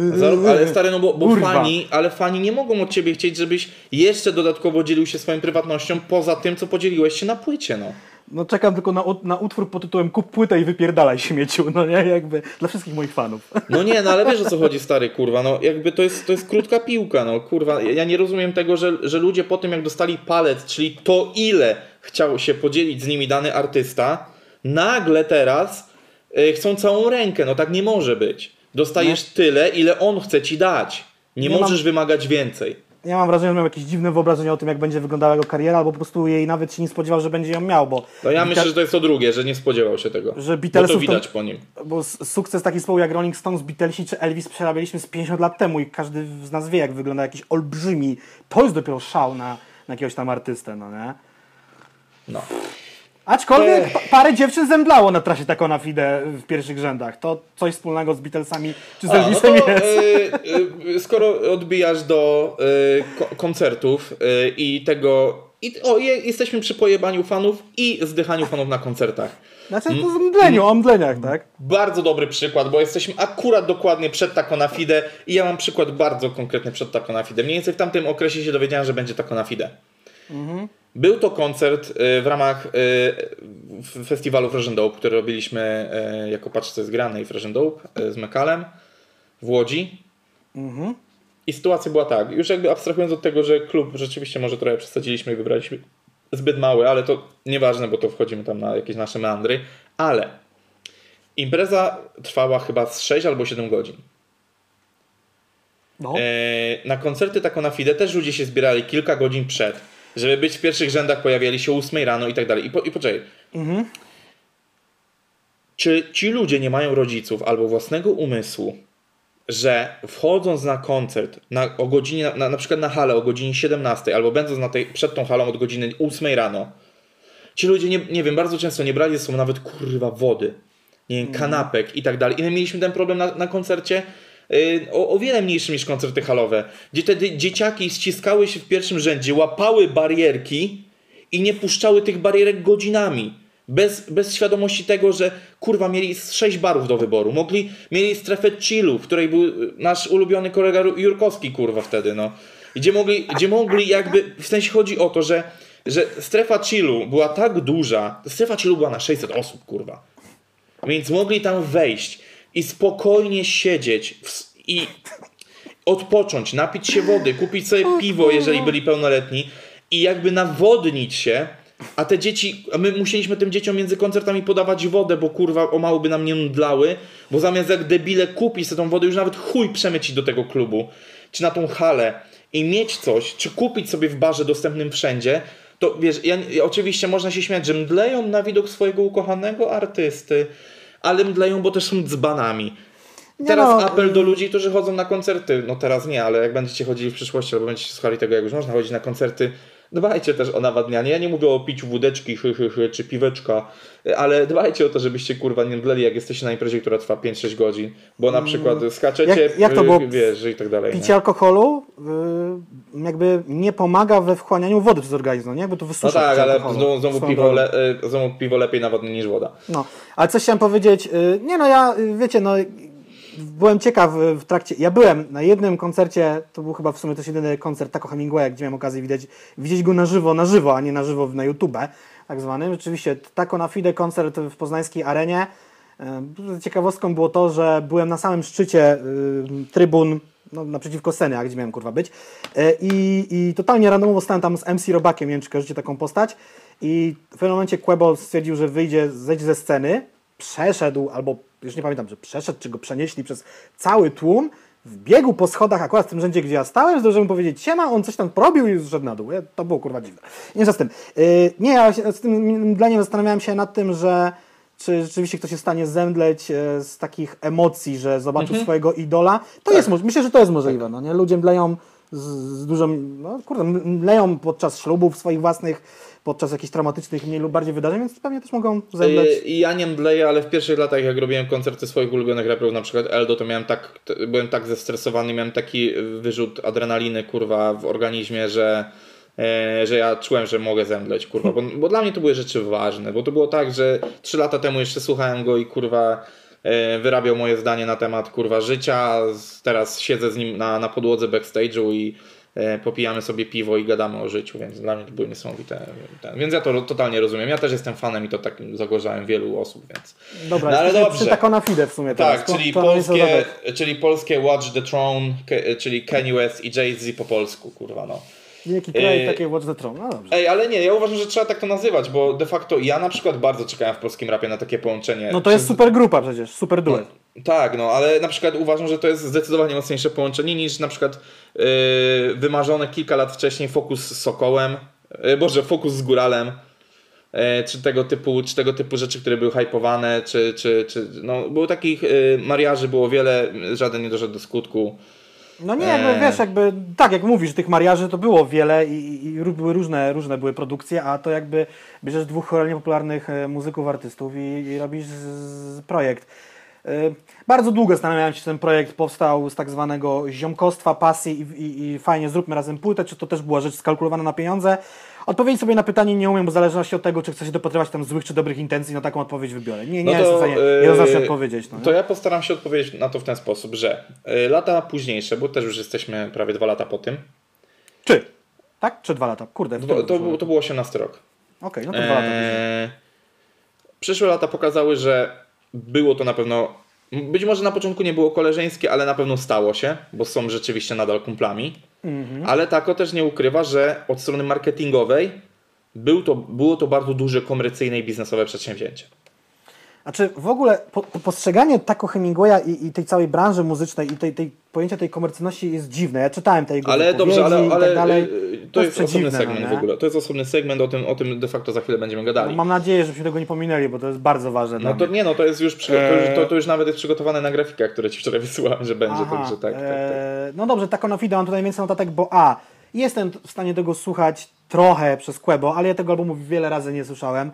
ale stary, no bo, bo fani, ale fani nie mogą od ciebie chcieć, żebyś jeszcze dodatkowo dzielił się swoją prywatnością poza tym, co podzieliłeś się na płycie, no. No czekam tylko na, na utwór pod tytułem Kup płytę i wypierdalaj śmieciu, no nie, jakby dla wszystkich moich fanów. No nie, no ale wiesz o co chodzi stary, kurwa, no jakby to jest, to jest krótka piłka, no kurwa, ja nie rozumiem tego, że, że ludzie po tym jak dostali palec, czyli to ile chciał się podzielić z nimi dany artysta, nagle teraz y, chcą całą rękę, no tak nie może być. Dostajesz no. tyle, ile on chce ci dać. Nie, nie możesz mam... wymagać więcej ja mam wrażenie, że miał jakieś dziwne wyobrażenie o tym, jak będzie wyglądała jego kariera, albo po prostu jej nawet się nie spodziewał, że będzie ją miał, bo... No ja myślę, że to jest to drugie, że nie spodziewał się tego. Że Beatlesów bo to widać po nim. Bo sukces taki zespołu jak Rolling Stones, Beatlesi czy Elvis przerabialiśmy z 50 lat temu i każdy z nas wie, jak wygląda jakiś olbrzymi... To jest dopiero szał na, na jakiegoś tam artystę, no nie? No. Aczkolwiek Ech. parę dziewczyn zemdlało na trasie taką na Fide w pierwszych rzędach. To coś wspólnego z Beatlesami czy z Elvisem no jest. Y, y, skoro odbijasz do y, koncertów i tego... I, o, jesteśmy przy pojebaniu fanów i zdychaniu fanów na koncertach. Znaczy to z mdleniu, o mdleniach, tak? Bardzo dobry przykład, bo jesteśmy akurat dokładnie przed taką na Fide i ja mam przykład bardzo konkretny przed taką na Fide. Mniej więcej w tamtym okresie się dowiedziałem, że będzie taką na Fide. Mhm. Był to koncert y, w ramach y, festiwalu Fresh Dope, który robiliśmy y, jako paczce zgranej Fresh Dope z Mekalem w Łodzi. Mhm. I sytuacja była tak, już jakby abstrahując od tego, że klub rzeczywiście może trochę przesadziliśmy i wybraliśmy zbyt mały, ale to nieważne, bo to wchodzimy tam na jakieś nasze meandry, ale impreza trwała chyba z 6 albo 7 godzin. No. na koncerty taką na FIDE też ludzie się zbierali kilka godzin przed żeby być w pierwszych rzędach, pojawiali się o 8 rano i tak dalej. I, po, i poczekaj. Mhm. Czy ci ludzie nie mają rodziców albo własnego umysłu, że wchodząc na koncert na, o godzinie, na, na przykład na halę o godzinie 17, albo będąc na tej, przed tą halą od godziny 8 rano, ci ludzie, nie, nie wiem, bardzo często nie brali ze sobą nawet kurwa wody. nie wiem, kanapek i tak dalej. I my mieliśmy ten problem na, na koncercie o, o wiele mniejszym niż koncerty halowe, gdzie wtedy dzieciaki ściskały się w pierwszym rzędzie, łapały barierki i nie puszczały tych barierek godzinami. Bez, bez świadomości tego, że kurwa mieli sześć barów do wyboru. Mogli, mieli strefę chillu, w której był y, nasz ulubiony kolega Jurkowski, kurwa, wtedy, no. Gdzie mogli, gdzie mogli jakby, w sensie chodzi o to, że, że strefa chillu była tak duża, strefa chillu była na 600 osób, kurwa. Więc mogli tam wejść i spokojnie siedzieć w, i odpocząć, napić się wody, kupić sobie piwo, jeżeli byli pełnoletni i jakby nawodnić się, a te dzieci, a my musieliśmy tym dzieciom między koncertami podawać wodę, bo kurwa o mało by nam nie nudlały, bo zamiast jak debile kupić sobie tą wodę, już nawet chuj przemycić do tego klubu, czy na tą halę i mieć coś, czy kupić sobie w barze dostępnym wszędzie, to wiesz, ja, oczywiście można się śmiać, że mdleją na widok swojego ukochanego artysty, ale mdleją, bo też są dzbanami. Nie Teraz no, apel do ludzi, którzy chodzą na koncerty. No teraz nie, ale jak będziecie chodzili w przyszłości, albo będziecie słuchali tego, jak już można chodzić na koncerty, dbajcie też o nawadnianie. Ja nie mówię o piciu wódeczki, hy, hy, hy, czy piweczka, ale dbajcie o to, żebyście kurwa nie mdleli, jak jesteście na imprezie, która trwa 5-6 godzin, bo na przykład skaczecie, Mm. Jak- jak to y, było? wiesz, i tak dalej. Picie nie? alkoholu y, jakby nie pomaga we wchłanianiu wody przez organizm, no nie? Jakby to No wysusza tak, picie ale znowu, znowu, piwo le, y, znowu piwo lepiej nawodni niż woda. No, ale coś chciałem powiedzieć, nie no ja, wiecie, no byłem ciekaw y, w trakcie, ja byłem na jednym koncercie, to był chyba w sumie też jedyny koncert Taco Hemingwaya, gdzie miałem okazję widzieć, widzieć go na żywo, na żywo, a nie na żywo na YouTube, tak zwanym. Rzeczywiście, Taco na Fide koncert w poznańskiej arenie. Y, Ciekawostką było to, że byłem na samym szczycie y, trybun no, naprzeciwko sceny, a gdzie miałem kurwa być. E, I, I totalnie randomowo stałem tam z MC Robakiem, nie wiem czy kojarzycie taką postać. I w pewnym momencie Quebo stwierdził, że wyjdzie, zejdzie ze sceny, przeszedł, albo już nie pamiętam, że przeszedł, czy go przenieśli przez cały tłum, wbiegł po schodach akurat w tym rzędzie, gdzie ja stałem, zdążyłem mu powiedzieć siema, on coś tam porobił i zszedł na dół. Ja, to było kurwa dziwne. Nie z tym. Yy, nie, ja się, z tym dla mnie zastanawiałem się nad tym, że czy rzeczywiście ktoś jest w stanie zemdleć e, z takich emocji, że zobaczył swojego idola. To jest możliwe. Myślę, że to jest możliwe. No, nie? Ludzie mdleją z, z dużą, no kurde, mdleją podczas ślubów swoich własnych, podczas jakichś traumatycznych mniej lub bardziej wydarzeń, więc pewnie też mogą zemdleć. Y, I ja nie mdleję, ale w pierwszych latach, jak robiłem koncerty swoich ulubionych raperów, na przykład Eldo, to miałem tak, byłem tak zestresowany, miałem taki wyrzut adrenaliny, kurwa, w organizmie, że, e, że ja czułem, że mogę zemdleć, kurwa, bo, bo dla mnie to były rzeczy ważne, bo to było tak, że trzy lata temu jeszcze słuchałem go i kurwa e, wyrabiał moje zdanie na temat kurwa życia, teraz siedzę z nim na, na podłodze backstage'u i popijamy sobie piwo i gadamy o życiu, więc dla mnie to były niesamowite. Ten. Więc ja to totalnie rozumiem. Ja też jestem fanem i to tak zagorzałem wielu osób, więc. Dobra, no, ale dobrze. przy Taco na Fide w sumie teraz. Tak, To- czyli to polskie, czyli polskie Watch the Throne, czyli Kanye West i Jay-Z po polsku, kurwa no. Wielki kraj, Yy, takie Watch the Throne. No dobrze. Ej, ale nie, ja uważam, że trzeba tak to nazywać, bo de facto ja na przykład bardzo czekałem w polskim rapie na takie połączenie. No to jest Przez- super grupa przecież, super duet. Tak, no, ale na przykład uważam, że to jest zdecydowanie mocniejsze połączenie niż na przykład yy, wymarzone kilka lat wcześniej Focus z Sokołem, yy, Boże, Focus z Góralem, yy, czy tego typu, czy tego typu rzeczy, które były hypowane, czy, czy, czy no, było takich yy, mariaży było wiele, żaden nie doszedł do skutku. No nie, jakby Eee. wiesz, jakby tak jak mówisz, tych mariaży to było wiele i, i, były różne, różne były produkcje, a to jakby bierzesz dwóch choralnie popularnych e, muzyków, artystów i, i robisz z, z projekt. E, Bardzo długo zastanawiałem się, czy ten projekt powstał z tak zwanego ziomkostwa, pasji i, i, i fajnie zróbmy razem płytę, czy to też była rzecz skalkulowana na pieniądze. Odpowiedzieć sobie na pytanie nie umiem, bo w zależności od tego, czy chcę się dopatrywać tam złych czy dobrych intencji, no taką odpowiedź wybiorę. Nie, nie No jestem to, w stanie jednoznacznie odpowiedzieć. No, nie? To ja postaram się odpowiedzieć na to w ten sposób, że yy, lata późniejsze, bo też już jesteśmy prawie dwa lata po tym, Czy? Tak? Czy dwa lata? Kurde. w to, to, to był 18 rok. Okej, no to dwa lata. Eee, przyszłe lata pokazały, że było to na pewno. Być może na początku nie było koleżeńskie, ale na pewno stało się, bo są rzeczywiście nadal kumplami. Mhm. Ale Tako też nie ukrywa, że od strony marketingowej był to, było to bardzo duże komercyjne i biznesowe przedsięwzięcie. Znaczy w ogóle po, po postrzeganie Taco Hemingwaya i, i tej całej branży muzycznej i tej, tej pojęcia tej komercyjności jest dziwne. Ja czytałem te jego Ale dobrze, ale, i ale tak dalej. to, jest osobny przedziwne, segment no w ogóle. To jest osobny segment, o tym, o tym de facto za chwilę będziemy gadali. No, mam nadzieję, żebyśmy tego nie pominęli, bo to jest bardzo ważne No to mnie. nie, no to jest już, przy, to, już, Eee. to, to już nawet jest przygotowane na grafikach, które ci wczoraj <laughs> wysyłałem, że będzie, Aha, także tak, tak, tak. e, No dobrze, Taco na Fide mam tutaj więcej notatek, bo a, jestem w stanie tego słuchać trochę przez Quebo, ale ja tego albumu wiele razy nie słyszałem.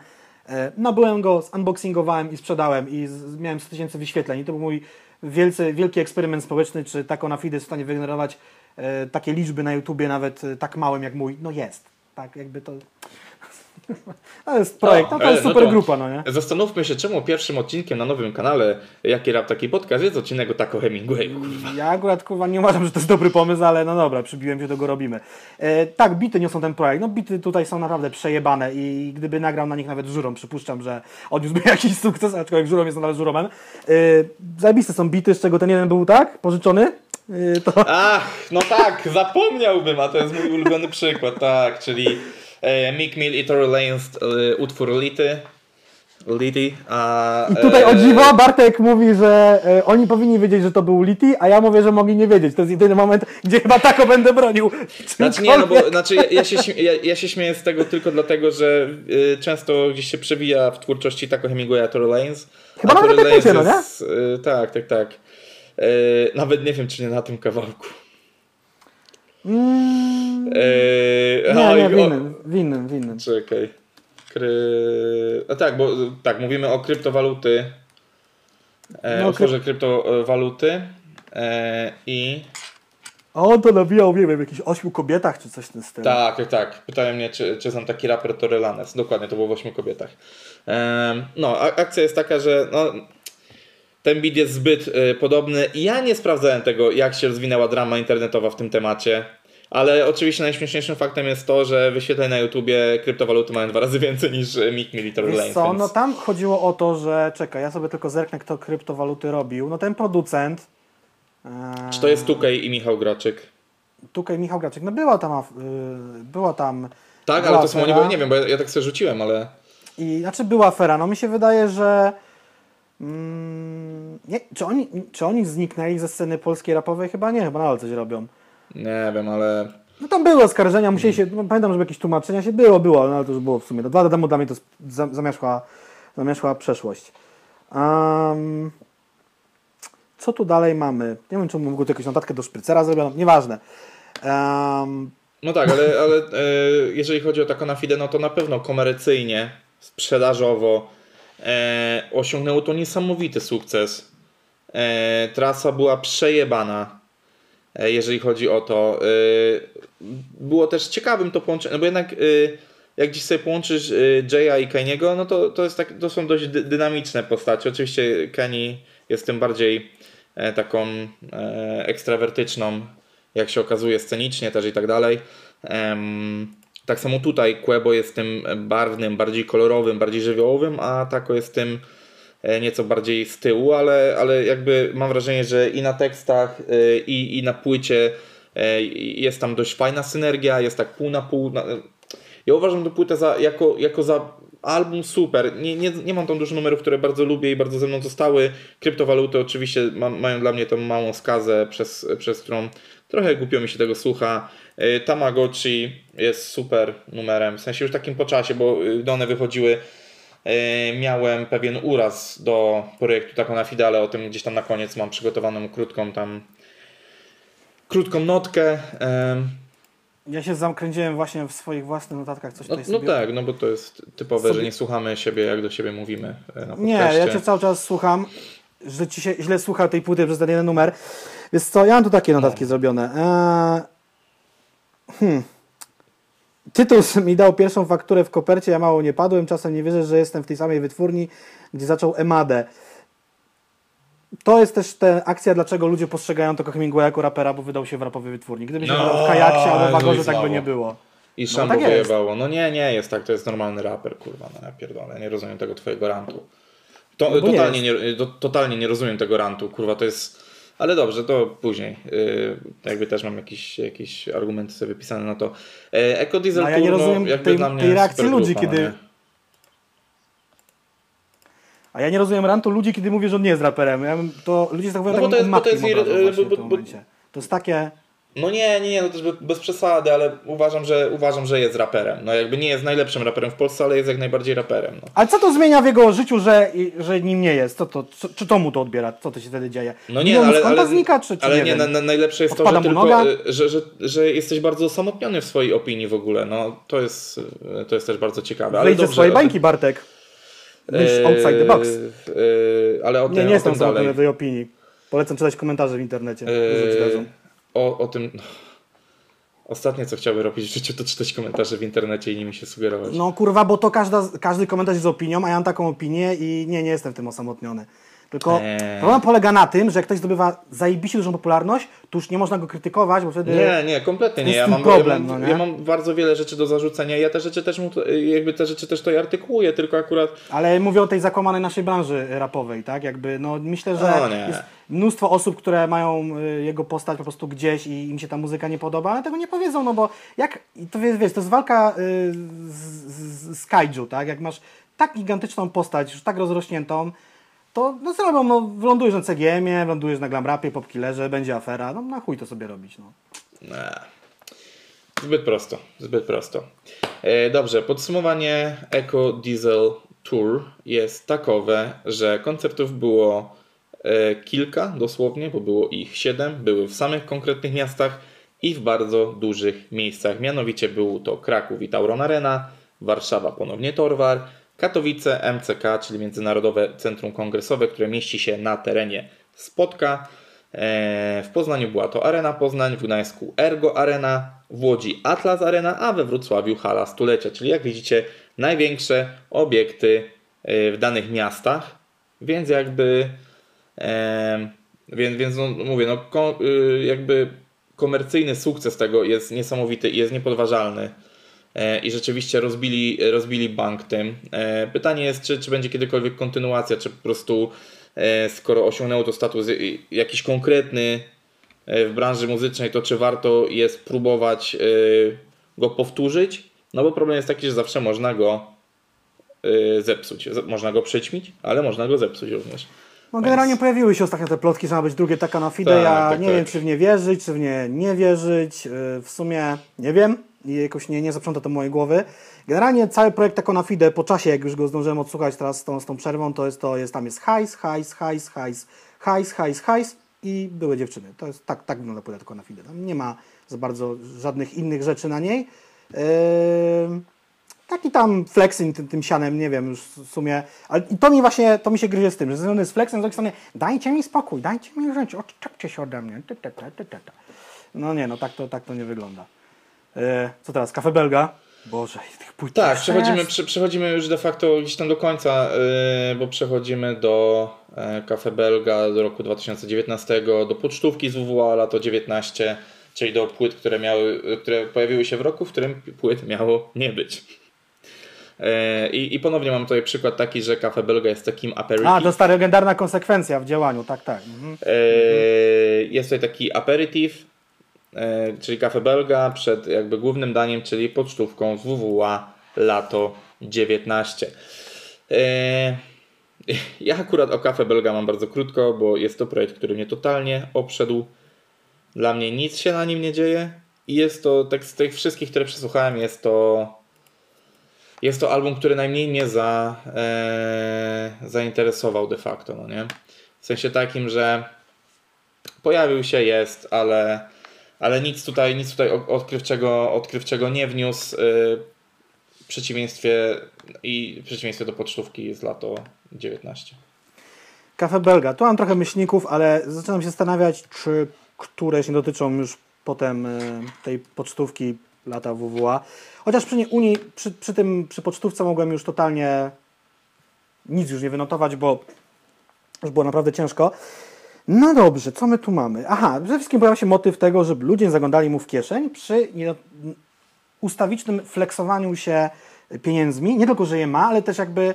E, Nabyłem go, unboxingowałem i sprzedałem i miałem 100 tysięcy wyświetleń. I to był mój wielcy, wielki eksperyment społeczny, czy taką na feed jest w stanie wygenerować e, takie liczby na YouTubie, nawet e, tak małym jak mój. No jest. Tak, jakby to... <laughs> To jest projekt, no, to jest e, super to grupa, no nie? Zastanówmy się, czemu pierwszym odcinkiem na nowym kanale Jaki Rap Taki Podcast jest odcinek o Taco Hemingwayu, kurwa. Ja akurat kurwa nie uważam, że to jest dobry pomysł, ale no dobra, przybiłem się, to go robimy. E, tak, bity niosą ten projekt. No bity tutaj są naprawdę przejebane i gdyby nagrał na nich nawet żurą, przypuszczam, że odniósłby <laughs> jakiś sukces, aczkolwiek żurą jest nadal żuromem. E, zajebiste są bity, z czego ten jeden był tak, pożyczony. E, to... Ach, no tak, zapomniałbym, a to jest mój ulubiony przykład, tak, czyli Mick Mill i Tory Lanez e, utwór Lity. Lity, a... I tutaj e, o dziwo Bartek mówi, że e, oni powinni wiedzieć, że to był Liti, a ja mówię, że mogli nie wiedzieć. To jest jedyny moment, gdzie chyba tako będę bronił. Znaczy nie, no bo znaczy ja, ja, się, ja, ja się śmieję z tego tylko dlatego, że y, często gdzieś się przewija w twórczości Taco Hemingwaya Tory Lanez. Chyba nawet na tej no nie? y, Tak, tak, tak. Y, nawet nie wiem, czy nie na tym kawałku. Mm, Y, nie, nie, w innym, w innym, w innym. Czekaj. Kry... A tak, bo tak, mówimy o kryptowaluty. E, No, kryptowaluty. E, I A on to nawijał, nie wiem, w jakichś ośmiu kobietach, czy coś w tym stylu. tak, tak, tak. Pytałem mnie, czy, czy znam taki raper Tory Lanez. Dokładnie, to było w ośmiu kobietach. Em, no, akcja jest taka, że no, ten beat jest zbyt y, podobny. Ja nie sprawdzałem tego, jak się rozwinęła drama internetowa w tym temacie. Ale oczywiście najśmieszniejszym faktem jest to, że wyświetleń na YouTubie kryptowaluty mają dwa razy <laughs> więcej niż y, Tory Wiesz Lanez. co, więc- no tam chodziło o to, że czekaj, ja sobie tylko zerknę, kto kryptowaluty robił. No ten producent. Eee, Czy to jest Tukej i Michał Graczyk? Tukaj Michał Graczyk. No była tam, af- y, była tam. Tak, była ale to są oni, bo nie wiem, bo ja, ja tak sobie rzuciłem, ale... I znaczy była afera. No mi się wydaje, że. Mm, nie, czy, oni, czy oni zniknęli ze sceny polskiej rapowej? Chyba nie, chyba nadal coś robią. Nie wiem, ale... No tam były oskarżenia, musieli się, no, pamiętam, że jakieś tłumaczenia się było, było, no ale to już było w sumie. Dwa lata temu dla mnie to za- zamieszła, zamieszła przeszłość. Um, co tu dalej mamy? Nie wiem, czy mógł tu jakąś notatkę do szprycera zrobiono, nieważne. Um, No tak, ale, ale e, jeżeli chodzi o taką na fide, no to na pewno komercyjnie, sprzedażowo e, osiągnęło to niesamowity sukces. E, trasa była przejebana, e, jeżeli chodzi o to. E, było też ciekawym to połączenie, no bo jednak e, jak dziś sobie połączysz e, Jaya i Keniego, no to, to, jest tak, to są dość dy, dynamiczne postacie. Oczywiście Kenny jest tym bardziej taką ekstrawertyczną, jak się okazuje, scenicznie też i tak dalej. Tak samo tutaj Quebo jest tym barwnym, bardziej kolorowym, bardziej żywiołowym, a Taco jest tym e, nieco bardziej z tyłu, ale, ale jakby mam wrażenie, że i na tekstach, e, i, i na płycie e, jest tam dość fajna synergia, jest tak pół na pół. Ja uważam tę płytę za, jako, jako za album super. Nie, nie, nie mam tam dużo numerów, które bardzo lubię i bardzo ze mną zostały. Kryptowaluty oczywiście ma, mają dla mnie tą małą skazę, przez, przez którą trochę głupio mi się tego słucha. Y, Tamagotchi jest super numerem, w sensie już takim po czasie, bo y, gdy one wychodziły, y, miałem pewien uraz do projektu taką na Fidale, o tym gdzieś tam na koniec mam przygotowaną krótką tam krótką notkę. Ja się zakręciłem właśnie w swoich własnych notatkach, coś No, tutaj no sobie... tak, no bo to jest typowe, Sobie- że nie słuchamy siebie, jak do siebie mówimy e. Nie, ja cię cały czas słucham, że ci się źle słucha tej płyty przez ten jeden numer. Więc co, ja mam tu takie notatki No. zrobione. Eee, hmm. Tytuł <laughs> mi dał pierwszą fakturę w kopercie, ja mało nie padłem, czasem nie wierzę, że jestem w tej samej wytwórni, gdzie zaczął Emadę. To jest też ta akcja, dlaczego ludzie postrzegają tego Hemingwaya jako rapera, bo wydał się w rapowej wytwórni. Gdyby się No, wydał w kajaksie albo w wagorze, tak by nie było. I No, tak wyjebało. No nie, nie jest tak, to jest normalny raper, kurwa, no ja pierdolę, nie rozumiem tego twojego rantu. To, No nie totalnie, nie, to, totalnie nie rozumiem tego rantu, kurwa, to jest... Ale dobrze, to później. Yy, jakby też mam jakieś, jakieś argumenty sobie wypisane na to. Yy, Eco Diesel No, ja nie no, rozumiem jakby tej- tej reakcji ludzi, grupa, no kiedy-? A ja nie rozumiem rantu ludzi, kiedy mówię, że on nie jest raperem. Ja to ludzie zachowują No tak bo to jest- bo to jest y, właśnie bo- bo-. To jest takie... No nie, nie, nie, no też bez, przesady, ale uważam że, uważam, że jest raperem. No jakby nie jest najlepszym raperem w Polsce, ale jest jak najbardziej raperem. No. Ale co to zmienia w jego życiu, że, że nim nie jest? Co to, co, czy to mu to odbiera? Co to się wtedy dzieje? No nie, Milion ale, ale, znika, czy, czy ale nie, nie, na, na, najlepsze jest to, Odpada że, mu tylko, y, że, że, że jesteś bardzo osamotniony w swojej opinii w ogóle. No to jest, y, to jest też bardzo ciekawe. Ale Wyjdź ze dobrze, swojej o tym- bańki, Bartek. myśl outside the box. Yy, ale o tym, Nie, nie o jestem tym dalej. tej opinii. Polecam czytać komentarze w internecie. Yy. O, o tym. Ostatnie, co chciałbym robić w życiu, to czytać komentarze w internecie i nimi się sugerować. No kurwa, bo to każda, każdy komentarz jest opinią, a ja mam taką opinię i nie, nie jestem w tym osamotniony. Tylko Eee. problem polega na tym, że jak ktoś zdobywa zajebiście dużą popularność, to już nie można go krytykować, bo wtedy... Nie, nie, kompletnie nie. Ja mam, problem, ja, mam, no ja mam bardzo wiele rzeczy do zarzucenia. Ja te rzeczy też mu, jakby te rzeczy też to artykułuję, tylko akurat Ale mówię o tej zakłamanej naszej branży rapowej, tak? Jakby, no myślę, że O nie. jest mnóstwo osób, które mają y, jego postać po prostu gdzieś i im się ta muzyka nie podoba, ale tego nie powiedzą, no bo jak, to wiesz, wiesz to jest walka y, z, z, z kaiju, tak? Jak masz tak gigantyczną postać, już tak rozrośniętą, to no co robią, no wylądujesz na CGM-ie, wylądujesz na glam rapie, popkillerze, będzie afera, no na chuj to sobie robić, no. Zbyt prosto, zbyt prosto. E, dobrze, podsumowanie Eco Diesel Tour jest takowe, że koncertów było e, kilka dosłownie, bo było ich siedem, były w samych konkretnych miastach i w bardzo dużych miejscach. Mianowicie był to Kraków i Tauron Arena, Warszawa ponownie Torwar, Katowice MCK, czyli Międzynarodowe Centrum Kongresowe, które mieści się na terenie Spotka. E, W Poznaniu była to Arena Poznań, w Gdańsku Ergo Arena, w Łodzi Atlas Arena, a we Wrocławiu Hala Stulecia. Czyli jak widzicie, największe obiekty e, w danych miastach, więc jakby e, więc, więc no, mówię, no, jakby komercyjny sukces tego jest niesamowity i jest niepodważalny. E, I rzeczywiście rozbili, rozbili bank tym. E, Pytanie jest, czy, czy będzie kiedykolwiek kontynuacja, czy po prostu e, skoro osiągnęło to status jakiś konkretny w branży muzycznej, to czy warto jest próbować go powtórzyć? No bo problem jest taki, że zawsze można go zepsuć. Można go przyćmić, ale można go zepsuć również. No generalnie pojawiły się ostatnio te plotki, że ma być drugie taka na fide. Tak, ja tak, nie tak. wiem, czy w nie wierzyć, czy w nie nie wierzyć. W sumie nie wiem i jakoś nie, nie zaprząta to mojej głowy. Generalnie cały projekt Tako na Fide po czasie, jak już go zdążyłem odsłuchać teraz z tą, z tą przerwą, to jest, to jest tam jest hajs, hajs, hajs, hajs, hajs, hajs, hajs i były dziewczyny. To jest tak, tak wygląda płyta na Fide. Tam nie ma za bardzo żadnych innych rzeczy na niej. Yy, taki tam flexing tym, tym sianem, nie wiem już w sumie, ale to mi właśnie, to mi się gryzie z tym, że związany z flexem, z drugiej strony dajcie mi spokój, dajcie mi żyć, odczepcie się ode mnie. No nie, no tak to, tak to nie wygląda. E, co teraz, kafe belga? Boże, tych płyt Tak, przechodzimy, prze, przechodzimy już de facto gdzieś tam do końca, yy, bo przechodzimy do Cafe Belga do roku 2019, do pocztówki z WWA lato 19, czyli do płyt, które, miały, które pojawiły się w roku, w którym płyt miało nie być. I, I ponownie mam tutaj przykład taki, że Cafe Belga jest takim aperitif. A, to jest ta legendarna konsekwencja w działaniu, tak, tak. Mhm. E, Jest tutaj taki aperitif, czyli kafe belga przed jakby głównym daniem, czyli pocztówką z WWA lato 19. E, <laughs> Ja akurat o kafe belga mam bardzo krótko, bo jest to projekt, który mnie totalnie obszedł. Dla mnie nic się na nim nie dzieje i jest to, tak z tych wszystkich, które przesłuchałem, jest to jest to album, który najmniej mnie za, e, zainteresował de facto, no nie? W sensie takim, że pojawił się, jest, ale, ale nic tutaj, nic tutaj odkrywczego, odkrywczego nie wniósł. y, W przeciwieństwie i w przeciwieństwie do pocztówki z lato 19. Kafe belga. Tu mam trochę myślników, ale zaczynam się zastanawiać, czy któreś nie dotyczą już potem e, tej pocztówki lata WWA. Chociaż przy, nie- Unii, przy, przy tym, przy pocztówce mogłem już totalnie nic już nie wynotować, bo już było naprawdę ciężko. No dobrze, co my tu mamy? Aha, przede wszystkim pojawia się motyw tego, żeby ludzie zaglądali mu w kieszeń przy ustawicznym flexowaniu się pieniędzmi. Nie tylko, że je ma, ale też jakby,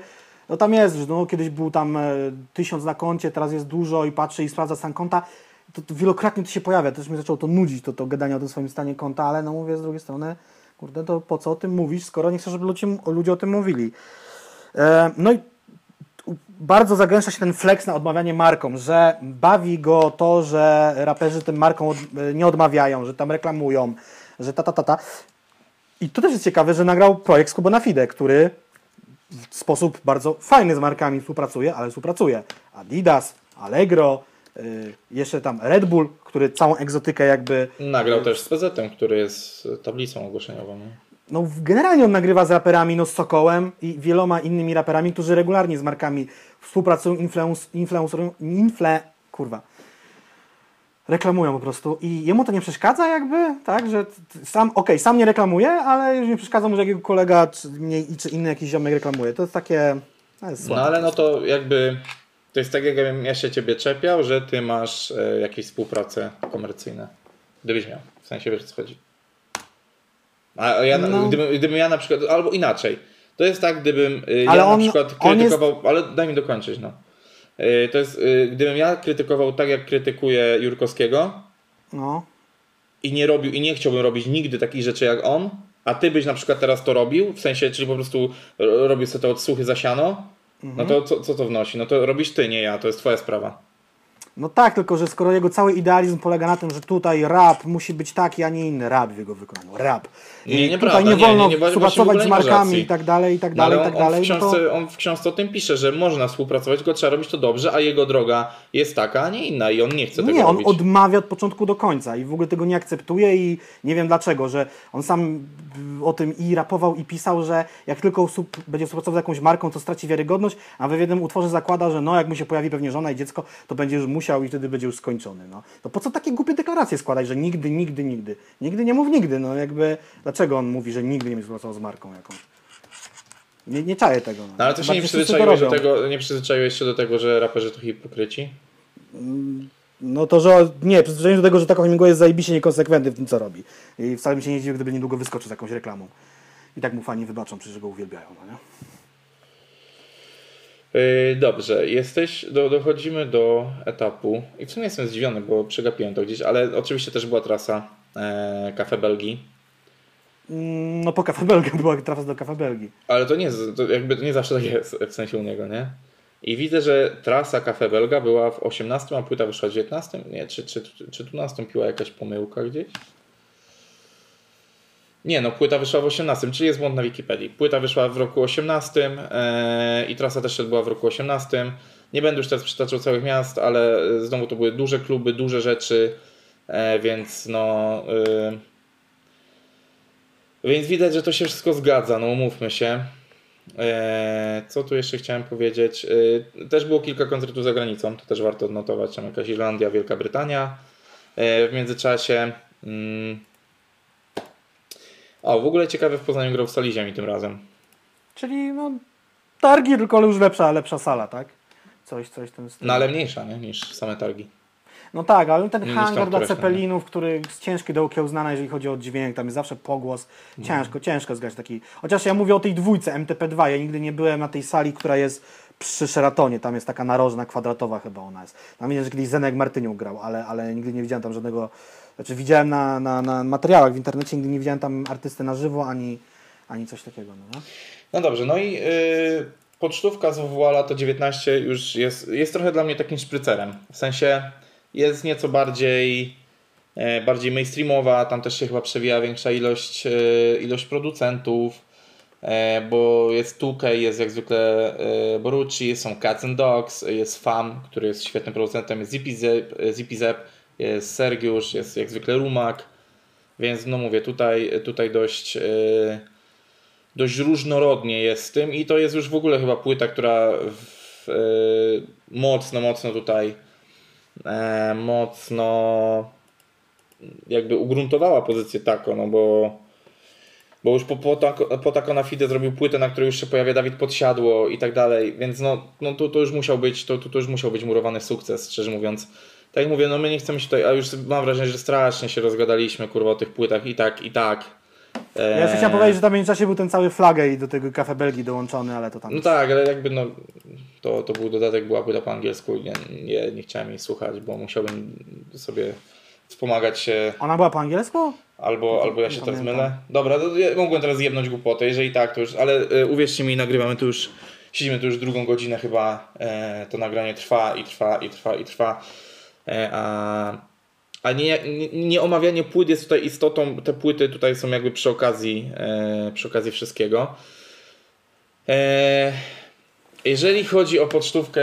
no tam jest, że no, kiedyś był tam e, tysiąc na koncie, teraz jest dużo i patrzy i sprawdza stan konta. To, to wielokrotnie to się pojawia, też mnie zaczęło to nudzić, to, to gadanie o tym swoim stanie konta, ale no mówię z drugiej strony, kurde, to po co o tym mówisz, skoro nie chcesz, żeby ludzie, ludzie o tym mówili. E, no i bardzo zagęszcza się ten flex na odmawianie markom, że bawi go to, że raperzy tym markom od, nie odmawiają, że tam reklamują, że ta, ta, ta, ta. I to też jest ciekawe, że nagrał projekt z Kubona Fide, który w sposób bardzo fajny z markami współpracuje, ale współpracuje. Adidas, Allegro, y, jeszcze tam Red Bull, który całą egzotykę jakby... Nagrał też z PZ, który jest tablicą ogłoszeniową. Nie? No generalnie on nagrywa z raperami, no z Sokołem i wieloma innymi raperami, którzy regularnie z markami współpracują, influence, influencerują, infle, kurwa, reklamują po prostu i jemu to nie przeszkadza jakby, tak, że sam, okej, sam nie reklamuje, ale już nie przeszkadza mu, że jego kolega czy, czy inny jakiś ziomek reklamuje. To jest takie, to jest No ale no to jakby to jest tak, jakbym ja się ciebie czepiał, że ty masz e, jakieś współprace komercyjne. Gdybyś miał. W sensie wiesz co chodzi. A ja, No. gdybym, gdybym ja na przykład, albo inaczej. To jest tak, gdybym ja Ale na on- przykład on jest- krytykował, ale daj mi dokończyć, no. E, To jest, e, gdybym ja krytykował tak, jak krytykuję Jurkowskiego No. i nie robił, i nie chciałbym robić nigdy takich rzeczy jak on, a ty byś na przykład teraz to robił, w sensie, czyli po prostu ro- robił sobie te odsłuchy za siano, no to co, co to wnosi? No to robisz ty, nie ja, to jest twoja sprawa. No tak, tylko że skoro jego cały idealizm polega na tym, że tutaj rap musi być taki, a nie inny rap w jego wykonaniu. Rap. I Nie, tutaj nie nie, wolno nie, nie, w współpracować z nie markami i tak dalej, i tak No, ale dalej, i on, tak on, dalej. w no książce, to... on w książce o tym pisze, że można współpracować, tylko trzeba robić to dobrze, a jego droga jest taka, a nie inna i on nie chce tego Nie, on robić. odmawia od początku do końca i w ogóle tego nie akceptuje i nie wiem dlaczego, że on sam o tym i rapował i pisał, że jak tylko sub, będzie współpracował z jakąś marką, to straci wiarygodność, a we w jednym utworze zakłada, że no jak mu się pojawi pewnie żona i dziecko, to będzie już musiał i wtedy będzie już skończony. No. To po co takie głupie deklaracje składać, że nigdy, nigdy, nigdy. Nigdy nie mów nigdy, no jakby dlaczego on mówi, że nigdy nie będzie współpracował z marką jakąś. Nie, nie czaję tego. No, No ale to się nie przyzwyczaiłeś do tego, nie przyzwyczaiłeś się do tego, że raperzy to hipokryci? No to, że nie, przyzwyczajenie do tego, że Taco Hemingway jest zajebiście niekonsekwentny w tym, co robi. I wcale bym się nie dziwił, gdyby niedługo wyskoczył z jakąś reklamą. I tak mu fani wybaczą, przecież go uwielbiają, no nie? Yy, dobrze, jesteś, do, dochodzimy do etapu i w sumie jestem zdziwiony, bo przegapiłem to gdzieś, ale oczywiście też była trasa e, Cafe Belgii, Mm, No po Cafe Belgii <laughs> była trasa do Cafe Belgii. ale to nie, to jakby to nie zawsze tak jest, w sensie u niego, nie? I widzę, że trasa Cafe Belga była w 18, a płyta wyszła w 19? Nie, czy, czy, czy tu nastąpiła jakaś pomyłka gdzieś? Nie, no płyta wyszła w 18, czyli jest błąd na Wikipedii. Płyta wyszła w roku 18 e, i trasa też była w roku 18. Nie będę już teraz przytaczał całych miast, ale e, znowu to były duże kluby, duże rzeczy, e, więc no... E, więc widać, że to się wszystko zgadza, no umówmy się. E, co tu jeszcze chciałem powiedzieć? E, też było kilka koncertów za granicą, to też warto odnotować. Tam jakaś Irlandia, Wielka Brytania. E, w międzyczasie. Mm, o, w ogóle ciekawe w Poznaniu grał w Sali Ziemi tym razem. Czyli no targi, tylko już lepsza, lepsza sala, tak? Coś, coś w tym stylu. No ale mniejsza nie? niż same targi. No tak, ale ten hangar dla Ceppelinów, który jest ciężki do okiełznania, jeżeli chodzi o dźwięk, tam jest zawsze pogłos. Ciężko, ciężko zgrać taki. Chociaż ja mówię o tej dwójce MTP2, ja nigdy nie byłem na tej sali, która jest przy Sheratonie, tam jest taka narożna, kwadratowa chyba ona jest. Tam widzę, że kiedyś Zenek Martyniuk grał, ale, ale nigdy nie widziałem tam żadnego, znaczy widziałem na, na, na materiałach w internecie, nigdy nie widziałem tam artysty na żywo, ani, ani coś takiego. No, nie? No dobrze, no i yy, pocztówka z WWA lata 19 już jest, jest trochę dla mnie takim szprycerem. W sensie jest nieco bardziej, e, bardziej mainstreamowa, tam też się chyba przewija większa ilość, e, ilość producentów, e, bo jest 2K, jest jak zwykle Borucci, są Cats and Dogs, jest FAM, który jest świetnym producentem, jest Zippy Zep, Zippy Zep jest Sergiusz, jest jak zwykle Rumak, więc no mówię, tutaj, tutaj dość... dość różnorodnie jest z tym i to jest już w ogóle chyba płyta, która w, mocno, mocno tutaj mocno jakby ugruntowała pozycję Tako, no bo bo już po, po, tako, po Tako na Fide zrobił płytę, na której już się pojawia Dawid Podsiadło i tak dalej, więc no, no to, to już musiał być to, to, to już musiał być murowany sukces, szczerze mówiąc. Tak jak mówię, no my nie chcemy się tutaj, a już mam wrażenie, że strasznie się rozgadaliśmy kurwa o tych płytach i tak, i tak. Ja jeszcze chciałem powiedzieć, że tam w międzyczasie był ten cały flagę i do tego Cafe Belgii dołączony, ale to tam... No tak, ale jakby no, to, to był dodatek, była płyta po angielsku i nie, nie, nie chciałem jej słuchać, bo musiałbym sobie wspomagać się. Ona była po angielsku? albo, albo ja się teraz mylę. Dobra, to ja mogłem teraz jebnąć głupotę, jeżeli tak, to już, ale y, uwierzcie mi, nagrywamy tu już, siedzimy tu już drugą godzinę chyba, e, to nagranie trwa i trwa i trwa i trwa, e, a, a nie, nie, nie omawianie płyt jest tutaj istotą, te płyty tutaj są jakby przy okazji, e, przy okazji wszystkiego. E, Jeżeli chodzi o pocztówkę,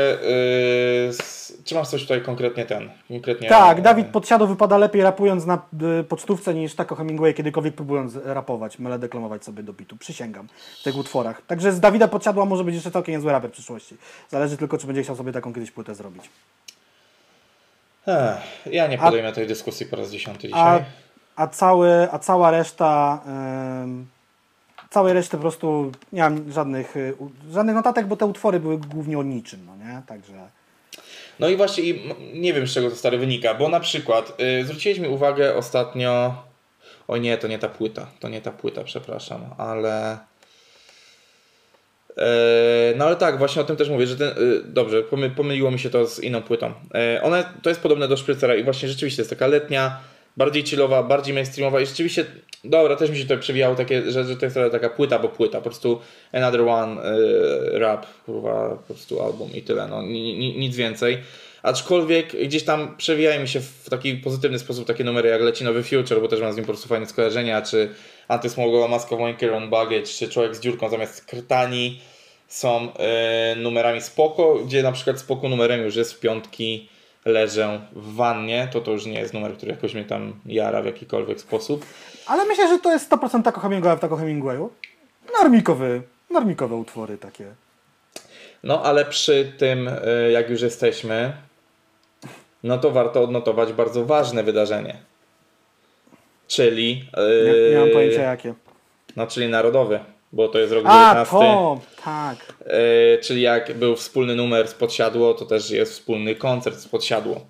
s- czy masz coś tutaj konkretnie ten? Konkretnie, Tak, e, Dawid Podsiadło wypada lepiej rapując na y, pocztówce niż Taco Hemingway kiedykolwiek próbując rapować, mele deklamować sobie do bitu. Przysięgam. W tych utworach. Także z Dawida Podsiadła może być jeszcze całkiem niezły raper w przyszłości. Zależy tylko, czy będzie chciał sobie taką kiedyś płytę zrobić. Ech, ja nie podejmę tej dyskusji po raz dziesiąty A, dzisiaj. a, cały, a cała reszta... ym, całej reszty po prostu nie mam żadnych, y, żadnych notatek, bo te utwory były głównie o niczym, no nie? Także... No i właśnie nie wiem z czego to stary wynika, bo na przykład y, zwróciłeś mi uwagę ostatnio. O nie, to nie ta płyta, to nie ta płyta, przepraszam, ale. E, No ale tak, właśnie o tym też mówię, że ten, y, dobrze, pomy, pomyliło mi się to z inną płytą. E, Ona, to jest podobne do Szprycera i właśnie rzeczywiście jest taka letnia, bardziej chillowa, bardziej mainstreamowa i rzeczywiście, dobra, też mi się tutaj przewijało takie, że, że to jest taka płyta, bo płyta, po prostu Another One, rap, kurwa, po prostu album i tyle, no ni, ni, nic więcej. Aczkolwiek gdzieś tam przewijają mi się w taki pozytywny sposób takie numery jak Leci Nowy Future, bo też mam z nim po prostu fajne skojarzenia, czy Antysmogowa Maska Wanker on Baggage, czy Człowiek z dziurką zamiast krtani są y, numerami spoko, gdzie na przykład spoko numerem już jest w piątki leżę w wannie, to to już nie jest numer, który jakoś mnie tam jara w jakikolwiek sposób. Ale myślę, że to jest 100% Taco Hemingwaya w Taco Hemingwayu. Normikowy, normikowe utwory takie. No ale przy tym, y, jak już jesteśmy, no to warto odnotować bardzo ważne wydarzenie. Czyli. Nie, Yy, nie mam pojęcia jakie. No, czyli narodowy, bo to jest rok A, 19. to! Tak. Yy, czyli jak był wspólny numer z podsiadło, to też jest wspólny koncert z podsiadło.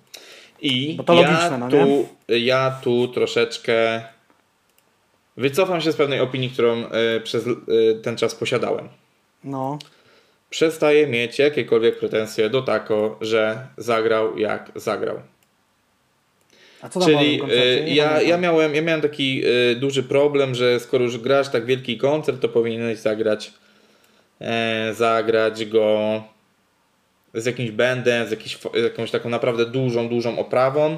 I ja, logiczne, no tu, ja tu troszeczkę wycofam się z pewnej opinii, którą y, przez y, ten czas posiadałem. No. Przestaję mieć jakiekolwiek pretensje do Tako, że zagrał jak zagrał. A co tam było na Czyli Nie ja, ja, miałem, ja miałem taki y, duży problem, że skoro już grasz tak wielki koncert, to powinieneś zagrać e, zagrać go z jakimś bandem, z, jakiś, z jakąś taką naprawdę dużą, dużą oprawą.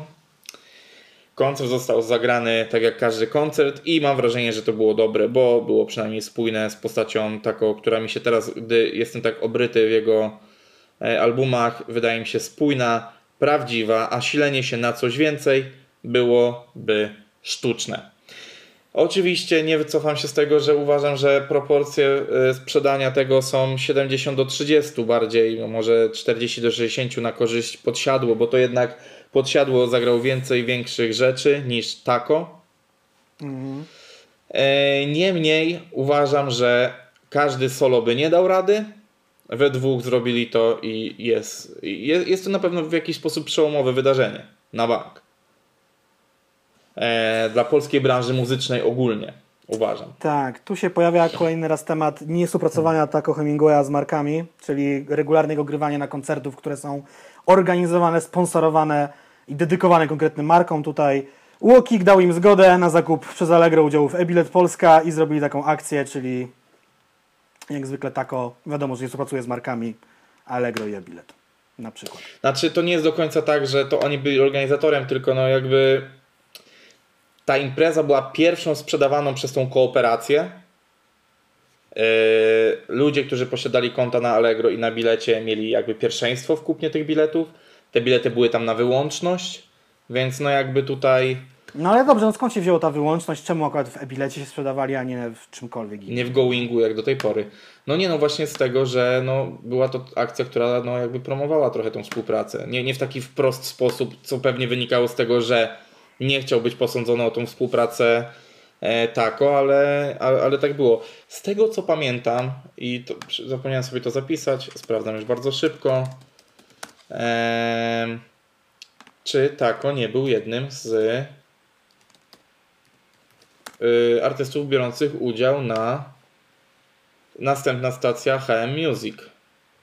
Koncert został zagrany tak jak każdy koncert i mam wrażenie, że to było dobre, bo było przynajmniej spójne z postacią taką, która mi się teraz, gdy jestem tak obryty w jego e, albumach, wydaje mi się spójna, prawdziwa, a silenie się na coś więcej byłoby sztuczne. Oczywiście nie wycofam się z tego, że uważam, że proporcje e, sprzedania tego są 70 do 30 bardziej, no może 40 do 60 na korzyść podsiadło, bo to jednak podsiadło zagrał więcej większych rzeczy niż Tako. Mhm. E, Niemniej uważam, że każdy solo by nie dał rady. We dwóch zrobili to i jest, jest, jest to na pewno w jakiś sposób przełomowe wydarzenie na bank. E, dla polskiej branży muzycznej ogólnie uważam. Tak, tu się pojawia kolejny raz temat niesuppracowania Taco Hemingwaya z markami, czyli regularnego grywania na koncertów, które są organizowane, sponsorowane i dedykowane konkretnym markom. Tutaj Łokik dał im zgodę na zakup przez Allegro udziałów e-bilet Polska i zrobili taką akcję, czyli jak zwykle Taco, wiadomo, że nie współpracuje z markami Allegro i e-bilet na przykład. Znaczy, to nie jest do końca tak, że to oni byli organizatorem, tylko no jakby ta impreza była pierwszą sprzedawaną przez tą kooperację. Yy, ludzie, którzy posiadali konta na Allegro i na bilecie, mieli jakby pierwszeństwo w kupnie tych biletów. Te bilety były tam na wyłączność, więc no jakby tutaj No ale dobrze, no skąd się wzięła ta wyłączność? Czemu akurat w e-bilecie się sprzedawali, a nie w czymkolwiek nie w Goingu jak do tej pory. No nie no właśnie z tego, że no, była to akcja, która no jakby promowała trochę tą współpracę. Nie, nie w taki wprost sposób, co pewnie wynikało z tego, że nie chciał być posądzony o tą współpracę e, tako, ale, ale, ale tak było. Z tego co pamiętam i to, zapomniałem sobie to zapisać, sprawdzam już bardzo szybko. Em, czy tako nie był jednym z artystów biorących udział na następna stacja HM Music.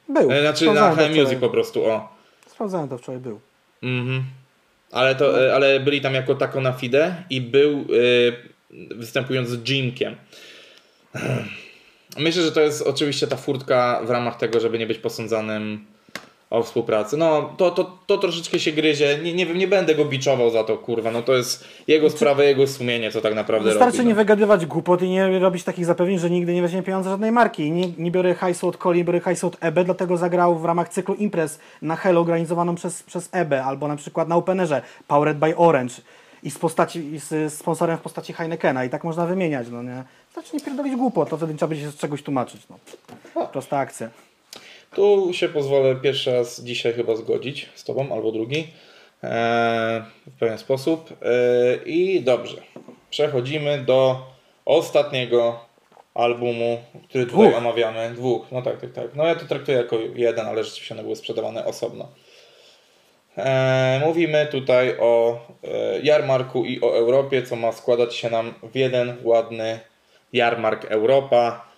Był. E, Znaczy na HM Music po prostu, o. Sprawdzałem to wczoraj, był. Mhm. Ale, to, e, ale byli tam jako tako na fide i był y, występując z Jimkiem. Myślę, że to jest oczywiście ta furtka w ramach tego, żeby nie być posądzanym o współpracy. No, to, to, to troszeczkę się gryzie. Nie, nie wiem, nie będę go biczował za to, kurwa. No to jest jego sprawa, jego sumienie, co tak naprawdę Wystarczy robi. nie no. wygadywać głupot i nie robić takich zapewnień, że nigdy nie weźmie pieniądze żadnej marki. Nie, nie biorę hajsu od Coli, nie biorę hajsu od EB, dlatego zagrał w ramach cyklu imprez na Hello organizowaną przez, przez EB, albo na przykład na Openerze Powered by Orange i z, postaci, i z sponsorem w postaci Heinekena i tak można wymieniać, no nie? Wystarczy nie pierdolić głupot, to wtedy trzeba będzie się z czegoś tłumaczyć, no. Prosta akcja. Tu się pozwolę pierwszy raz dzisiaj chyba zgodzić z Tobą, albo drugi, e, w pewien sposób. E, I dobrze, przechodzimy do ostatniego albumu, który tutaj Dwóch. omawiamy. Dwóch, no tak, tak, tak. No ja to traktuję jako jeden, ale rzeczywiście one były sprzedawane osobno. E, mówimy tutaj o e, jarmarku i o Europie, co ma składać się nam w jeden ładny jarmark Europa.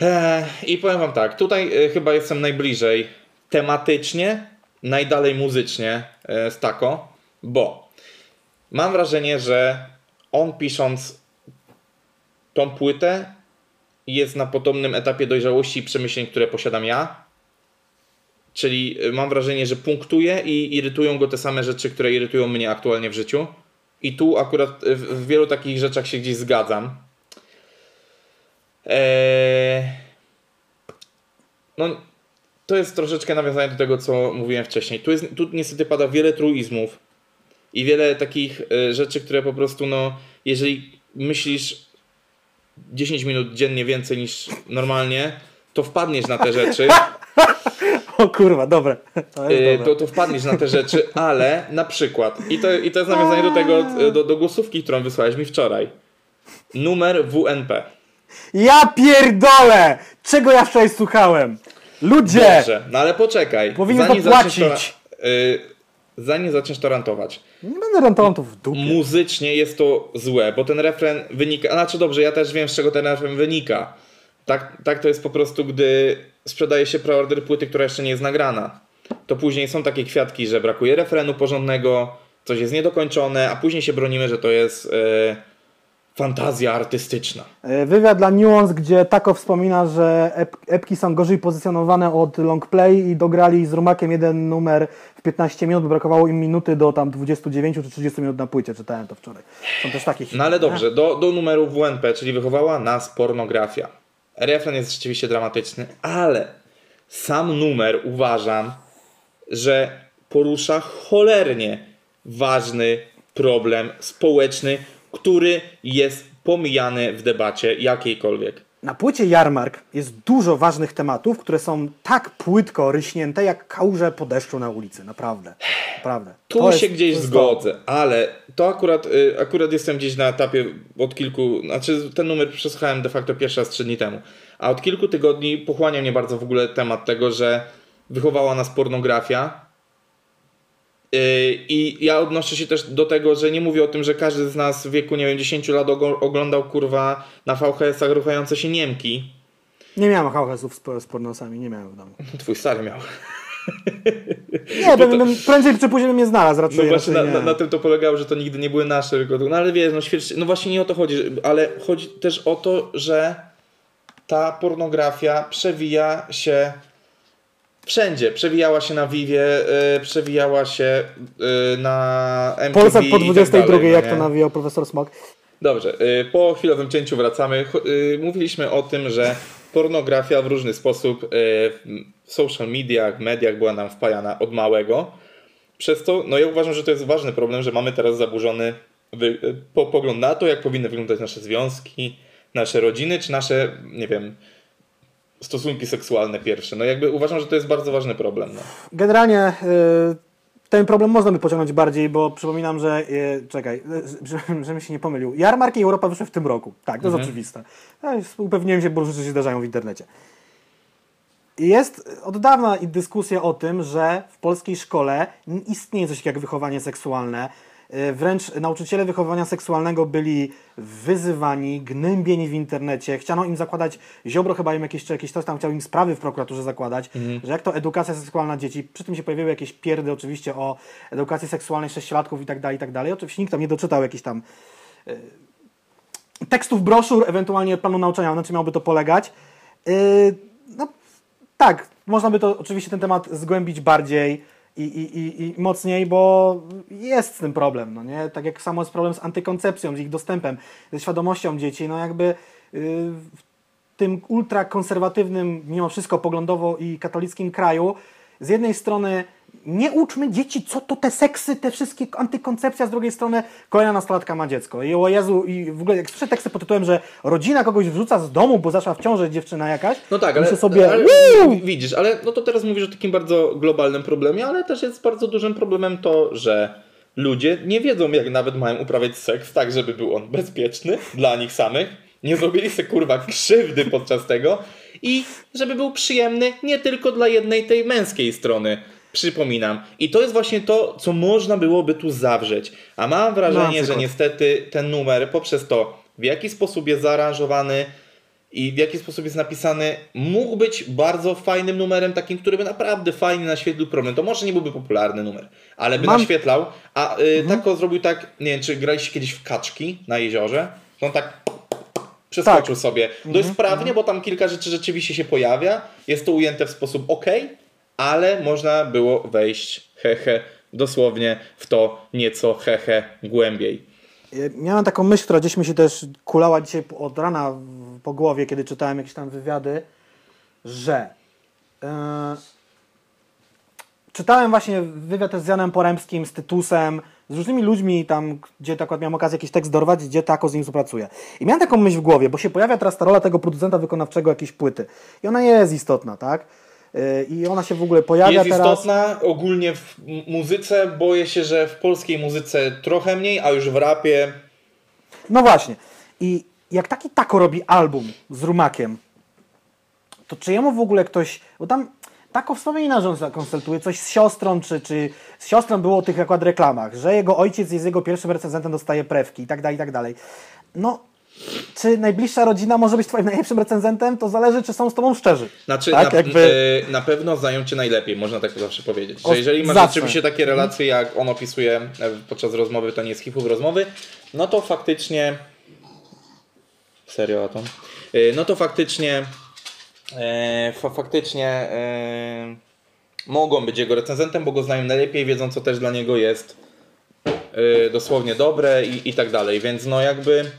E, I powiem Wam tak, tutaj e, chyba jestem najbliżej tematycznie, najdalej muzycznie e, z Tako, bo mam wrażenie, że on pisząc tą płytę jest na podobnym etapie dojrzałości i przemyśleń, które posiadam ja. Czyli y, mam wrażenie, że punktuje i irytują go te same rzeczy, które irytują mnie aktualnie w życiu. I tu akurat w wielu takich rzeczach się gdzieś zgadzam. Eee... No, to jest troszeczkę nawiązanie do tego, co mówiłem wcześniej. Tu, jest, tu niestety pada wiele truizmów i wiele takich y, rzeczy, które po prostu, no, jeżeli myślisz 10 minut dziennie więcej niż normalnie, to wpadniesz na te rzeczy. <laughs> O kurwa, dobre. To Yy, dobre. to, to wpadniesz na te rzeczy, ale na przykład, i to, i to jest nawiązanie do tego, e, do, do głosówki, którą wysłałeś mi wczoraj. Numer WNP. Ja pierdolę! Czego ja wczoraj słuchałem? Ludzie! Dobrze, no ale poczekaj. Powinien zanim zapłacić. to, yy, zanim zaczniesz to rantować. Nie będę rentował to w dupie. Muzycznie jest to złe, bo ten refren wynika. Znaczy dobrze, ja też wiem, z czego ten refren wynika. Tak, tak to jest po prostu, gdy sprzedaje się preorder płyty, która jeszcze nie jest nagrana. To później są takie kwiatki, że brakuje refrenu porządnego, coś jest niedokończone, a później się bronimy, że to jest e, fantazja artystyczna. E, Wywiad dla Nuance, gdzie Tako wspomina, że ep epki są gorzej pozycjonowane od longplay i dograli z Rumakiem jeden numer w 15 minut, brakowało im minuty do tam 29 czy 30 minut na płycie, czytałem to wczoraj. Są też takie No ale dobrze, do, do numeru WNP, czyli wychowała nas pornografia. Refren jest rzeczywiście dramatyczny, ale sam numer uważam, że porusza cholernie ważny problem społeczny, który jest pomijany w debacie jakiejkolwiek. Na płycie Jarmark jest dużo ważnych tematów, które są tak płytko ryśnięte, jak kałuże po deszczu na ulicy. Naprawdę. Naprawdę. Tu To się jest- gdzieś to zgodzę, ale to akurat, y, akurat jestem gdzieś na etapie od kilku, znaczy ten numer przesłuchałem de facto pierwszy raz trzy dni temu, a od kilku tygodni pochłania mnie bardzo w ogóle temat tego, że wychowała nas pornografia i ja odnoszę się też do tego, że nie mówię o tym, że każdy z nas w wieku, nie wiem, 10 lat oglądał kurwa na VHS-ach ruchające się Niemki. Nie miałem hałasów z, z pornosami, nie miałem w domu. Twój stary miał. Nie, bym, bym, prędzej czy później bym je znalazł raczej. No właśnie na, raczej na, nie. na tym to polegało, że to nigdy nie były nasze, tylko no ale wiesz, no świetnie, no właśnie nie o to chodzi, ale chodzi też o to, że ta pornografia przewija się wszędzie. Przewijała się na Vivie, y, przewijała się y, na MTV Polsat po i tak 22, dalej, no jak nie? to nawijał profesor Smok. Dobrze, y, po chwilowym cięciu wracamy. Y, Mówiliśmy o tym, że pornografia w różny sposób y, w social mediach, mediach była nam wpajana od małego. Przez to, no ja uważam, że to jest ważny problem, że mamy teraz zaburzony y, po, pogląd na to, jak powinny wyglądać nasze związki, nasze rodziny, czy nasze, nie wiem, stosunki seksualne pierwsze. No jakby uważam, że to jest bardzo ważny problem. No. Generalnie y, ten problem można by pociągnąć bardziej, bo przypominam, że y, czekaj, y, że- <laughs> żebym się nie pomylił. Jarmark i Europa wyszły w tym roku. Tak, to Mhm. jest oczywiste. Ja już upewniłem się, bo rzeczy się zdarzają w internecie. Jest od dawna dyskusja o tym, że w polskiej szkole istnieje coś takiego jak wychowanie seksualne. Y, Wręcz nauczyciele wychowania seksualnego byli wyzywani, gnębieni w internecie. Chciano im zakładać, Ziobro chyba im jakieś, czy jakieś coś tam chciał im sprawy w prokuraturze zakładać, że jak to edukacja seksualna dzieci. Przy tym się pojawiły jakieś pierdy oczywiście o edukacji seksualnej sześciolatków i tak dalej, i tak dalej. Oczywiście nikt tam nie doczytał jakichś tam tekstów broszur, ewentualnie planu nauczania, na czym miałby to polegać. Yy, no, tak, można by to oczywiście ten temat zgłębić bardziej i, i, i, mocniej, bo jest z tym problem, no nie? Tak jak samo jest problem z antykoncepcją, z ich dostępem, ze świadomością dzieci, no jakby yy, w tym ultrakonserwatywnym, mimo wszystko poglądowo i katolickim kraju, z jednej strony nie uczmy dzieci, co to te seksy, te wszystkie antykoncepcja, z drugiej strony kolejna nastolatka ma dziecko. I o Jezu, i w ogóle jak słyszę teksty pod tytułem, że rodzina kogoś wrzuca z domu, bo zaszła w ciąży dziewczyna jakaś, No tak, ale, sobie, ale widzisz, ale no to teraz mówisz o takim bardzo globalnym problemie, ale też jest bardzo dużym problemem to, że ludzie nie wiedzą, jak nawet mają uprawiać seks tak, żeby był on bezpieczny dla nich samych. Nie zrobili sobie kurwa krzywdy podczas tego i żeby był przyjemny nie tylko dla jednej tej męskiej strony. Przypominam. I to jest właśnie to, co można byłoby tu zawrzeć. A mam wrażenie, że przykład. niestety ten numer poprzez to, w jaki sposób jest zaaranżowany, i w jaki sposób jest napisany, mógł być bardzo fajnym numerem, takim, który by naprawdę fajnie naświetlił problem. To może nie byłby popularny numer, ale by Mam- naświetlał. A y, Tako zrobił tak, nie wiem, czy graliście kiedyś w kaczki na jeziorze? To on tak przeskoczył sobie. Dość sprawnie, bo tam kilka rzeczy rzeczywiście się pojawia. Jest to ujęte w sposób ok, ale można było wejść hehe dosłownie w to nieco hehe głębiej. Miałem taką myśl, która gdzieś mi się też kulała dzisiaj od rana po głowie, kiedy czytałem jakieś tam wywiady, że e, czytałem właśnie wywiad z Janem Poremskim, z Tytusem, z różnymi ludźmi tam, gdzie tak miałem okazję jakiś tekst dorwać, gdzie Tako z nim współpracuje. I miałem taką myśl w głowie, bo się pojawia teraz ta rola tego producenta wykonawczego jakiejś płyty. I ona jest istotna, tak? E, I ona się w ogóle pojawia Jest teraz. istotna ogólnie w muzyce. Boję się, że w polskiej muzyce trochę mniej, a już w rapie. No właśnie. I jak taki tako robi album z Rumakiem, to czy jemu w ogóle ktoś. Bo tam tako wspomina, że on konsultuje coś z siostrą, czy, czy z siostrą było o tych akurat reklamach, że jego ojciec jest jego pierwszym recenzentem, dostaje prewki i tak dalej, i tak dalej. No, czy najbliższa rodzina może być twoim najlepszym recenzentem? To zależy, czy są z tobą szczerzy. Znaczy, tak, na, jakby... e, na pewno znają cię najlepiej, można tak zawsze powiedzieć. Że jeżeli masz rzeczywiście takie relacje, jak on opisuje e, podczas rozmowy, to nie jest hipów rozmowy, no to faktycznie. Serio, Atom? E, No to faktycznie. E, fa, faktycznie. E, mogą być jego recenzentem, bo go znają najlepiej, wiedzą, co też dla niego jest dosłownie dobre i, i tak dalej. Więc no jakby.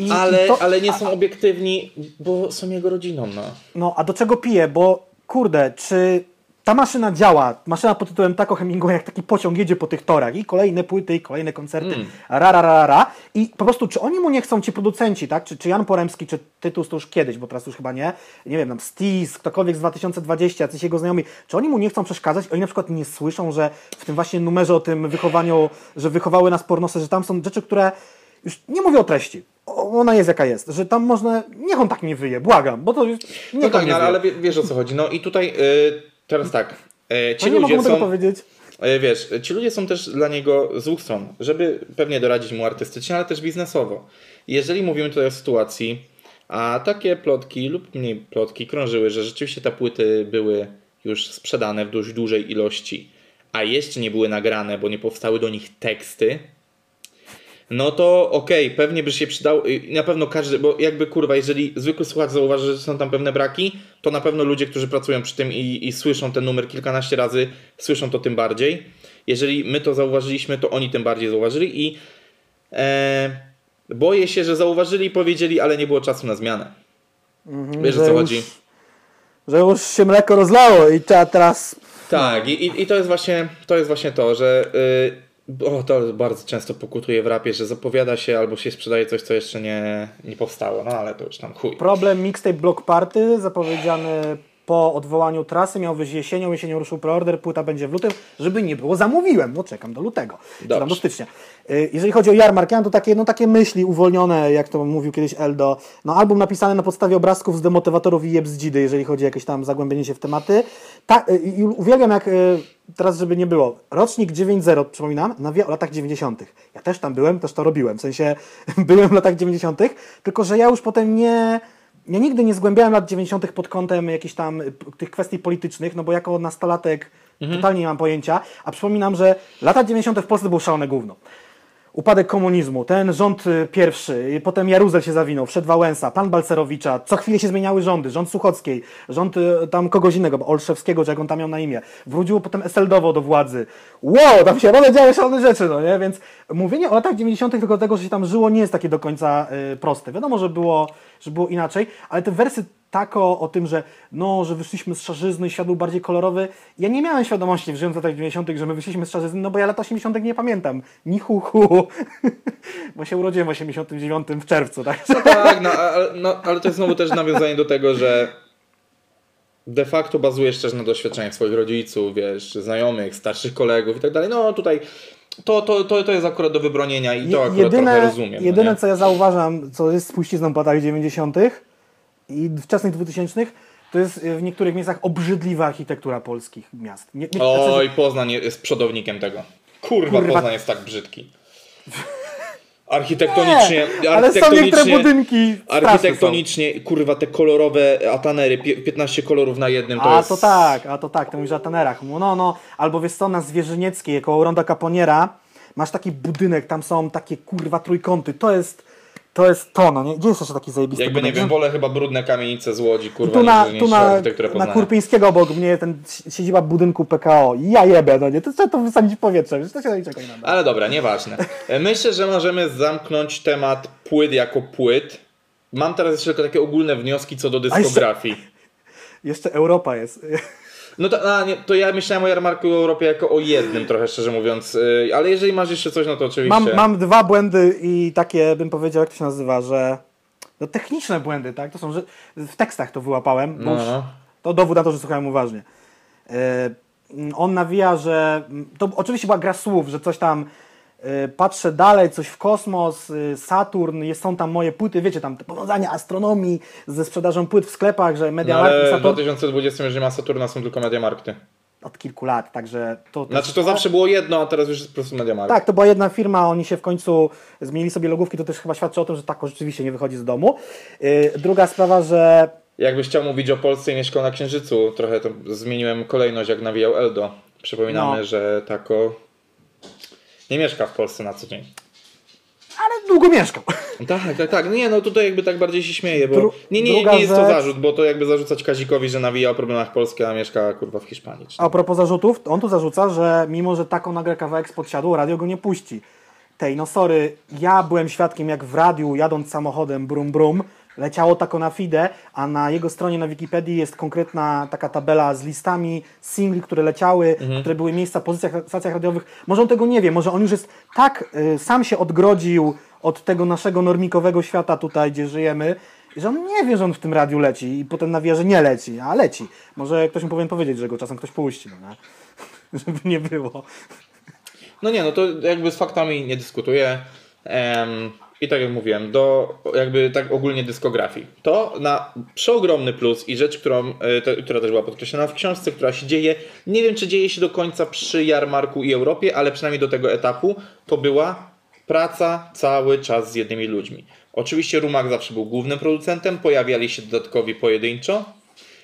I, Ale, i to, ale nie są obiektywni, bo są jego rodziną, no. No, a do czego piję? Bo kurde, czy ta maszyna działa? Maszyna pod tytułem Taco Hemingway, jak taki pociąg jedzie po tych torach i kolejne płyty, i kolejne koncerty, Mm. ra, ra, ra, ra. I po prostu, czy oni mu nie chcą, ci producenci, tak? Czy, czy Jan Poremski, czy Tytus to już kiedyś, bo teraz już chyba nie, nie wiem, tam Stis, ktokolwiek z 2020, jacyś jego znajomi, czy oni mu nie chcą przeszkadzać? Oni na przykład nie słyszą, że w tym właśnie numerze o tym wychowaniu, że wychowały nas pornosy, że tam są rzeczy, które już nie mówię o treści. Ona jest jaka jest, że tam można. Niech on tak nie wyje, błagam, bo to już. Niech No tak, nie no, ale wie- wiesz o co chodzi. No i tutaj y, teraz tak. Y, ci No nie mogą ludzie tego są. powiedzieć. y, Wiesz, ci ludzie są też dla niego z dwóch stron, żeby pewnie doradzić mu artystycznie, ale też biznesowo. Jeżeli mówimy tutaj o sytuacji, a takie plotki lub mniej plotki krążyły, że rzeczywiście te płyty były już sprzedane w dość dużej ilości, a jeszcze nie były nagrane, bo nie powstały do nich teksty, no to okej, pewnie by się przydał, y, na pewno każdy, bo jakby kurwa, jeżeli zwykły słuchacz zauważy, że są tam pewne braki, to na pewno ludzie, którzy pracują przy tym i, i słyszą ten numer kilkanaście razy, słyszą to tym bardziej. Jeżeli my to zauważyliśmy, to oni tym bardziej zauważyli i e, boję się, że zauważyli i powiedzieli, ale nie było czasu na zmianę. Wiesz o co już- chodzi? Że już się mleko rozlało i trzeba teraz. Tak, i, i, i to jest właśnie to, jest właśnie to że y, o, to bardzo często pokutuje w rapie, że zapowiada się albo się sprzedaje coś, co jeszcze nie, nie powstało, no ale to już tam chuj. Problem Mixtape Block Party zapowiedziany po odwołaniu trasy miał wyjść jesienią, jesienią ruszył preorder, płyta będzie w lutym, żeby nie było, zamówiłem, no czekam do lutego, czy tam do Dobrze. stycznia. Y, Jeżeli chodzi o jarmark, ja mam tu takie, no, takie myśli uwolnione, jak to mówił kiedyś Eldo, no album napisany na podstawie obrazków z demotywatorów i jebzdzidy, jeżeli chodzi o jakieś tam zagłębienie się w tematy. Ta, y, I uwielbiam jak, y, teraz żeby nie było, rocznik 9.0, przypominam, nawija o latach 90. Ja też tam byłem, też to robiłem, w sensie <laughs> byłem w latach 90., tylko że ja już potem nie... Ja nigdy nie zgłębiałem lat 90. pod kątem jakichś tam y, tych kwestii politycznych, no bo jako nastolatek totalnie nie mam pojęcia, a przypominam, że lata 90. w Polsce było szalone gówno. upadek komunizmu, ten rząd y, pierwszy, potem Jaruzel się zawinął, wszedł Wałęsa, pan Balcerowicza, co chwilę się zmieniały rządy, rząd Suchockiej, rząd y, tam kogoś innego, Olszewskiego, czy jak on tam miał na imię. Wróciło potem Eseldowo do władzy. Wow, tam się naprawdę działy szalone rzeczy, no nie? Więc mówienie o latach 90. tylko tego, że się tam żyło, nie jest takie do końca y, proste. Wiadomo, że było, że było inaczej, ale te wersy tako o tym, że no, że wyszliśmy z szarzyzny świat był bardziej kolorowy. Ja nie miałem świadomości, żyjąc w latach 90., że my wyszliśmy z szarzyzny, no bo ja lat 80. nie pamiętam. Ni hu, hu. <laughs> bo się urodziłem w 89 w czerwcu, tak? No tak, no, ale, no, ale to jest znowu też nawiązanie do tego, że de facto bazujesz też na doświadczeniach swoich rodziców, wiesz, znajomych, starszych kolegów i tak dalej. No tutaj to, to, to, to jest akurat do wybronienia i to akurat jedyne, trochę rozumiem. Jedyne, no co ja zauważam, co jest spuścizną po latach 90. i wczesnych 2000 to jest w niektórych miejscach obrzydliwa architektura polskich miast. Nie, nie, Oj, Poznań jest przodownikiem tego. Kurwa, Kurwa. Poznań jest tak brzydki. <laughs> Architektonicznie, nie, ale są niektóre architektonicznie, budynki architektonicznie, kurwa, te kolorowe atanery, pie- 15 kolorów na jednym, to A jest... to tak, a to tak, to mówisz o Tanerach. No, no, albo wiesz co, na Zwierzynieckiej, koło Ronda Caponiera, masz taki budynek, tam są takie kurwa trójkąty, to jest to, jest to no nie? Gdzie jest jeszcze taki zajebisty Jakby, nie budynek? wiem, wolę chyba brudne kamienice z Łodzi, kurwa, tu na, niż, tu na, na. Kurpińskiego obok mnie ten siedziba budynku PKO. Ja jebę, no nie? To trzeba to wysadzić w powietrze, wiesz, to się nie czekaj na to. Ale dobra, nieważne. E, Myślę, że możemy zamknąć temat płyt jako płyt. Mam teraz jeszcze tylko takie ogólne wnioski co do jeszcze- dyskografii. <laughs> Jeszcze Europa jest. <laughs> No to, a, nie, to ja myślałem o jarmarku Europie jako o jednym trochę, szczerze mówiąc. Y, Ale jeżeli masz jeszcze coś, no to oczywiście. Mam, mam dwa błędy i takie, bym powiedział, jak to się nazywa, że no techniczne błędy, tak? To są, że w tekstach to wyłapałem, bo No, już to dowód na to, że słuchałem uważnie. Mm, on nawija, że to oczywiście była gra słów, że coś tam patrzę dalej, coś w kosmos, e, Saturn, jest, są tam moje płyty, wiecie, tam te powiązania astronomii ze sprzedażą płyt w sklepach, że No, Media ale Markt i w Saturn 2020, jeżeli ma Saturna, są tylko Mediamarkty. od kilku lat, także to... to Znaczy to zawsze było jedno, a teraz już jest po prostu Mediamarkt. Tak, to była jedna firma, oni się w końcu zmienili sobie logówki, to też chyba świadczy o tym, że tak rzeczywiście nie wychodzi z domu. Yy, druga sprawa, że Jakbyś chciał mówić o Polsce i mieszkał na Księżycu, trochę to zmieniłem kolejność, jak nawijał Eldo. Przypominamy, No. że Tako nie mieszka w Polsce na co dzień. ale długo mieszkał. Tak, tak, tak. Nie, no tutaj jakby tak bardziej się śmieję, bo Dru- nie, nie, nie jest to zarzut, bo to jakby zarzucać Kazikowi, że nawija o problemach Polski, a mieszka kurwa w Hiszpanii. Czy... A propos zarzutów, on tu zarzuca, że mimo, że taką nagle kawałek spod radio go nie puści. Tej, no sorry, ja byłem świadkiem, jak w radiu, jadąc samochodem brum brum, leciało tako na FIDE, a na jego stronie na Wikipedii jest konkretna taka tabela z listami singli, które leciały, które były miejsca w pozycjach, stacjach radiowych. Może on tego nie wie, może on już jest tak, y, sam się odgrodził od tego naszego normikowego świata tutaj, gdzie żyjemy, że on nie wie, że on w tym radiu leci i potem nawija, że nie leci, a leci. Może ktoś mu powinien powiedzieć, że go czasem ktoś puści, no nie? <laughs> Żeby nie było. No nie, no to jakby z faktami nie dyskutuję. Em, I tak jak mówiłem, do jakby tak ogólnie dyskografii. To na przeogromny plus i rzecz, którą, e, te, która też była podkreślona w książce, która się dzieje, nie wiem czy dzieje się do końca przy jarmarku i Europie, ale przynajmniej do tego etapu, to była praca cały czas z jednymi ludźmi. Oczywiście Rumak zawsze był głównym producentem, pojawiali się dodatkowi pojedynczo.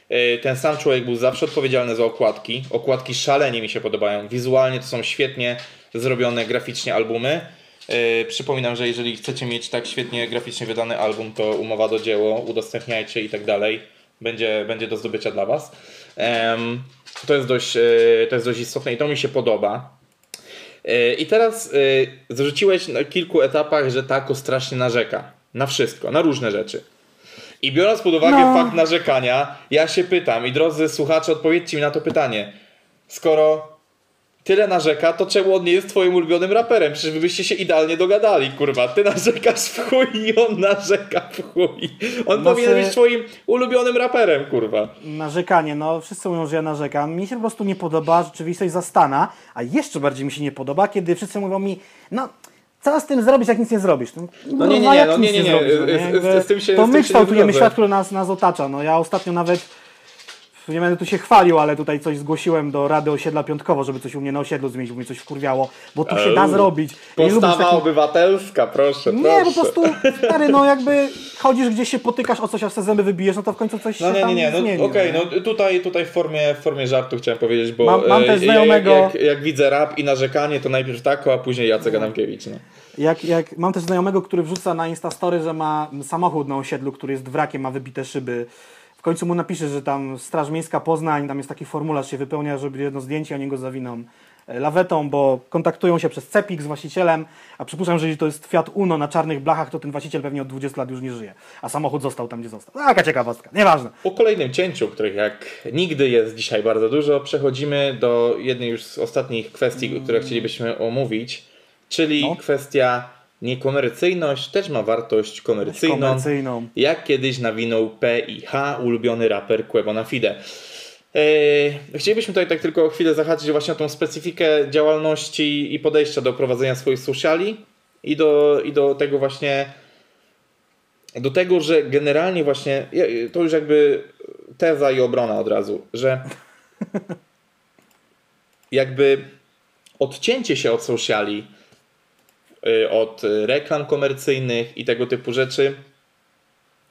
E, Ten sam człowiek był zawsze odpowiedzialny za okładki. Okładki szalenie mi się podobają. Wizualnie to są świetnie zrobione graficznie albumy. E, Przypominam, że jeżeli chcecie mieć tak świetnie graficznie wydany album, to umowa do dzieło, udostępniajcie i tak dalej. Będzie, będzie do zdobycia dla Was. To jest, dość, e, to jest dość istotne i to mi się podoba. E, I teraz zarzuciłeś na kilku etapach, że Tako strasznie narzeka. Na wszystko, na różne rzeczy. I biorąc pod uwagę No. fakt narzekania, ja się pytam, i drodzy słuchacze, odpowiedzcie mi na to pytanie. Skoro tyle narzeka, to czemu on nie jest twoim ulubionym raperem? Przecież wy byście się idealnie dogadali, kurwa. Ty narzekasz w chuj i on narzeka w chuj. On Znaczy- powinien być twoim ulubionym raperem, kurwa. Narzekanie, no wszyscy mówią, że ja narzekam. Mi się po prostu nie podoba rzeczywistość zastana, a jeszcze bardziej mi się nie podoba, kiedy wszyscy mówią mi, no co z tym zrobić, jak nic nie zrobisz? No, No nie, nie, kurwa, nie, jak no nie, nie, nie. zrobisz, no nie kształtujemy zgodzę. świat, który nas, nas otacza. No ja ostatnio nawet nie będę tu się chwalił, ale tutaj coś zgłosiłem do Rady Osiedla Piątkowo, żeby coś u mnie na osiedlu zmienić, bo mnie coś wkurwiało, bo tu się da Eee. zrobić. Ja nie Postawa obywatelska, proszę, Nie, proszę. po prostu, stary, no jakby <laughs> chodzisz gdzieś się potykasz o coś, a sobie zęby wybijesz, no to w końcu coś No się nie, tam nie, nie, no zmieni. okej, nie? no tutaj, tutaj w, formie, w formie żartu chciałem powiedzieć, bo Mam- mam e, też znajomego- jak, jak widzę rap i narzekanie, to najpierw Tako, a później Jacek Adamkiewicz, no. Jak, jak, mam też znajomego, który wrzuca na Instastory, że ma samochód na osiedlu, który jest wrakiem, ma wybite szyby. W końcu mu napisze, że tam Straż Miejska Poznań, tam jest taki formularz, się wypełnia, żeby jedno zdjęcie, oni go zawiną e, lawetą, bo kontaktują się przez CEPIK z właścicielem, a przypuszczam, że jeśli to jest Fiat Uno na czarnych blachach, to ten właściciel pewnie od 20 lat już nie żyje, a samochód został tam, gdzie został. Taka ciekawostka, nieważne. Po kolejnym cięciu, których jak nigdy jest dzisiaj bardzo dużo, przechodzimy do jednej już z ostatnich kwestii, które chcielibyśmy omówić, czyli No. kwestia niekomercyjność też ma wartość komercyjną, Komercyjną. jak kiedyś nawinął P i H, ulubiony raper Quebo Fide. Eee, chcielibyśmy tutaj tak tylko chwilę zahaczyć właśnie o tą specyfikę działalności i podejścia do prowadzenia swoich sociali i do, i do tego właśnie do tego, że generalnie właśnie to już jakby teza i obrona od razu, że <laughs> jakby odcięcie się od sociali, od y, reklam komercyjnych i tego typu rzeczy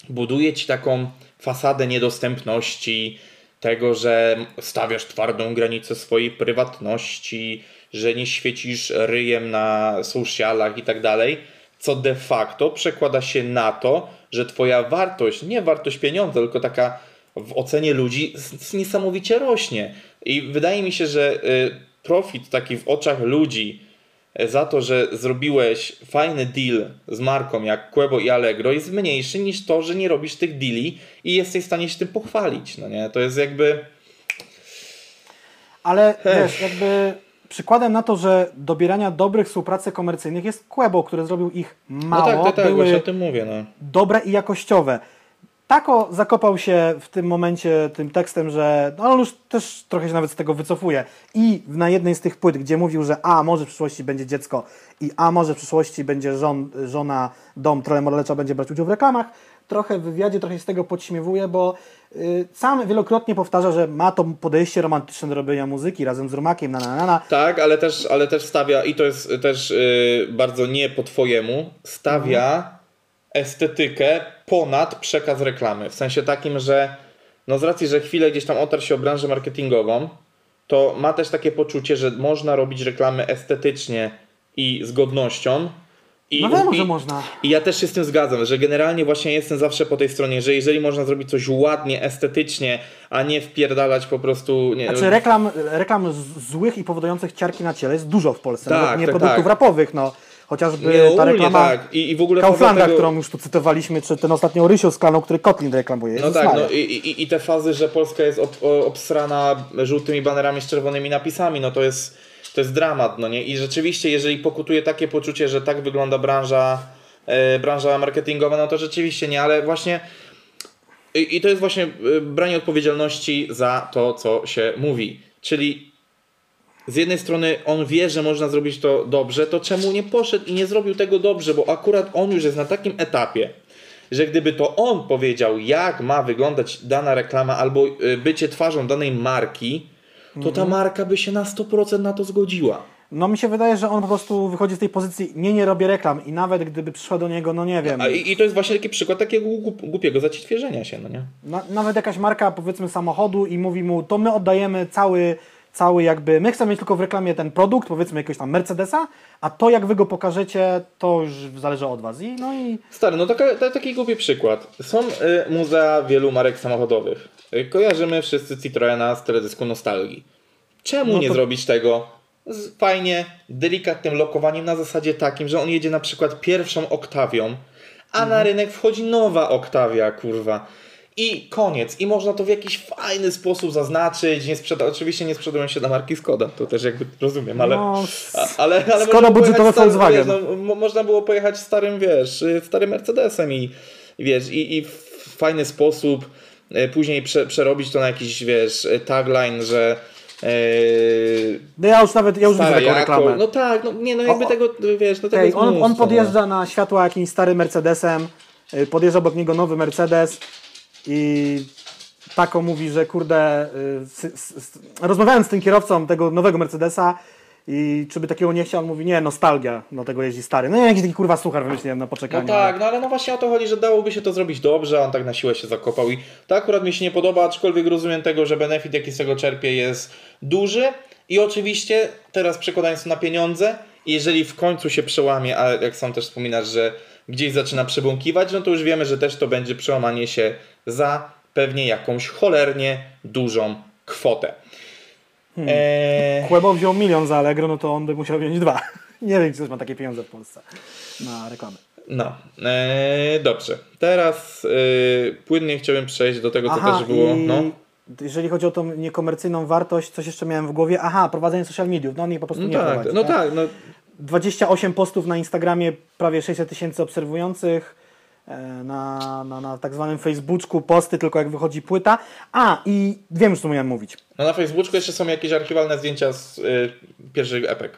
buduje ci taką fasadę niedostępności, tego, że stawiasz twardą granicę swojej prywatności, że nie świecisz ryjem na socialach i tak dalej, co de facto przekłada się na to, że twoja wartość, nie wartość pieniądza, tylko taka w ocenie ludzi niesamowicie rośnie. I wydaje mi się, że y, profit taki w oczach ludzi za to, że zrobiłeś fajny deal z marką jak Quebo i Allegro jest mniejszy niż to, że nie robisz tych deali i jesteś w stanie się tym pochwalić. No nie? To jest jakby... Ale Ech. wiesz, jakby przykładem na to, że dobierania dobrych współpracy komercyjnych jest Quebo, który zrobił ich No mało, tak, tak, tak, były właśnie o tym mówię. No. dobre i jakościowe. Tako zakopał się w tym momencie tym tekstem, że no on już też trochę się nawet z tego wycofuje. I na jednej z tych płyt, gdzie mówił, że a może w przyszłości będzie dziecko i a może w przyszłości będzie żon, żona, dom, trochę Moralecza będzie brać udział w reklamach, trochę w wywiadzie, trochę się z tego podśmiewuje, bo y, sam wielokrotnie powtarza, że ma to podejście romantyczne do robienia muzyki razem z Rumakiem, na na na na. Tak, ale też, ale też stawia, i to jest też y, bardzo nie po twojemu, stawia estetykę ponad przekaz reklamy. W sensie takim, że no z racji, że chwilę gdzieś tam otarł się o branżę marketingową, to ma też takie poczucie, że można robić reklamy estetycznie i z godnością. I, No wiadomo, że można. I ja też się z tym zgadzam, że generalnie właśnie jestem zawsze po tej stronie, że jeżeli można zrobić coś ładnie, estetycznie, a nie wpierdalać po prostu... Nie, Znaczy reklam, reklam złych i powodujących ciarki na ciele jest dużo w Polsce. Tak, Nawet nie tak, produktów tak. rapowych, no. Chociażby nie, ta reklama tak. I, I w ogóle Kauflanda, tego- którą już tu cytowaliśmy, czy ten ostatnio Rysiu z klaną, który Kotlin reklamuje. No tak, no i, i, i te fazy, że Polska jest ob, obsrana żółtymi banerami z czerwonymi napisami, no to jest, to jest dramat, no nie? I rzeczywiście, jeżeli pokutuje takie poczucie, że tak wygląda branża, e, branża marketingowa, no to rzeczywiście nie, ale właśnie i, i to jest właśnie e, branie odpowiedzialności za to, co się mówi. Czyli z jednej strony on wie, że można zrobić to dobrze, to czemu nie poszedł i nie zrobił tego dobrze, bo akurat on już jest na takim etapie, że gdyby to on powiedział, jak ma wyglądać dana reklama albo y, bycie twarzą danej marki, to ta marka by się na 100% na to zgodziła. No mi się wydaje, że on po prostu wychodzi z tej pozycji, nie, nie robię reklam i nawet gdyby przyszła do niego, no nie wiem, A, i, I to jest właśnie taki przykład takiego głup, głupiego zacietrzewienia się, no nie? na, nawet jakaś marka powiedzmy samochodu i mówi mu, to my oddajemy cały, cały jakby, my chcemy mieć tylko w reklamie ten produkt, powiedzmy jakiegoś tam Mercedesa, a to jak wy go pokażecie, to już zależy od was. I no i Stary, no taka, ta, taki głupi przykład. Są y, muzea wielu marek samochodowych. Y, kojarzymy wszyscy Citroena z teledysku Nostalgii. Czemu No nie to- zrobić tego z fajnie, delikatnym lokowaniem na zasadzie takim, że on jedzie na przykład pierwszą oktawią, a Mhm. na rynek wchodzi nowa oktawia, kurwa. I koniec. I można to w jakiś fajny sposób zaznaczyć. Nie sprzeda- Oczywiście nie sprzedają się dla marki Skoda, to też jakby rozumiem, ale... no, ale, ale Skoda starym, Volkswagen. No, mo- można było pojechać starym, wiesz, y, starym Mercedesem i wiesz, i, i w fajny sposób y, później prze, przerobić to na jakiś, wiesz, y, tagline, że yy, no ja już nawet, ja już widzę taką reklamę. no tak, no nie, no jakby O, tego, wiesz, no tego jest on, on mnóstwo, podjeżdża na światła jakimś starym Mercedesem, podjeżdża obok niego nowy Mercedes i tako mówi, że kurde, y, rozmawiając z tym kierowcą tego nowego Mercedesa i czy by takiego nie chciał, on mówi, nie, nostalgia, no tego jeździ stary. No ja jakiś taki kurwa suchar wymyśliłem na No poczekanie. tak, no ale no właśnie o to chodzi, że dałoby się to zrobić dobrze, on tak na siłę się zakopał i to akurat mi się nie podoba, aczkolwiek rozumiem tego, że benefit jaki z tego czerpie jest duży i oczywiście teraz przekładając to na pieniądze I jeżeli w końcu się przełamie, a jak sam też wspominasz, że gdzieś zaczyna przebąkiwać, no to już wiemy, że też to będzie przełamanie się za pewnie jakąś cholernie dużą kwotę. Hmm. Eee... Kłebo wziął milion za Allegro, no to on by musiał wziąć dwa. <laughs> Nie wiem, czy ktoś ma takie pieniądze w Polsce na reklamy. No, eee, dobrze. Teraz e, płynnie chciałbym przejść do tego, co Aha, też było. No. Jeżeli chodzi o tą niekomercyjną wartość, coś jeszcze miałem w głowie. Aha, prowadzenie social mediów. No on ich po prostu no nie tak, prowadzi. No tak, tak no. 28 postów na Instagramie, prawie 600 tysięcy obserwujących. E, na, na, na tak zwanym Facebooku posty, tylko jak wychodzi płyta. A, i wiem już, co miałem mówić. No na Facebooku jeszcze są jakieś archiwalne zdjęcia z y, pierwszych epek.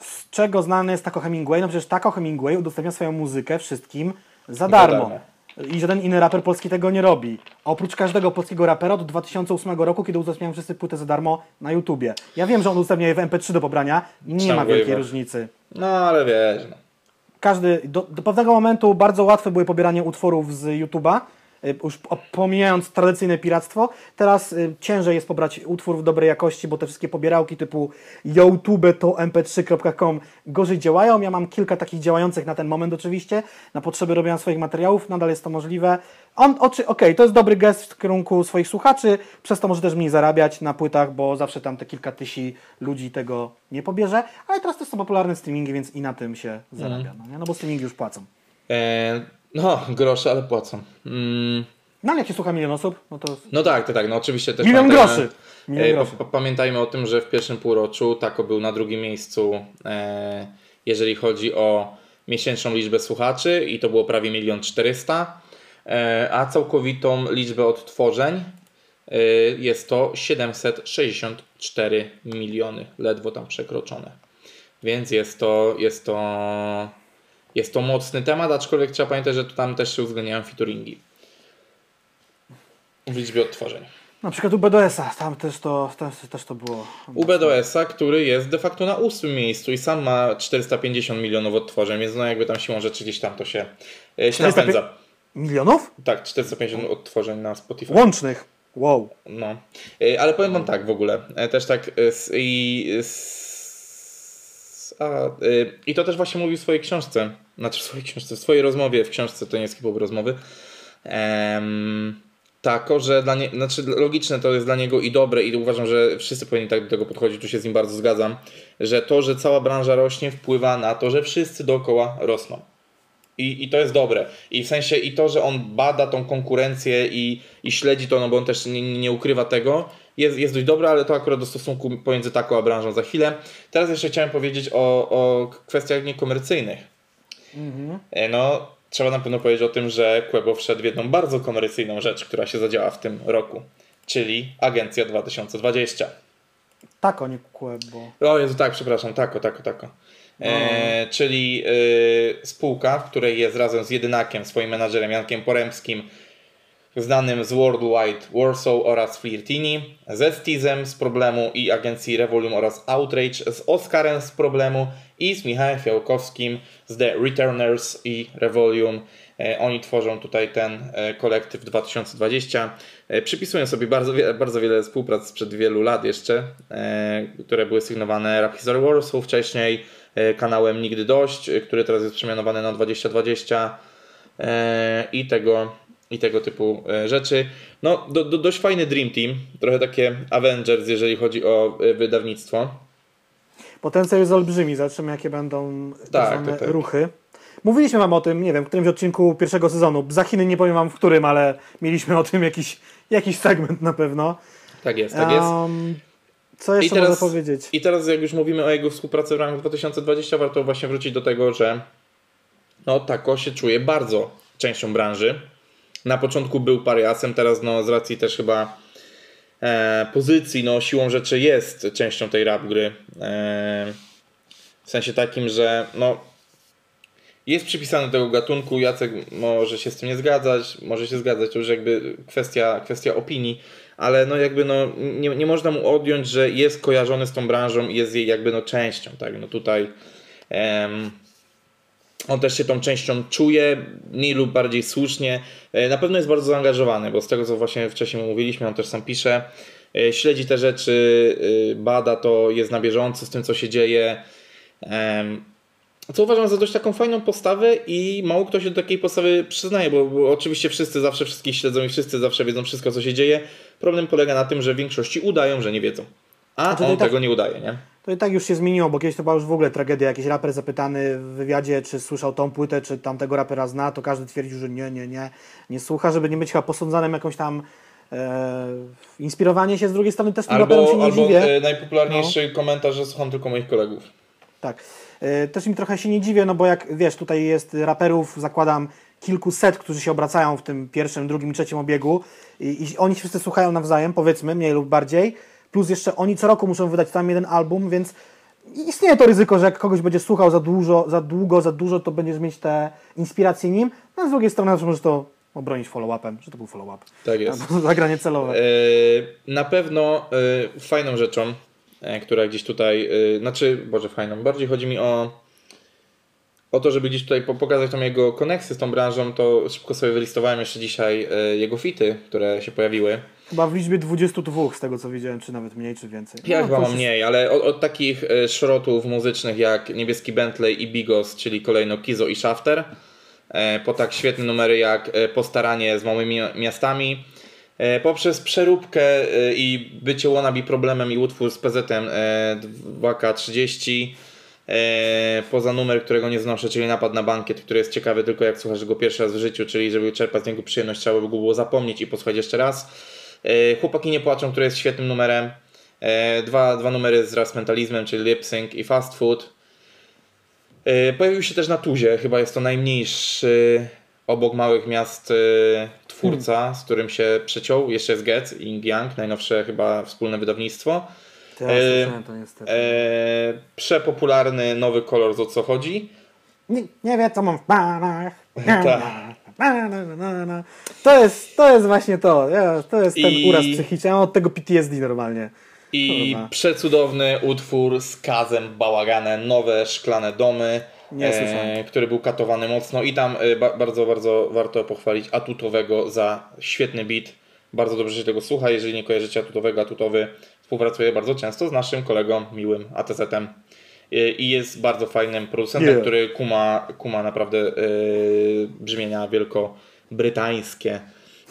Z czego znany jest Taco Hemingway? No przecież Taco Hemingway udostępnia swoją muzykę wszystkim za darmo. Za darmo. I żaden inny raper polski tego nie robi. A oprócz każdego polskiego rapera od 2008 roku, kiedy udostępniają wszyscy płytę za darmo na YouTubie. Ja wiem, że on udostępnia je w MP3 do pobrania. Nie ma wielkiej różnicy. No ale wiesz. No każdy, do, do pewnego momentu bardzo łatwe były pobieranie utworów z YouTube'a, już pomijając tradycyjne piractwo, teraz y, ciężej jest pobrać utwór w dobrej jakości, bo te wszystkie pobierałki typu YouTube to mp3.com gorzej działają. Ja mam kilka takich działających na ten moment oczywiście, na potrzeby robienia swoich materiałów, nadal jest to możliwe. On, okej, okay, to jest dobry gest w kierunku swoich słuchaczy, przez to może też mniej zarabiać na płytach, bo zawsze tam te kilka tysięcy ludzi tego nie pobierze, ale teraz to są popularne streamingi, więc i na tym się zarabia, mm. no, no bo streamingi już płacą. E, no, grosze, ale płacą. Mm. No ale jak się słucha milion osób, no to... No tak, to tak, no oczywiście też... Milion groszy! Milion e. Pamiętajmy o tym, że w pierwszym półroczu Tako był na drugim miejscu, e, jeżeli chodzi o miesięczną liczbę słuchaczy i to było prawie milion czterysta. E, a całkowitą liczbę odtworzeń e, jest to 764 miliony, ledwo tam przekroczone. Więc jest to, jest to, jest to mocny temat, aczkolwiek trzeba pamiętać, że tam też się uwzględniają featuringi w liczbie odtworzeń. Na przykład u BDS-a, tam też to, też, też to było. U BDS-a, który jest de facto na ósmym miejscu i sam ma 450 milionów odtworzeń, więc no jakby tam siłą rzeczy gdzieś tam to się, e, się napędza. Milionów? Tak, 450 odtworzeń na Spotify. Łącznych. Wow. No. E, ale powiem wam tak w ogóle. E, też tak e, i, a, i to też właśnie mówił w swojej książce. Znaczy w swojej książce, w swojej rozmowie w książce, to nie jest chyba rozmowy. Um, tako, że dla nie, znaczy logiczne to jest dla niego i dobre i uważam, że wszyscy powinni tak do tego podchodzić, tu się z nim bardzo zgadzam, że to, że cała branża rośnie wpływa na to, że wszyscy dookoła rosną. I, I to jest dobre. I w sensie i to, że on bada tą konkurencję i, i śledzi to, no bo on też nie, nie ukrywa tego, jest, jest dość dobre, ale to akurat do stosunku pomiędzy taką a branżą za chwilę. Teraz jeszcze chciałem powiedzieć o, o kwestiach niekomercyjnych. Mhm. No, trzeba na pewno powiedzieć o tym, że Quebo wszedł w jedną bardzo komercyjną rzecz, która się zadziała w tym roku, czyli Agencja 2020. Tako, nie Quebo. O Jezu, tak, przepraszam, tako, tako, tako. E, czyli e, spółka, w której jest razem z Jedynakiem, swoim menadżerem Jankiem Poremskim, znanym z Worldwide Warsaw oraz Flirtini, ze Stizem z problemu i agencji Revolume oraz Outrage, z Oscarem z problemu i z Michałem Fiałkowskim z The Returners i Revolume. E, oni tworzą tutaj ten e, kolektyw 2020. E, przypisują sobie bardzo, bardzo wiele współprac sprzed wielu lat jeszcze, które były sygnowane Rap History Warsaw wcześniej, kanałem Nigdy Dość, który teraz jest przemianowany na 2020 e, i tego, i tego typu rzeczy. No, do, do, dość fajny Dream Team, trochę takie Avengers, jeżeli chodzi o wydawnictwo. Potencjał jest olbrzymi, zobaczymy jakie będą tak, tak, tak. ruchy. Mówiliśmy wam o tym, nie wiem, w którymś odcinku pierwszego sezonu. Za Chiny nie powiem wam w którym, ale mieliśmy o tym jakiś, jakiś segment na pewno. Tak jest, tak jest. Co jeszcze I teraz, można powiedzieć? I teraz jak już mówimy o jego współpracy w ramach 2020, warto właśnie wrócić do tego, że no Tako się czuje bardzo częścią branży. Na początku był pariasem, teraz no z racji też chyba e, pozycji, no siłą rzeczy jest częścią tej rap gry. E, w sensie takim, że no jest przypisany tego gatunku, Jacek może się z tym nie zgadzać, może się zgadzać, to już jakby kwestia, kwestia opinii, ale no jakby no nie, nie można mu odjąć, że jest kojarzony z tą branżą i jest jej jakby no częścią, tak, no tutaj um, on też się tą częścią czuje, mniej lub bardziej słusznie, e, na pewno jest bardzo zaangażowany, bo z tego co właśnie wcześniej mówiliśmy, on też sam pisze, e, śledzi te rzeczy, e, bada to, jest na bieżąco z tym co się dzieje, co uważam za dość taką fajną postawę i mało kto się do takiej postawy przyznaje, bo, bo oczywiście wszyscy zawsze wszystkich śledzą i wszyscy zawsze wiedzą wszystko, co się dzieje. Problem polega na tym, że w większości udają, że nie wiedzą. A to on tak- tego nie udaje, nie? To i tak już się zmieniło, bo kiedyś to była już w ogóle tragedia. Jakiś raper zapytany w wywiadzie, czy słyszał tą płytę, czy tamtego rapera zna, to każdy twierdził, że nie, nie, nie, nie słucha, żeby nie być chyba posądzanym jakąś tam e, inspirowanie się. Z drugiej strony też tym raperom się Albo, nie albo dziwię. e, najpopularniejszy komentarz, że słucham tylko moich kolegów. Tak. E, Też mi trochę się nie dziwię, no bo jak wiesz, tutaj jest raperów, zakładam, kilkuset, którzy się obracają w tym pierwszym, drugim i trzecim obiegu i, i oni się wszyscy słuchają nawzajem, powiedzmy, mniej lub bardziej, plus jeszcze oni co roku muszą wydać tam jeden album, więc istnieje to ryzyko, że jak kogoś będzie słuchał za dużo, za długo, za dużo, to będziesz mieć te inspiracje nim, no a z drugiej strony możesz to obronić follow-upem, że to był follow-up. Tak jest. Albo zagranie celowe. E, Na pewno e, fajną rzeczą, e, która gdzieś tutaj, znaczy, Boże, fajną, bardziej chodzi mi o, o to, żeby gdzieś tutaj po- pokazać tam jego koneksy z tą branżą, to szybko sobie wylistowałem jeszcze dzisiaj jego fity, które się pojawiły. Chyba w liczbie 22 z tego co widziałem, czy nawet mniej, czy więcej. Ja No, chyba mam mniej, ale od, od takich e, szrotów muzycznych jak Niebieski Bentley i Bigos, czyli kolejno Kizo i Shafter, e, po tak świetne numery jak e, Postaranie z małymi miastami, e, poprzez przeróbkę e, i bycie wannabe problemem i utwór z PZ-em e, 2K30, e, poza numer, którego nie znoszę, czyli Napad na bankiet, który jest ciekawy tylko jak słuchasz go pierwszy raz w życiu, czyli żeby czerpać z niego przyjemność, trzeba by go było zapomnieć i posłuchać jeszcze raz. E, Chłopaki nie płaczą, który jest świetnym numerem. E, Dwa, dwa numery z raz mentalizmem, czyli lip sync i fast food. E, Pojawił się też na Tuzie, chyba jest to najmniejszy obok małych miast twórca, z którym się przeciął. Jeszcze jest Get i Ing Yang, najnowsze chyba wspólne wydawnictwo. Ja E, to niestety. E, przepopularny nowy kolor z o co chodzi. Nie, nie wie, co mam w planach. <laughs> Tak. Na, na, na, na. To jest, to jest właśnie to. Ja, to jest ten I- uraz psychiczny. Ja mam od tego PTSD normalnie. I Kurwa. przecudowny utwór z Kazem Bałaganem, nowe szklane domy, słyszałem. który był katowany mocno i tam e, ba bardzo, bardzo warto pochwalić Atutowego za świetny beat. Bardzo dobrze się tego słucha, jeżeli nie kojarzycie Atutowego, Atutowy współpracuje bardzo często z naszym kolegą miłym ATZ-em E, i jest bardzo fajnym producentem, Yeah. który kuma, kuma naprawdę e, brzmienia wielkobrytańskie,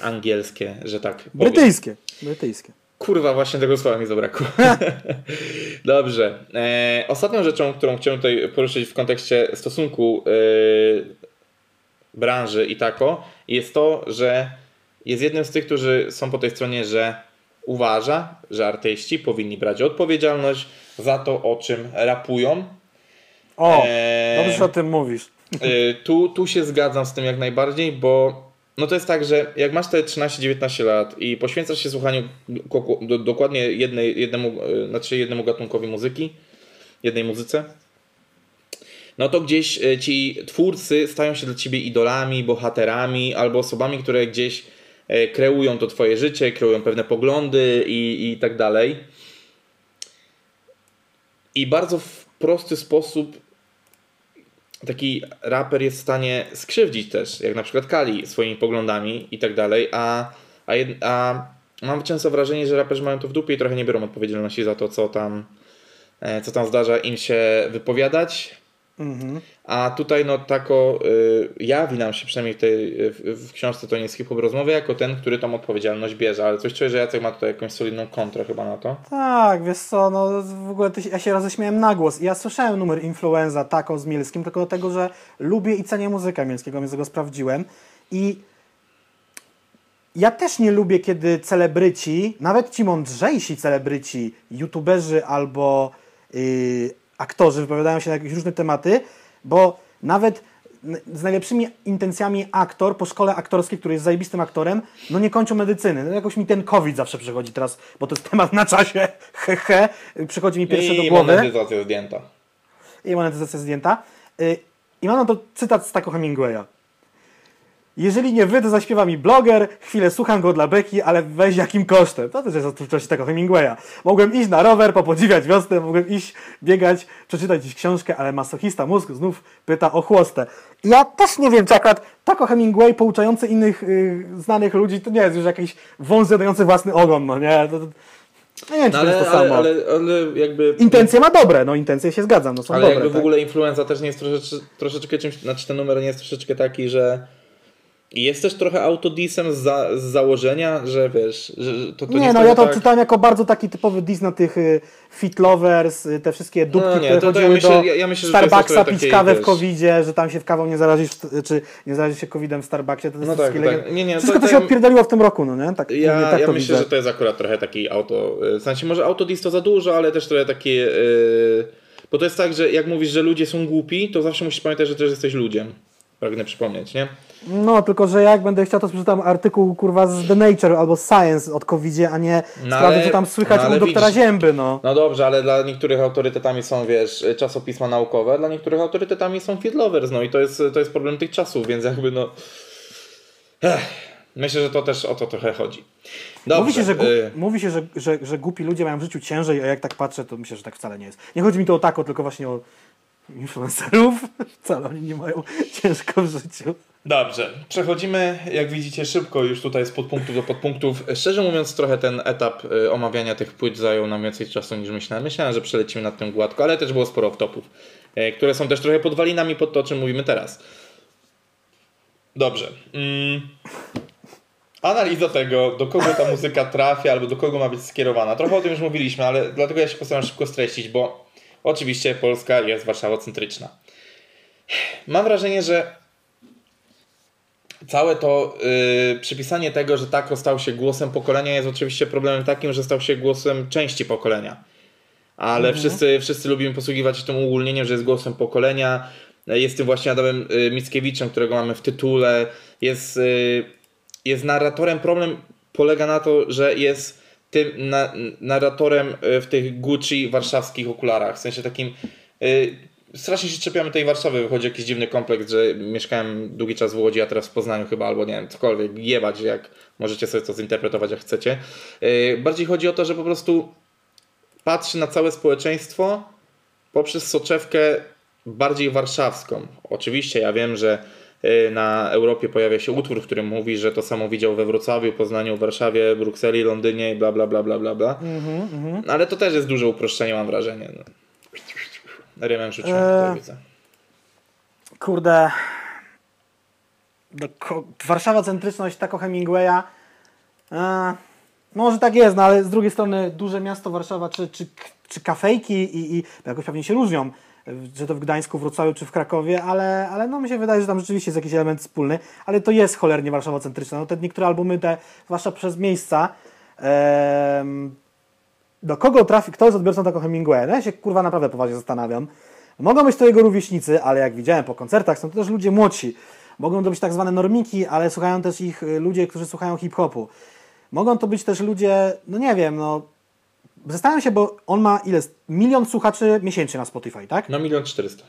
angielskie, że tak powiem. Brytyjskie. Brytyjskie. Kurwa, właśnie tego słowa mi zabrakło. <laughs> Dobrze. E, ostatnią rzeczą, którą chciałem tutaj poruszyć w kontekście stosunku e, branży i tako, jest to, że jest jednym z tych, którzy są po tej stronie, że uważa, że artyści powinni brać odpowiedzialność za to, o czym rapują. O, Eee. dobrze o tym mówisz. Y, tu, tu się zgadzam z tym jak najbardziej, bo no to jest tak, że jak masz te 13-19 lat i poświęcasz się słuchaniu do, dokładnie jednej, jednemu, y, znaczy jednemu gatunkowi muzyki, jednej muzyce, no to gdzieś y, ci twórcy stają się dla ciebie idolami, bohaterami albo osobami, które gdzieś y, kreują to twoje życie, kreują pewne poglądy i, i tak dalej. I bardzo w prosty sposób taki raper jest w stanie skrzywdzić też, jak na przykład Kali swoimi poglądami i tak dalej, a, a, jed, a mam często wrażenie, że raperzy mają to w dupie i trochę nie biorą odpowiedzialności za to, co tam, e, co tam zdarza im się wypowiadać. Mhm. A tutaj no tako y, jawi nam się przynajmniej w, tej, w, w książce to nie jest hip-hop rozmowy jako ten, który tą odpowiedzialność bierze, ale coś czuję, że Jacek ma tutaj jakąś solidną kontrę chyba na to. Tak, wiesz co, no w ogóle ty, ja się roześmiałem na głos. Ja słyszałem numer Influenza Taco z Mielskim, tylko dlatego, że lubię i cenię muzykę Mielskiego, więc go sprawdziłem. I ja też nie lubię, kiedy celebryci, nawet ci mądrzejsi celebryci, youtuberzy albo yy, aktorzy wypowiadają się na jakieś różne tematy, bo nawet z najlepszymi intencjami aktor po szkole aktorskiej, który jest zajebistym aktorem, no nie kończą medycyny. No jakoś mi ten COVID zawsze przychodzi teraz, bo to jest temat na czasie, <laughs> hehe, przychodzi mi pierwszy do I głowy monetyzacja zdjęta. i monetyzacja zdjęta. Y, I mam na to cytat z Taco Hemingwaya. Jeżeli nie wy, to zaśpiewa mi bloger, chwilę słucham go dla beki, ale weź jakim kosztem. To też jest odczucie tego Hemingwaya. Mogłem iść na rower, popodziwiać wiosnę, mogłem iść, biegać, przeczytać dziś książkę, ale masochista mózg znów pyta o chłostę. Ja też nie wiem, czy akurat Taco Hemingway pouczający innych y, znanych ludzi, to nie jest już jakiś wąs zjadający własny ogon, no nie? To, to, No nie wiem, czy No, to ale, jest to ale, samo. ale, ale jakby... Intencje ma dobre, no intencje się zgadzam, no są Ale dobre. jakby w tak? ogóle influenza też nie jest troszeczkę, troszeczkę czymś, znaczy ten numer nie jest troszeczkę taki, że jest też trochę autodisem z, za, z założenia, że wiesz, że to, to Nie, jest no trochę ja to tak... czytałem jako bardzo taki typowy diss na tych y, fit lovers, y, te wszystkie dupki, No nie, które to- to ja chodziły myślę- do ja- ja myślę, Starbucksa pić kawę w covidzie, że tam się w kawą nie zarazisz, czy nie zarazisz się covidem w Starbucksie. To, jest No tak, wszystkie tak. legend- Nie, nie, Wszystko to- to, się ja- odpierdoliło w tym roku, no nie? Tak, Ja, tak ja myślę, widzę. że to jest akurat trochę taki auto. W sensie może autodis to za dużo, ale też trochę takie. Yy, bo to jest tak, że jak mówisz, że ludzie są głupi, to zawsze musisz pamiętać, że też jesteś ludziem. Pragnę przypomnieć, nie? No, tylko że jak będę chciał, to przeczytam artykuł kurwa z The Nature albo Science od covidzie, a nie No sprawy, ale- co tam słychać no u doktora widzisz- Zięby, no. No dobrze, ale dla niektórych autorytetami są, wiesz, czasopisma naukowe, dla niektórych autorytetami są field lovers, no i to jest, to jest problem tych czasów, więc jakby no. Ech, myślę, że to też o to trochę chodzi. Dobrze. Mówi się, że, y, mówi się że, że, że głupi ludzie mają w życiu ciężej, a jak tak patrzę, to myślę, że tak wcale nie jest. Nie chodzi mi to o tako, tylko właśnie o influencerów. <laughs> Wcale oni nie mają ciężko w życiu. Dobrze, przechodzimy, jak widzicie, szybko już tutaj z podpunktów do podpunktów. Szczerze mówiąc, trochę ten etap y, omawiania tych płyt zajął nam więcej czasu niż myślałem. Myślałem, że przelecimy nad tym gładko, ale też było sporo off-topów, y, które są też trochę podwalinami pod to, o czym mówimy teraz. Dobrze. Mm. Analiza tego, do kogo ta muzyka trafia albo do kogo ma być skierowana. Trochę o tym już mówiliśmy, ale dlatego ja się postaram szybko streścić, bo oczywiście Polska jest warszawocentryczna. Mam wrażenie, że całe to yy, przypisanie tego, że Takro stał się głosem pokolenia jest oczywiście problemem takim, że stał się głosem części pokolenia. Ale wszyscy, wszyscy lubimy posługiwać się tym uogólnieniem, że jest głosem pokolenia. Jest tym właśnie Adamem y, Mickiewiczem, którego mamy w tytule. Jest, y, jest narratorem. Problem polega na to, że jest tym na, narratorem y, w tych Gucci warszawskich okularach. W sensie takim. Strasznie się czepiamy tej Warszawy, wychodzi jakiś dziwny kompleks, że mieszkałem długi czas w Łodzi, a teraz w Poznaniu chyba, albo nie wiem, cokolwiek, jebać, jak możecie sobie to zinterpretować jak chcecie. Y, Bardziej chodzi o to, że po prostu patrzy na całe społeczeństwo poprzez soczewkę bardziej warszawską. Oczywiście ja wiem, że y, na Europie pojawia się utwór, w którym mówi, że to samo widział we Wrocławiu, Poznaniu, Warszawie, Brukseli, Londynie i bla bla bla bla bla bla. Ale to też jest duże uproszczenie mam wrażenie. No. Rymem rzuciłem Eee. tutaj widzę. Kurde. Ko- Warszawa centryczność tako Hemingwaya. E, może tak jest, no ale z drugiej strony duże miasto Warszawa, czy, czy, czy kafejki i, i jakoś pewnie się różnią, czy to w Gdańsku, Wrocławiu, czy w Krakowie, ale, ale no mi się wydaje, że tam rzeczywiście jest jakiś element wspólny, ale to jest cholernie Warszawa centryczna. No te niektóre albumy, te, zwłaszcza przez miejsca, em, do kogo trafi, kto jest odbiorcą takiego Hemingwaya? No ja się kurwa naprawdę poważnie zastanawiam. Mogą być to jego rówieśnicy, ale jak widziałem po koncertach, są to też ludzie młodsi. Mogą to być tak zwane normiki, ale słuchają też ich y, ludzie, którzy słuchają hip-hopu. Mogą to być też ludzie, no nie wiem, no... Zastanawiam się, bo on ma ile? Milion słuchaczy miesięcznie na Spotify, tak? No milion czterysta.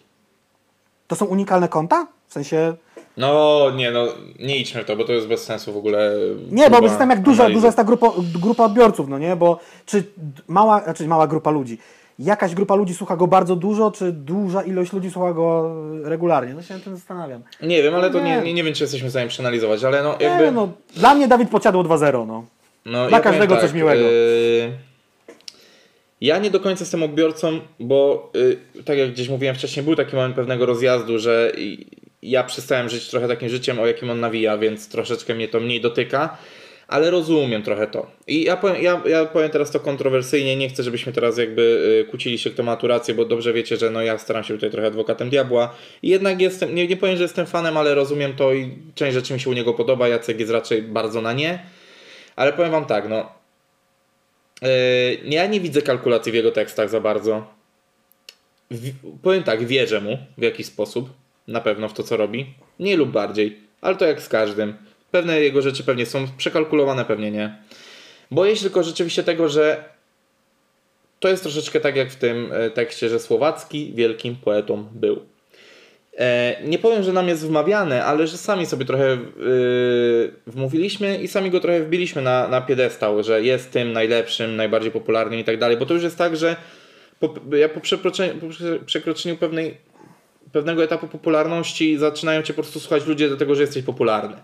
To są unikalne konta? W sensie... No nie, no nie idźmy w to, bo to jest bez sensu w ogóle. Nie, bo zastanawiam jak duża, analizy. duża jest ta grupa, grupa odbiorców, no nie? Bo czy mała, znaczy mała grupa ludzi, jakaś grupa ludzi słucha go bardzo dużo, czy duża ilość ludzi słucha go regularnie? No się nad tym zastanawiam. Nie wiem, ale to nie, Nie. nie, nie wiem, czy jesteśmy w stanie przeanalizować, ale no Nie, jakby. no, dla mnie Dawid Podsiadło 2-0, no. No, Dla ja każdego coś miłego. yy, ja nie do końca jestem odbiorcą, bo yy, tak jak gdzieś mówiłem wcześniej, był taki moment pewnego rozjazdu, że ja przestałem żyć trochę takim życiem, o jakim on nawija, więc troszeczkę mnie to mniej dotyka. Ale rozumiem trochę to. I ja powiem, ja, ja powiem teraz to kontrowersyjnie, nie chcę, żebyśmy teraz jakby yy, kłócili się kto ma tu bo dobrze wiecie, że no ja staram się tutaj trochę adwokatem diabła. I jednak jestem, nie, nie powiem, że jestem fanem, ale rozumiem to i część rzeczy mi się u niego podoba, Jacek jest raczej bardzo na nie. Ale powiem wam tak, no. Yy, ja nie widzę kalkulacji w jego tekstach za bardzo. W, powiem tak, wierzę mu w jakiś sposób, na pewno w to, co robi. Mniej lub bardziej, ale to jak z każdym. Pewne jego rzeczy pewnie są przekalkulowane, pewnie nie. Boję się tylko rzeczywiście tego, że to jest troszeczkę tak jak w tym e, tekście, że Słowacki wielkim poetą był. E, nie powiem, że nam jest wmawiane, ale że sami sobie trochę yy, wmówiliśmy i sami go trochę wbiliśmy na, na piedestał, że jest tym najlepszym, najbardziej popularnym i tak dalej. Bo to już jest tak, że po, ja po po prze- przekroczeniu pewnej, pewnego etapu popularności zaczynają cię po prostu słuchać ludzie dlatego, że jesteś popularny.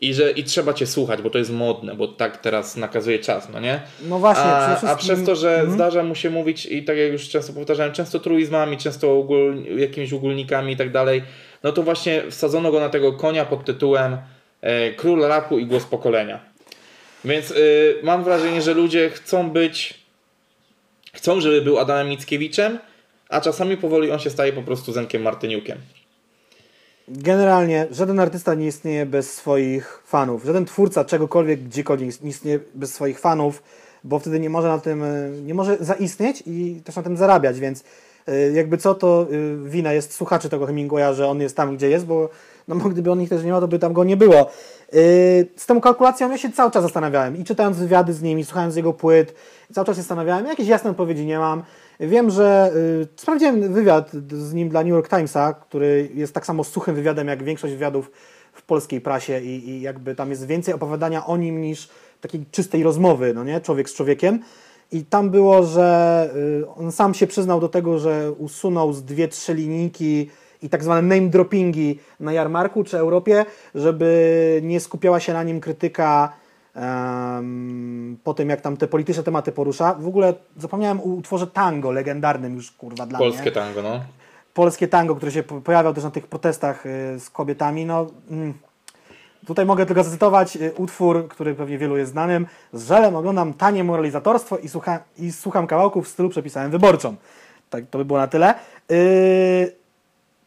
I że i trzeba cię słuchać, bo to jest modne, bo tak teraz nakazuje czas, no nie? No właśnie, a, przede a wszystkim- przez to, że Mhm. zdarza mu się mówić i tak jak już często powtarzałem, często truizmami, często ogól, jakimiś ogólnikami i tak dalej, no to właśnie wsadzono go na tego konia pod tytułem e, Król rapu i głos pokolenia. Więc y, mam wrażenie, że ludzie chcą być, chcą, żeby był Adamem Mickiewiczem, a czasami powoli on się staje po prostu Zenkiem Martyniukiem. Generalnie żaden artysta nie istnieje bez swoich fanów. Żaden twórca czegokolwiek, gdziekolwiek nie istnieje bez swoich fanów, bo wtedy nie może na tym, nie może zaistnieć i też na tym zarabiać, więc jakby co, to e, wina jest słuchaczy tego Hemingwaya, że on jest tam, gdzie jest, bo no, gdyby on ich też nie miał, to by tam go nie było. E, Z tą kalkulacją ja się cały czas zastanawiałem i czytając wywiady z nim, i słuchając jego płyt, cały czas się zastanawiałem, jakieś jasne odpowiedzi nie mam. Wiem, że y, sprawdziłem wywiad z nim dla New York Timesa, który jest tak samo suchym wywiadem jak większość wywiadów w polskiej prasie i, i jakby tam jest więcej opowiadania o nim niż takiej czystej rozmowy, no nie? Człowiek z człowiekiem. I tam było, że y, on sam się przyznał do tego, że usunął z dwie, trzy linijki i tak zwane name droppingi na jarmarku czy Europie, żeby nie skupiała się na nim krytyka em, po tym, jak tam te polityczne tematy porusza. W ogóle zapomniałem o utworze tango, legendarnym już kurwa dla Polskie mnie. tango, no. Polskie tango, które się po- pojawiał też na tych protestach y, z kobietami. No, mm, tutaj mogę tylko zacytować y, utwór, który pewnie wielu jest znanym. Z żelem oglądam tanie moralizatorstwo i, słucha, i słucham kawałków w stylu przepisałem wyborczą. Tak, to by było na tyle. Y,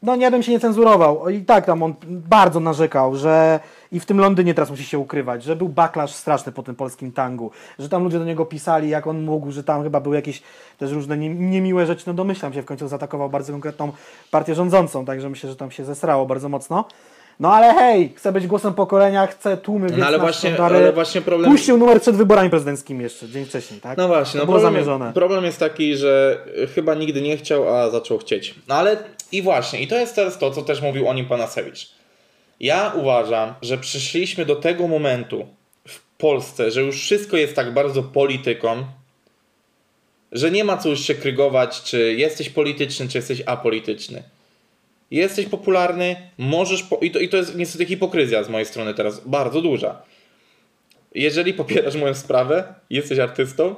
no nie bym się nie cenzurował. I tak tam on bardzo narzekał, że i w tym Londynie teraz musi się ukrywać, że był backlash straszny po tym polskim tangu, że tam ludzie do niego pisali, jak on mógł, że tam chyba były jakieś też różne nie, niemiłe rzeczy. No domyślam się, w końcu zaatakował bardzo konkretną partię rządzącą, także myślę, że tam się zesrało bardzo mocno. No ale hej, chce być głosem pokolenia, chce tłumy, więc No ale właśnie, sztandary. ale właśnie problem... Puścił numer przed wyborami prezydenckimi jeszcze, dzień wcześniej, tak? No właśnie, no było problem, zamierzone. problem jest taki, że y, chyba nigdy nie chciał, a zaczął chcieć. No ale i właśnie, i to jest teraz to, co też mówił o nim Panasewicz. Ja uważam, że przyszliśmy do tego momentu w Polsce, że już wszystko jest tak bardzo polityką, że nie ma co już się krygować, czy jesteś polityczny, czy jesteś apolityczny. Jesteś popularny, możesz. Po... I, to, I to jest niestety hipokryzja z mojej strony teraz bardzo duża. Jeżeli popierasz moją sprawę, jesteś artystą,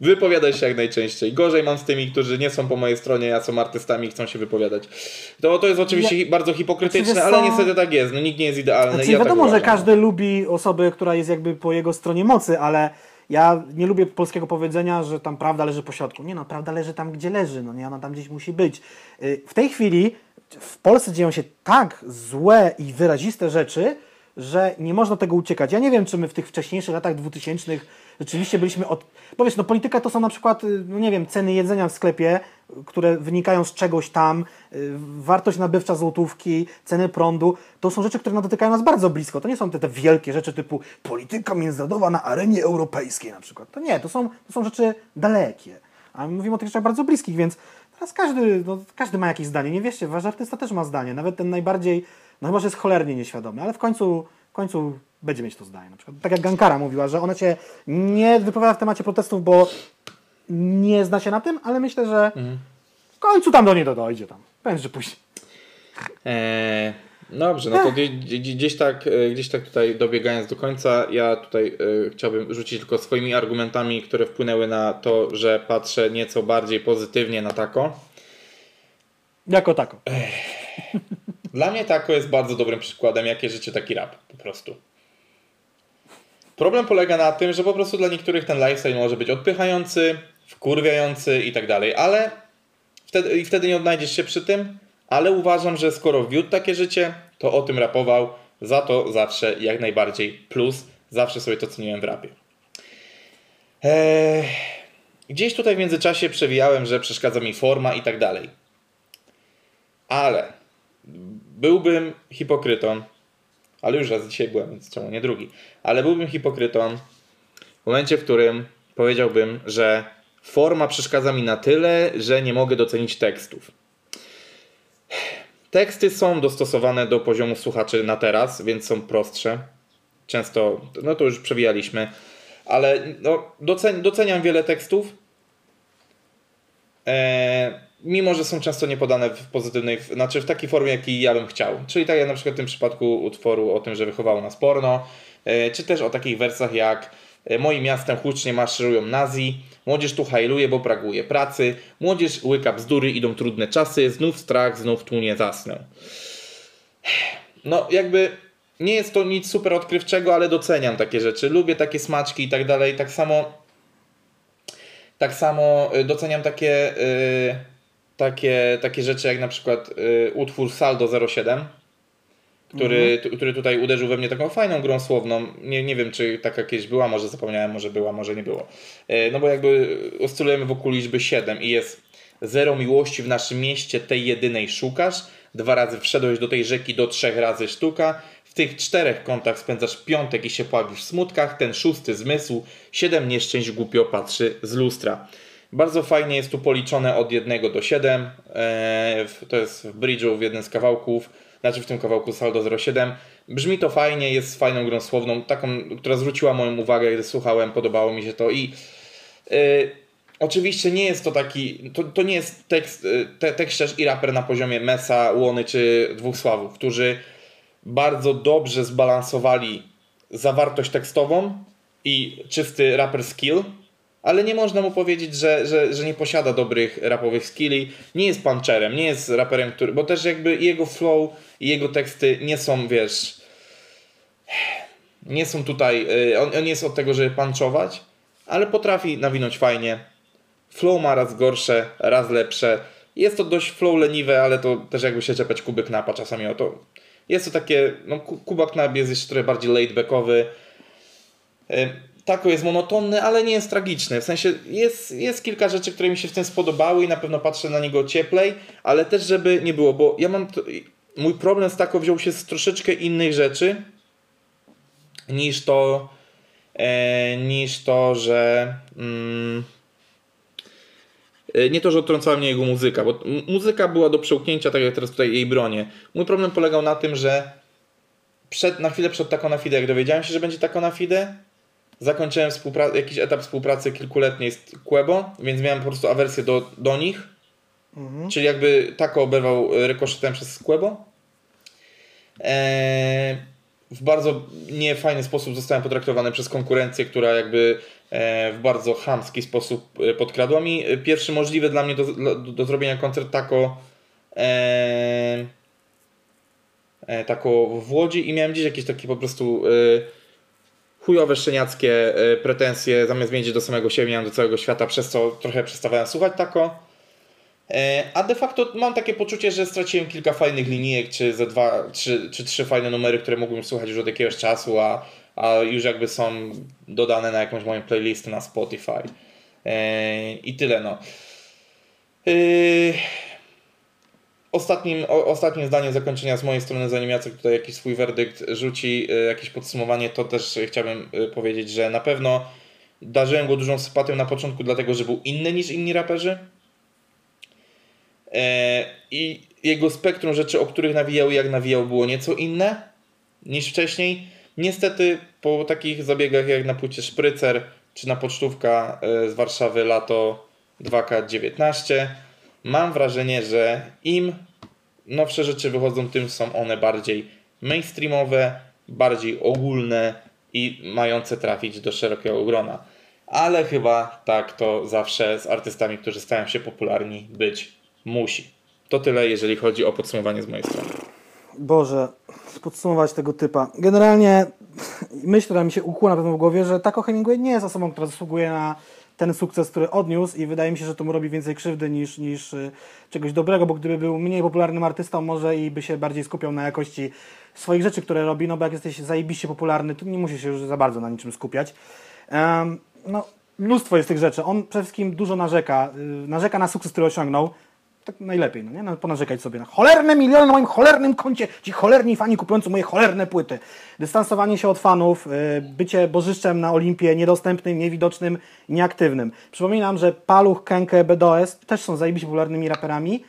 wypowiadaj się jak najczęściej. Gorzej mam z tymi, którzy nie są po mojej stronie, a są artystami i chcą się wypowiadać. To, to jest oczywiście hi- bardzo hipokrytyczne, wiesz ale niestety tak jest. No, nikt nie jest idealny. Znaczy, ja wiadomo, tak że każdy lubi osobę, która jest jakby po jego stronie mocy, ale ja nie lubię polskiego powiedzenia, że tam prawda leży po środku. Nie no, prawda leży tam, gdzie leży, no nie, ona tam gdzieś musi być. Y, W tej chwili w Polsce dzieją się tak złe i wyraziste rzeczy, że nie można tego uciekać. Ja nie wiem, czy my w tych wcześniejszych latach 2000 rzeczywiście byliśmy od... Bo wiesz, no polityka to są na przykład, no nie wiem, ceny jedzenia w sklepie, które wynikają z czegoś tam, y, wartość nabywcza złotówki, ceny prądu. To są rzeczy, które dotykają nas bardzo blisko. To nie są te, te wielkie rzeczy typu polityka międzynarodowa na arenie europejskiej na przykład. To nie, to są, to są rzeczy dalekie. A my mówimy o tych rzeczach bardzo bliskich, więc teraz każdy, no, każdy ma jakieś zdanie. Nie wierzcie, wasz artysta też ma zdanie. Nawet ten najbardziej, no chyba, że jest cholernie nieświadomy, ale w końcu, w końcu będzie mieć to zdanie. Na przykład, tak jak Gankara mówiła, że ona się nie wypowiada w temacie protestów, bo nie zna się na tym, ale myślę, że w końcu tam do niej dojdzie. Tam. Że później. Eee, dobrze, no to gdzieś, tak, e, gdzieś tak tutaj dobiegając do końca, ja tutaj e, chciałbym rzucić tylko swoimi argumentami, które wpłynęły na to, że patrzę nieco bardziej pozytywnie na tako. Jako tako. Dla mnie tako jest bardzo dobrym przykładem, jakie życie taki rap, po prostu. Problem polega na tym, że po prostu dla niektórych ten lifestyle może być odpychający, wkurwiający i tak dalej, ale wtedy, i wtedy nie odnajdziesz się przy tym, ale uważam, że skoro wiódł takie życie, to o tym rapował, za to zawsze jak najbardziej plus, zawsze sobie to ceniłem w rapie. Eee, gdzieś tutaj w międzyczasie przewijałem, że przeszkadza mi forma i tak dalej. Ale byłbym hipokrytą, ale już raz dzisiaj byłem, więc czemu nie drugi, ale byłbym hipokrytą w momencie, w którym powiedziałbym, że forma przeszkadza mi na tyle, że nie mogę docenić tekstów. Teksty są dostosowane do poziomu słuchaczy na teraz, więc są prostsze. Często, no to już przewijaliśmy, ale no, docen, doceniam wiele tekstów. Eee, mimo że są często niepodane w pozytywnej, znaczy w takiej formie, jakiej ja bym chciał. Czyli tak jak na przykład w tym przypadku utworu o tym, że wychowało nas porno, e, czy też o takich wersach jak e, Moim miastem hucznie maszerują nazi, młodzież tu hajluje, bo praguje pracy, młodzież łyka bzdury, idą trudne czasy, znów strach, znów tu nie zasnę. No jakby nie jest to nic super odkrywczego, ale doceniam takie rzeczy. Lubię takie smaczki i tak dalej. Tak samo tak samo y, doceniam takie, yy, takie, takie rzeczy jak na przykład yy, utwór Saldo 07, który, mhm. który tutaj uderzył we mnie taką fajną grą słowną. Nie, nie wiem, czy taka kiedyś była, może zapomniałem, może była, może nie było. Yy, no bo jakby oscylujemy wokół liczby 7 i jest zero miłości w naszym mieście, tej jedynej szukasz. Dwa razy wszedłeś do tej rzeki, do trzech razy sztuka tych czterech kątach spędzasz piątek i się pławisz w smutkach, ten szósty zmysł, siedem nieszczęść głupio patrzy z lustra. Bardzo fajnie jest tu policzone od 1 do 7. Eee, to jest w bridge'u w jednym z kawałków, znaczy w tym kawałku saldo 07. Brzmi to fajnie, jest fajną grą słowną, taką, która zwróciła moją uwagę, gdy słuchałem, podobało mi się to i yy, oczywiście nie jest to taki, to, to nie jest tekst, e, te, tekściarz i raper na poziomie Mesa, Łony czy Dwóch Sławów, którzy bardzo dobrze zbalansowali zawartość tekstową i czysty rapper skill, ale nie można mu powiedzieć, że, że, że nie posiada dobrych rapowych skilli. Nie jest puncherem, nie jest raperem, który. Bo też jakby jego flow i jego teksty nie są, wiesz. Nie są tutaj. Y, on, on jest od tego, żeby punchować, ale potrafi nawinąć fajnie. Flow ma raz gorsze, raz lepsze. Jest to dość flow leniwe, ale to też jakby się czepiać kubyk napa czasami o to. Jest to takie, no Kubak Knab jest jeszcze trochę bardziej laid-backowy. Tako jest monotonny, ale nie jest tragiczny. W sensie jest, jest kilka rzeczy, które mi się w tym spodobały i na pewno patrzę na niego cieplej, ale też żeby nie było, bo ja mam... To, mój problem z Tako wziął się z troszeczkę innych rzeczy niż to, e, niż to, że... Mm, E, nie to, że odtrącała mnie jego muzyka, bo muzyka była do przełknięcia, tak jak teraz tutaj jej bronię. Mój problem polegał na tym, że przed, na chwilę przed Taco na Fide, jak dowiedziałem się, że będzie Taco na Fide, zakończyłem jakiś etap współpracy kilkuletniej z Quebo, więc miałem po prostu awersję do, do nich. Mhm. Czyli jakby Taco oberwał rykoszetem przez Quebo. Eee, w bardzo niefajny sposób zostałem potraktowany przez konkurencję, która jakby E, w bardzo chamski sposób e, podkradła mi. E, pierwszy możliwy dla mnie do, do, do zrobienia koncert tako e, tako w Łodzi i miałem gdzieś jakieś takie po prostu e, chujowe, szczeniackie e, pretensje, zamiast mieć do samego siebie, miałem do całego świata, przez co trochę przestawałem słuchać tako. A de facto mam takie poczucie, że straciłem kilka fajnych linijek, czy ze dwa, trzy, czy trzy fajne numery, które mógłbym słuchać już od jakiegoś czasu, a a już jakby są dodane na jakąś moją playlistę na Spotify. E, I tyle no. E, ostatnim, ostatnim zdaniem zakończenia z mojej strony, zanim Jacek tutaj jakiś swój werdykt rzuci, e, jakieś podsumowanie, to też chciałbym powiedzieć, że na pewno darzyłem go dużą sympatią na początku, dlatego że był inny niż inni raperzy. I jego spektrum rzeczy, o których nawijał, jak nawijał, było nieco inne niż wcześniej. Niestety po takich zabiegach jak na płycie Szprycer czy na pocztówka e, z Warszawy lato 2K19 mam wrażenie, że im nowsze rzeczy wychodzą, tym są one bardziej mainstreamowe, bardziej ogólne i mające trafić do szerokiego grona. Ale chyba tak to zawsze z artystami, którzy stają się popularni, być musi. To tyle, jeżeli chodzi o podsumowanie z mojej strony. Boże, podsumować tego typa. Generalnie myśl, która mi się pewno w głowie, że Taco Hemingway nie jest osobą, która zasługuje na ten sukces, który odniósł i wydaje mi się, że to mu robi więcej krzywdy niż, niż y, czegoś dobrego, bo gdyby był mniej popularnym artystą może i by się bardziej skupiał na jakości swoich rzeczy, które robi, no bo jak jesteś zajebiście popularny, to nie musisz się już za bardzo na niczym skupiać. Um, no, mnóstwo jest tych rzeczy. On przede wszystkim dużo narzeka. Y, narzeka na sukces, który osiągnął tak najlepiej, no nie? No, ponarzekać sobie na cholerne miliony na moim cholernym koncie, ci cholerni fani kupujący moje cholerne płyty. Dystansowanie się od fanów, y, bycie bożyszczem na Olimpie, niedostępnym, niewidocznym, nieaktywnym. Przypominam, że Paluch, Kenke, BDOS też są zajebiście popularnymi raperami.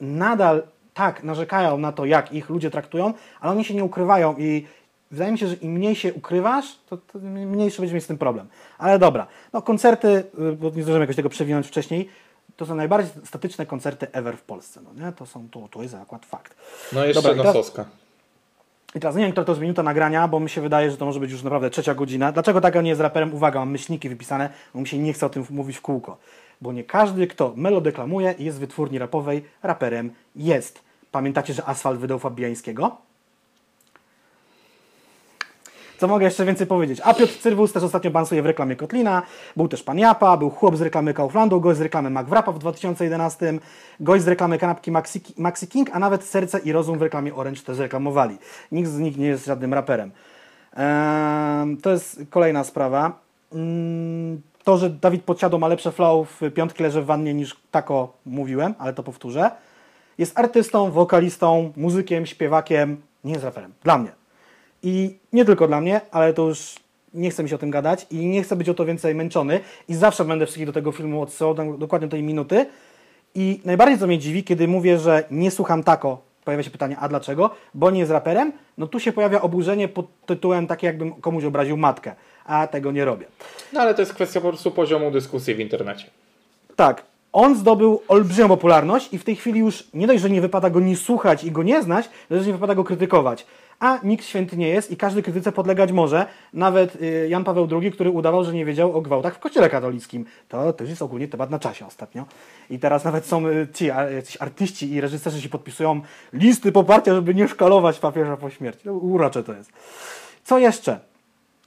Nadal tak narzekają na to, jak ich ludzie traktują, ale oni się nie ukrywają i wydaje mi się, że im mniej się ukrywasz, to, to mniejszy będzie mieć z tym problem. Ale dobra, no koncerty, y, bo nie zdążyłem jakoś tego przewinąć wcześniej, to są najbardziej statyczne koncerty ever w Polsce. No nie? To, są, to, to jest akurat fakt. No jeszcze Dobra, nososka. I teraz nie wiem, która to jest minuta nagrania, bo mi się wydaje, że to może być już naprawdę trzecia godzina. Dlaczego tak nie jest raperem? Uwaga, mam myślniki wypisane, bo mi się nie chce o tym mówić w kółko. Bo nie każdy, kto melodeklamuje i jest z wytwórni rapowej, raperem jest. Pamiętacie, że Asfalt wydał Fabiańskiego? Co mogę jeszcze więcej powiedzieć? A Piotr Cyrwus też ostatnio bansuje w reklamie Kotlina. Był też Pan Japa, był chłop z reklamy Kauflandu, gość z reklamy McWrapa w 2011, gość z reklamy kanapki Maxi, Maxi King, a nawet Serce i Rozum w reklamie Orange też reklamowali. Nikt z nich nie jest żadnym raperem. Ehm, to jest kolejna sprawa. Mm, to, że Dawid Podsiadło ma lepsze flow w piątki leży w wannie niż tako mówiłem, ale to powtórzę. Jest artystą, wokalistą, muzykiem, śpiewakiem, nie jest raperem. Dla mnie. I nie tylko dla mnie, ale to już nie chce mi się o tym gadać i nie chcę być o to więcej męczony i zawsze będę wszystkich do tego filmu odsyłał do- dokładnie do tej minuty. I najbardziej co mnie dziwi, kiedy mówię, że nie słucham tako, pojawia się pytanie, a dlaczego? Bo nie jest raperem, no tu się pojawia oburzenie pod tytułem takie jakbym komuś obraził matkę, a tego nie robię. No ale to jest kwestia po prostu poziomu dyskusji w internecie. Tak, on zdobył olbrzymią popularność i w tej chwili już nie dość, że nie wypada go nie słuchać i go nie znać, że nie wypada go krytykować. A nikt święty nie jest i każdy krytyce podlegać może. Nawet y, Jan Paweł II, który udawał, że nie wiedział o gwałtach w kościele katolickim. To też jest ogólnie temat na czasie ostatnio. I teraz nawet są y, ci artyści i reżyserzy się podpisują listy poparcia, żeby nie szkalować papieża po śmierci. No, urocze to jest. Co jeszcze?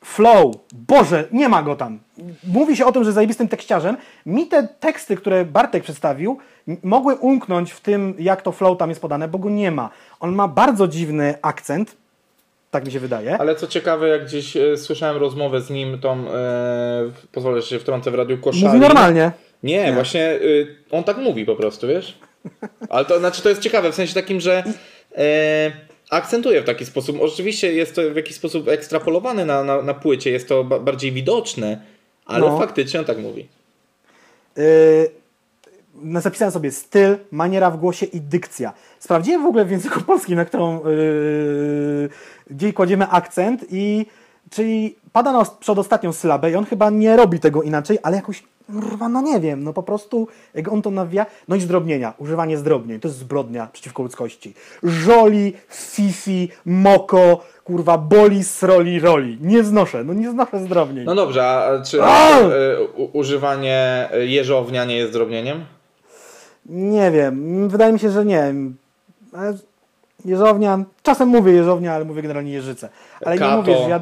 Flow. Boże, nie ma go tam. Mówi się o tym, że zajebistym tekściarzem. Mi te teksty, które Bartek przedstawił, mogły umknąć w tym, jak to flow tam jest podane, bo go nie ma. On ma bardzo dziwny akcent, tak mi się wydaje. Ale co ciekawe, jak gdzieś e, słyszałem rozmowę z nim, tą, e, pozwolę, że się wtrącę w radiu Koszali. Mówi normalnie. Nie, właśnie y, on tak mówi po prostu, wiesz? Ale to znaczy to jest ciekawe w sensie takim, że e, akcentuje w taki sposób. Oczywiście jest to w jakiś sposób ekstrapolowane na, na, na płycie, jest to ba- bardziej widoczne, ale No. faktycznie on tak mówi. Yy, zapisałem sobie styl, maniera w głosie i dykcja. Sprawdziłem w ogóle w języku polskim, na którą yy, gdzie kładziemy akcent i czyli pada na os- przedostatnią sylabę i on chyba nie robi tego inaczej, ale jakoś kurwa, no nie wiem, no po prostu jak on to nawija, no i zdrobnienia, używanie zdrobnień, to jest zbrodnia przeciwko ludzkości. Żoli, fifi, moko, kurwa, boli, sroli, roli. Nie znoszę, no nie znoszę zdrobnień. No dobrze, a czy A! e, u, używanie jeżownia nie jest drobnieniem? Nie wiem, wydaje mi się, że nie. Ale Jeżownia, czasem mówię jeżownia, ale mówię generalnie jeżyce. Ale Kato. nie mówię, że ja...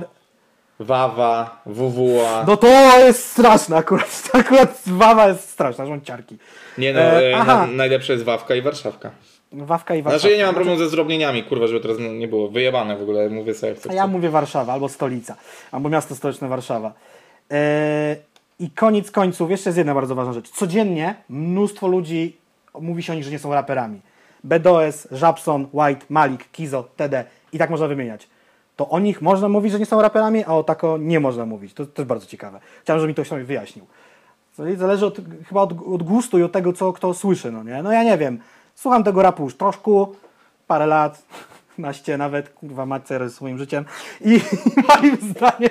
Wawa, WWA. No to jest straszne akurat. <laughs> Akurat wawa jest straszna, żąciarki. Nie no, E, e, na, najlepsze jest Wawka i Warszawka. Wawka i Warszawa. Znaczy ja nie mam problemu ze zdrobnieniami, kurwa, żeby teraz nie było wyjebane w ogóle, mówię sobie jak chcę. A ja mówię Warszawa, albo stolica, albo miasto stołeczne Warszawa. E, I koniec końców, jeszcze jest jedna bardzo ważna rzecz. Codziennie mnóstwo ludzi mówi się o nich, że nie są raperami. BDOS, Żabson, White, Malik, Kizo, TD i tak można wymieniać. To o nich można mówić, że nie są raperami, a o tako nie można mówić. To też bardzo ciekawe. Chciałem, żeby mi to ktoś wyjaśnił. Zależy od, chyba od, od gustu i od tego, co kto słyszy, no nie? No ja nie wiem. Słucham tego rapu już troszkę, parę lat, <laughs> naście nawet, kurwa macer z swoim życiem i <laughs> moim zdaniem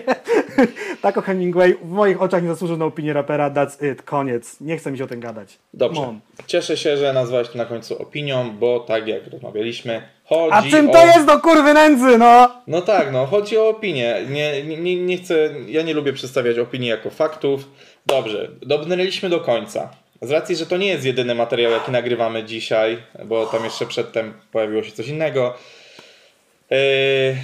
<laughs> Taco Hemingway w moich oczach nie zasłużył na opinię rapera, that's it, koniec. Nie chcę mi się o tym gadać. Dobrze. Cieszę się, że nazwałeś to na końcu opinią, bo tak jak rozmawialiśmy, chodzi A czym o... to jest do kurwy nędzy, no? No tak, no, chodzi o opinię. Nie, nie, nie chcę, ja nie lubię przedstawiać opinii jako faktów. Dobrze, dobrnęliśmy do końca. Z racji, że to nie jest jedyny materiał, jaki nagrywamy dzisiaj, bo tam jeszcze przedtem pojawiło się coś innego. Yy,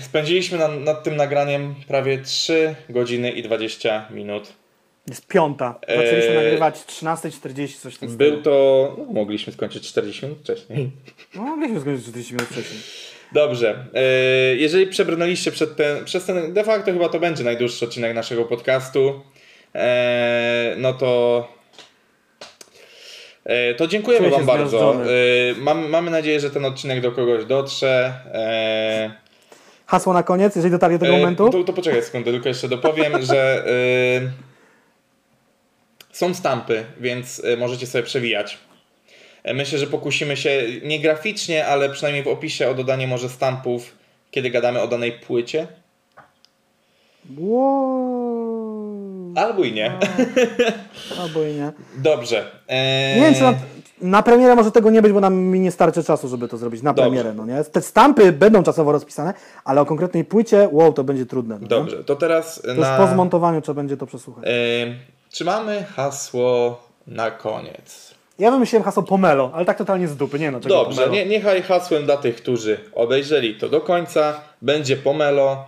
spędziliśmy na, nad tym nagraniem prawie 3 godziny i 20 minut. Jest piąta. Zaczęliśmy Eee, nagrywać 13.40, coś w tym Był to. No, mogliśmy skończyć 40 minut wcześniej. No, mogliśmy skończyć 40 minut wcześniej. Dobrze. E, Jeżeli przebrnęliście przed ten, przez ten, de facto chyba to będzie najdłuższy odcinek naszego podcastu, e, no to e, to dziękujemy Wam bardzo. E, Mam, mamy nadzieję, że ten odcinek do kogoś dotrze. E, Hasło na koniec, jeżeli dotarli do tego e, momentu. To, to poczekaj sekundę, tylko jeszcze dopowiem, że e, są stampy, więc e, możecie sobie przewijać. E, Myślę, że pokusimy się nie graficznie, ale przynajmniej w opisie o dodanie może stampów, kiedy gadamy o danej płycie. Wow. Albo i nie. albo i nie. Dobrze. Eee, Nie wiem, czy na, na premierę może tego nie być, bo nam mi nie starczy czasu, żeby to zrobić na Dobrze. premierę, no nie? Te stampy będą czasowo rozpisane, ale o konkretnej płycie, wow, to będzie trudne. No, nie? Dobrze, to teraz To na... po zmontowaniu trzeba będzie to przesłuchać. Eee, czy mamy hasło na koniec? Ja wymyśliłem hasło Pomelo, ale tak totalnie z dupy, nie no, Dobrze, Pomelo. nie, niechaj hasłem dla tych, którzy obejrzeli to do końca, będzie pomelo.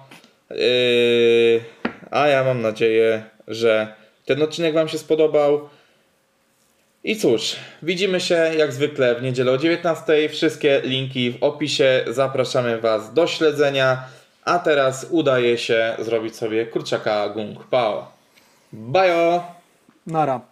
Yy, a ja mam nadzieję, że ten odcinek Wam się spodobał. I cóż, widzimy się jak zwykle w niedzielę o 19. Wszystkie linki w opisie. Zapraszamy Was do śledzenia. A teraz udaje się zrobić sobie kurczaka gung pao. Bajo! На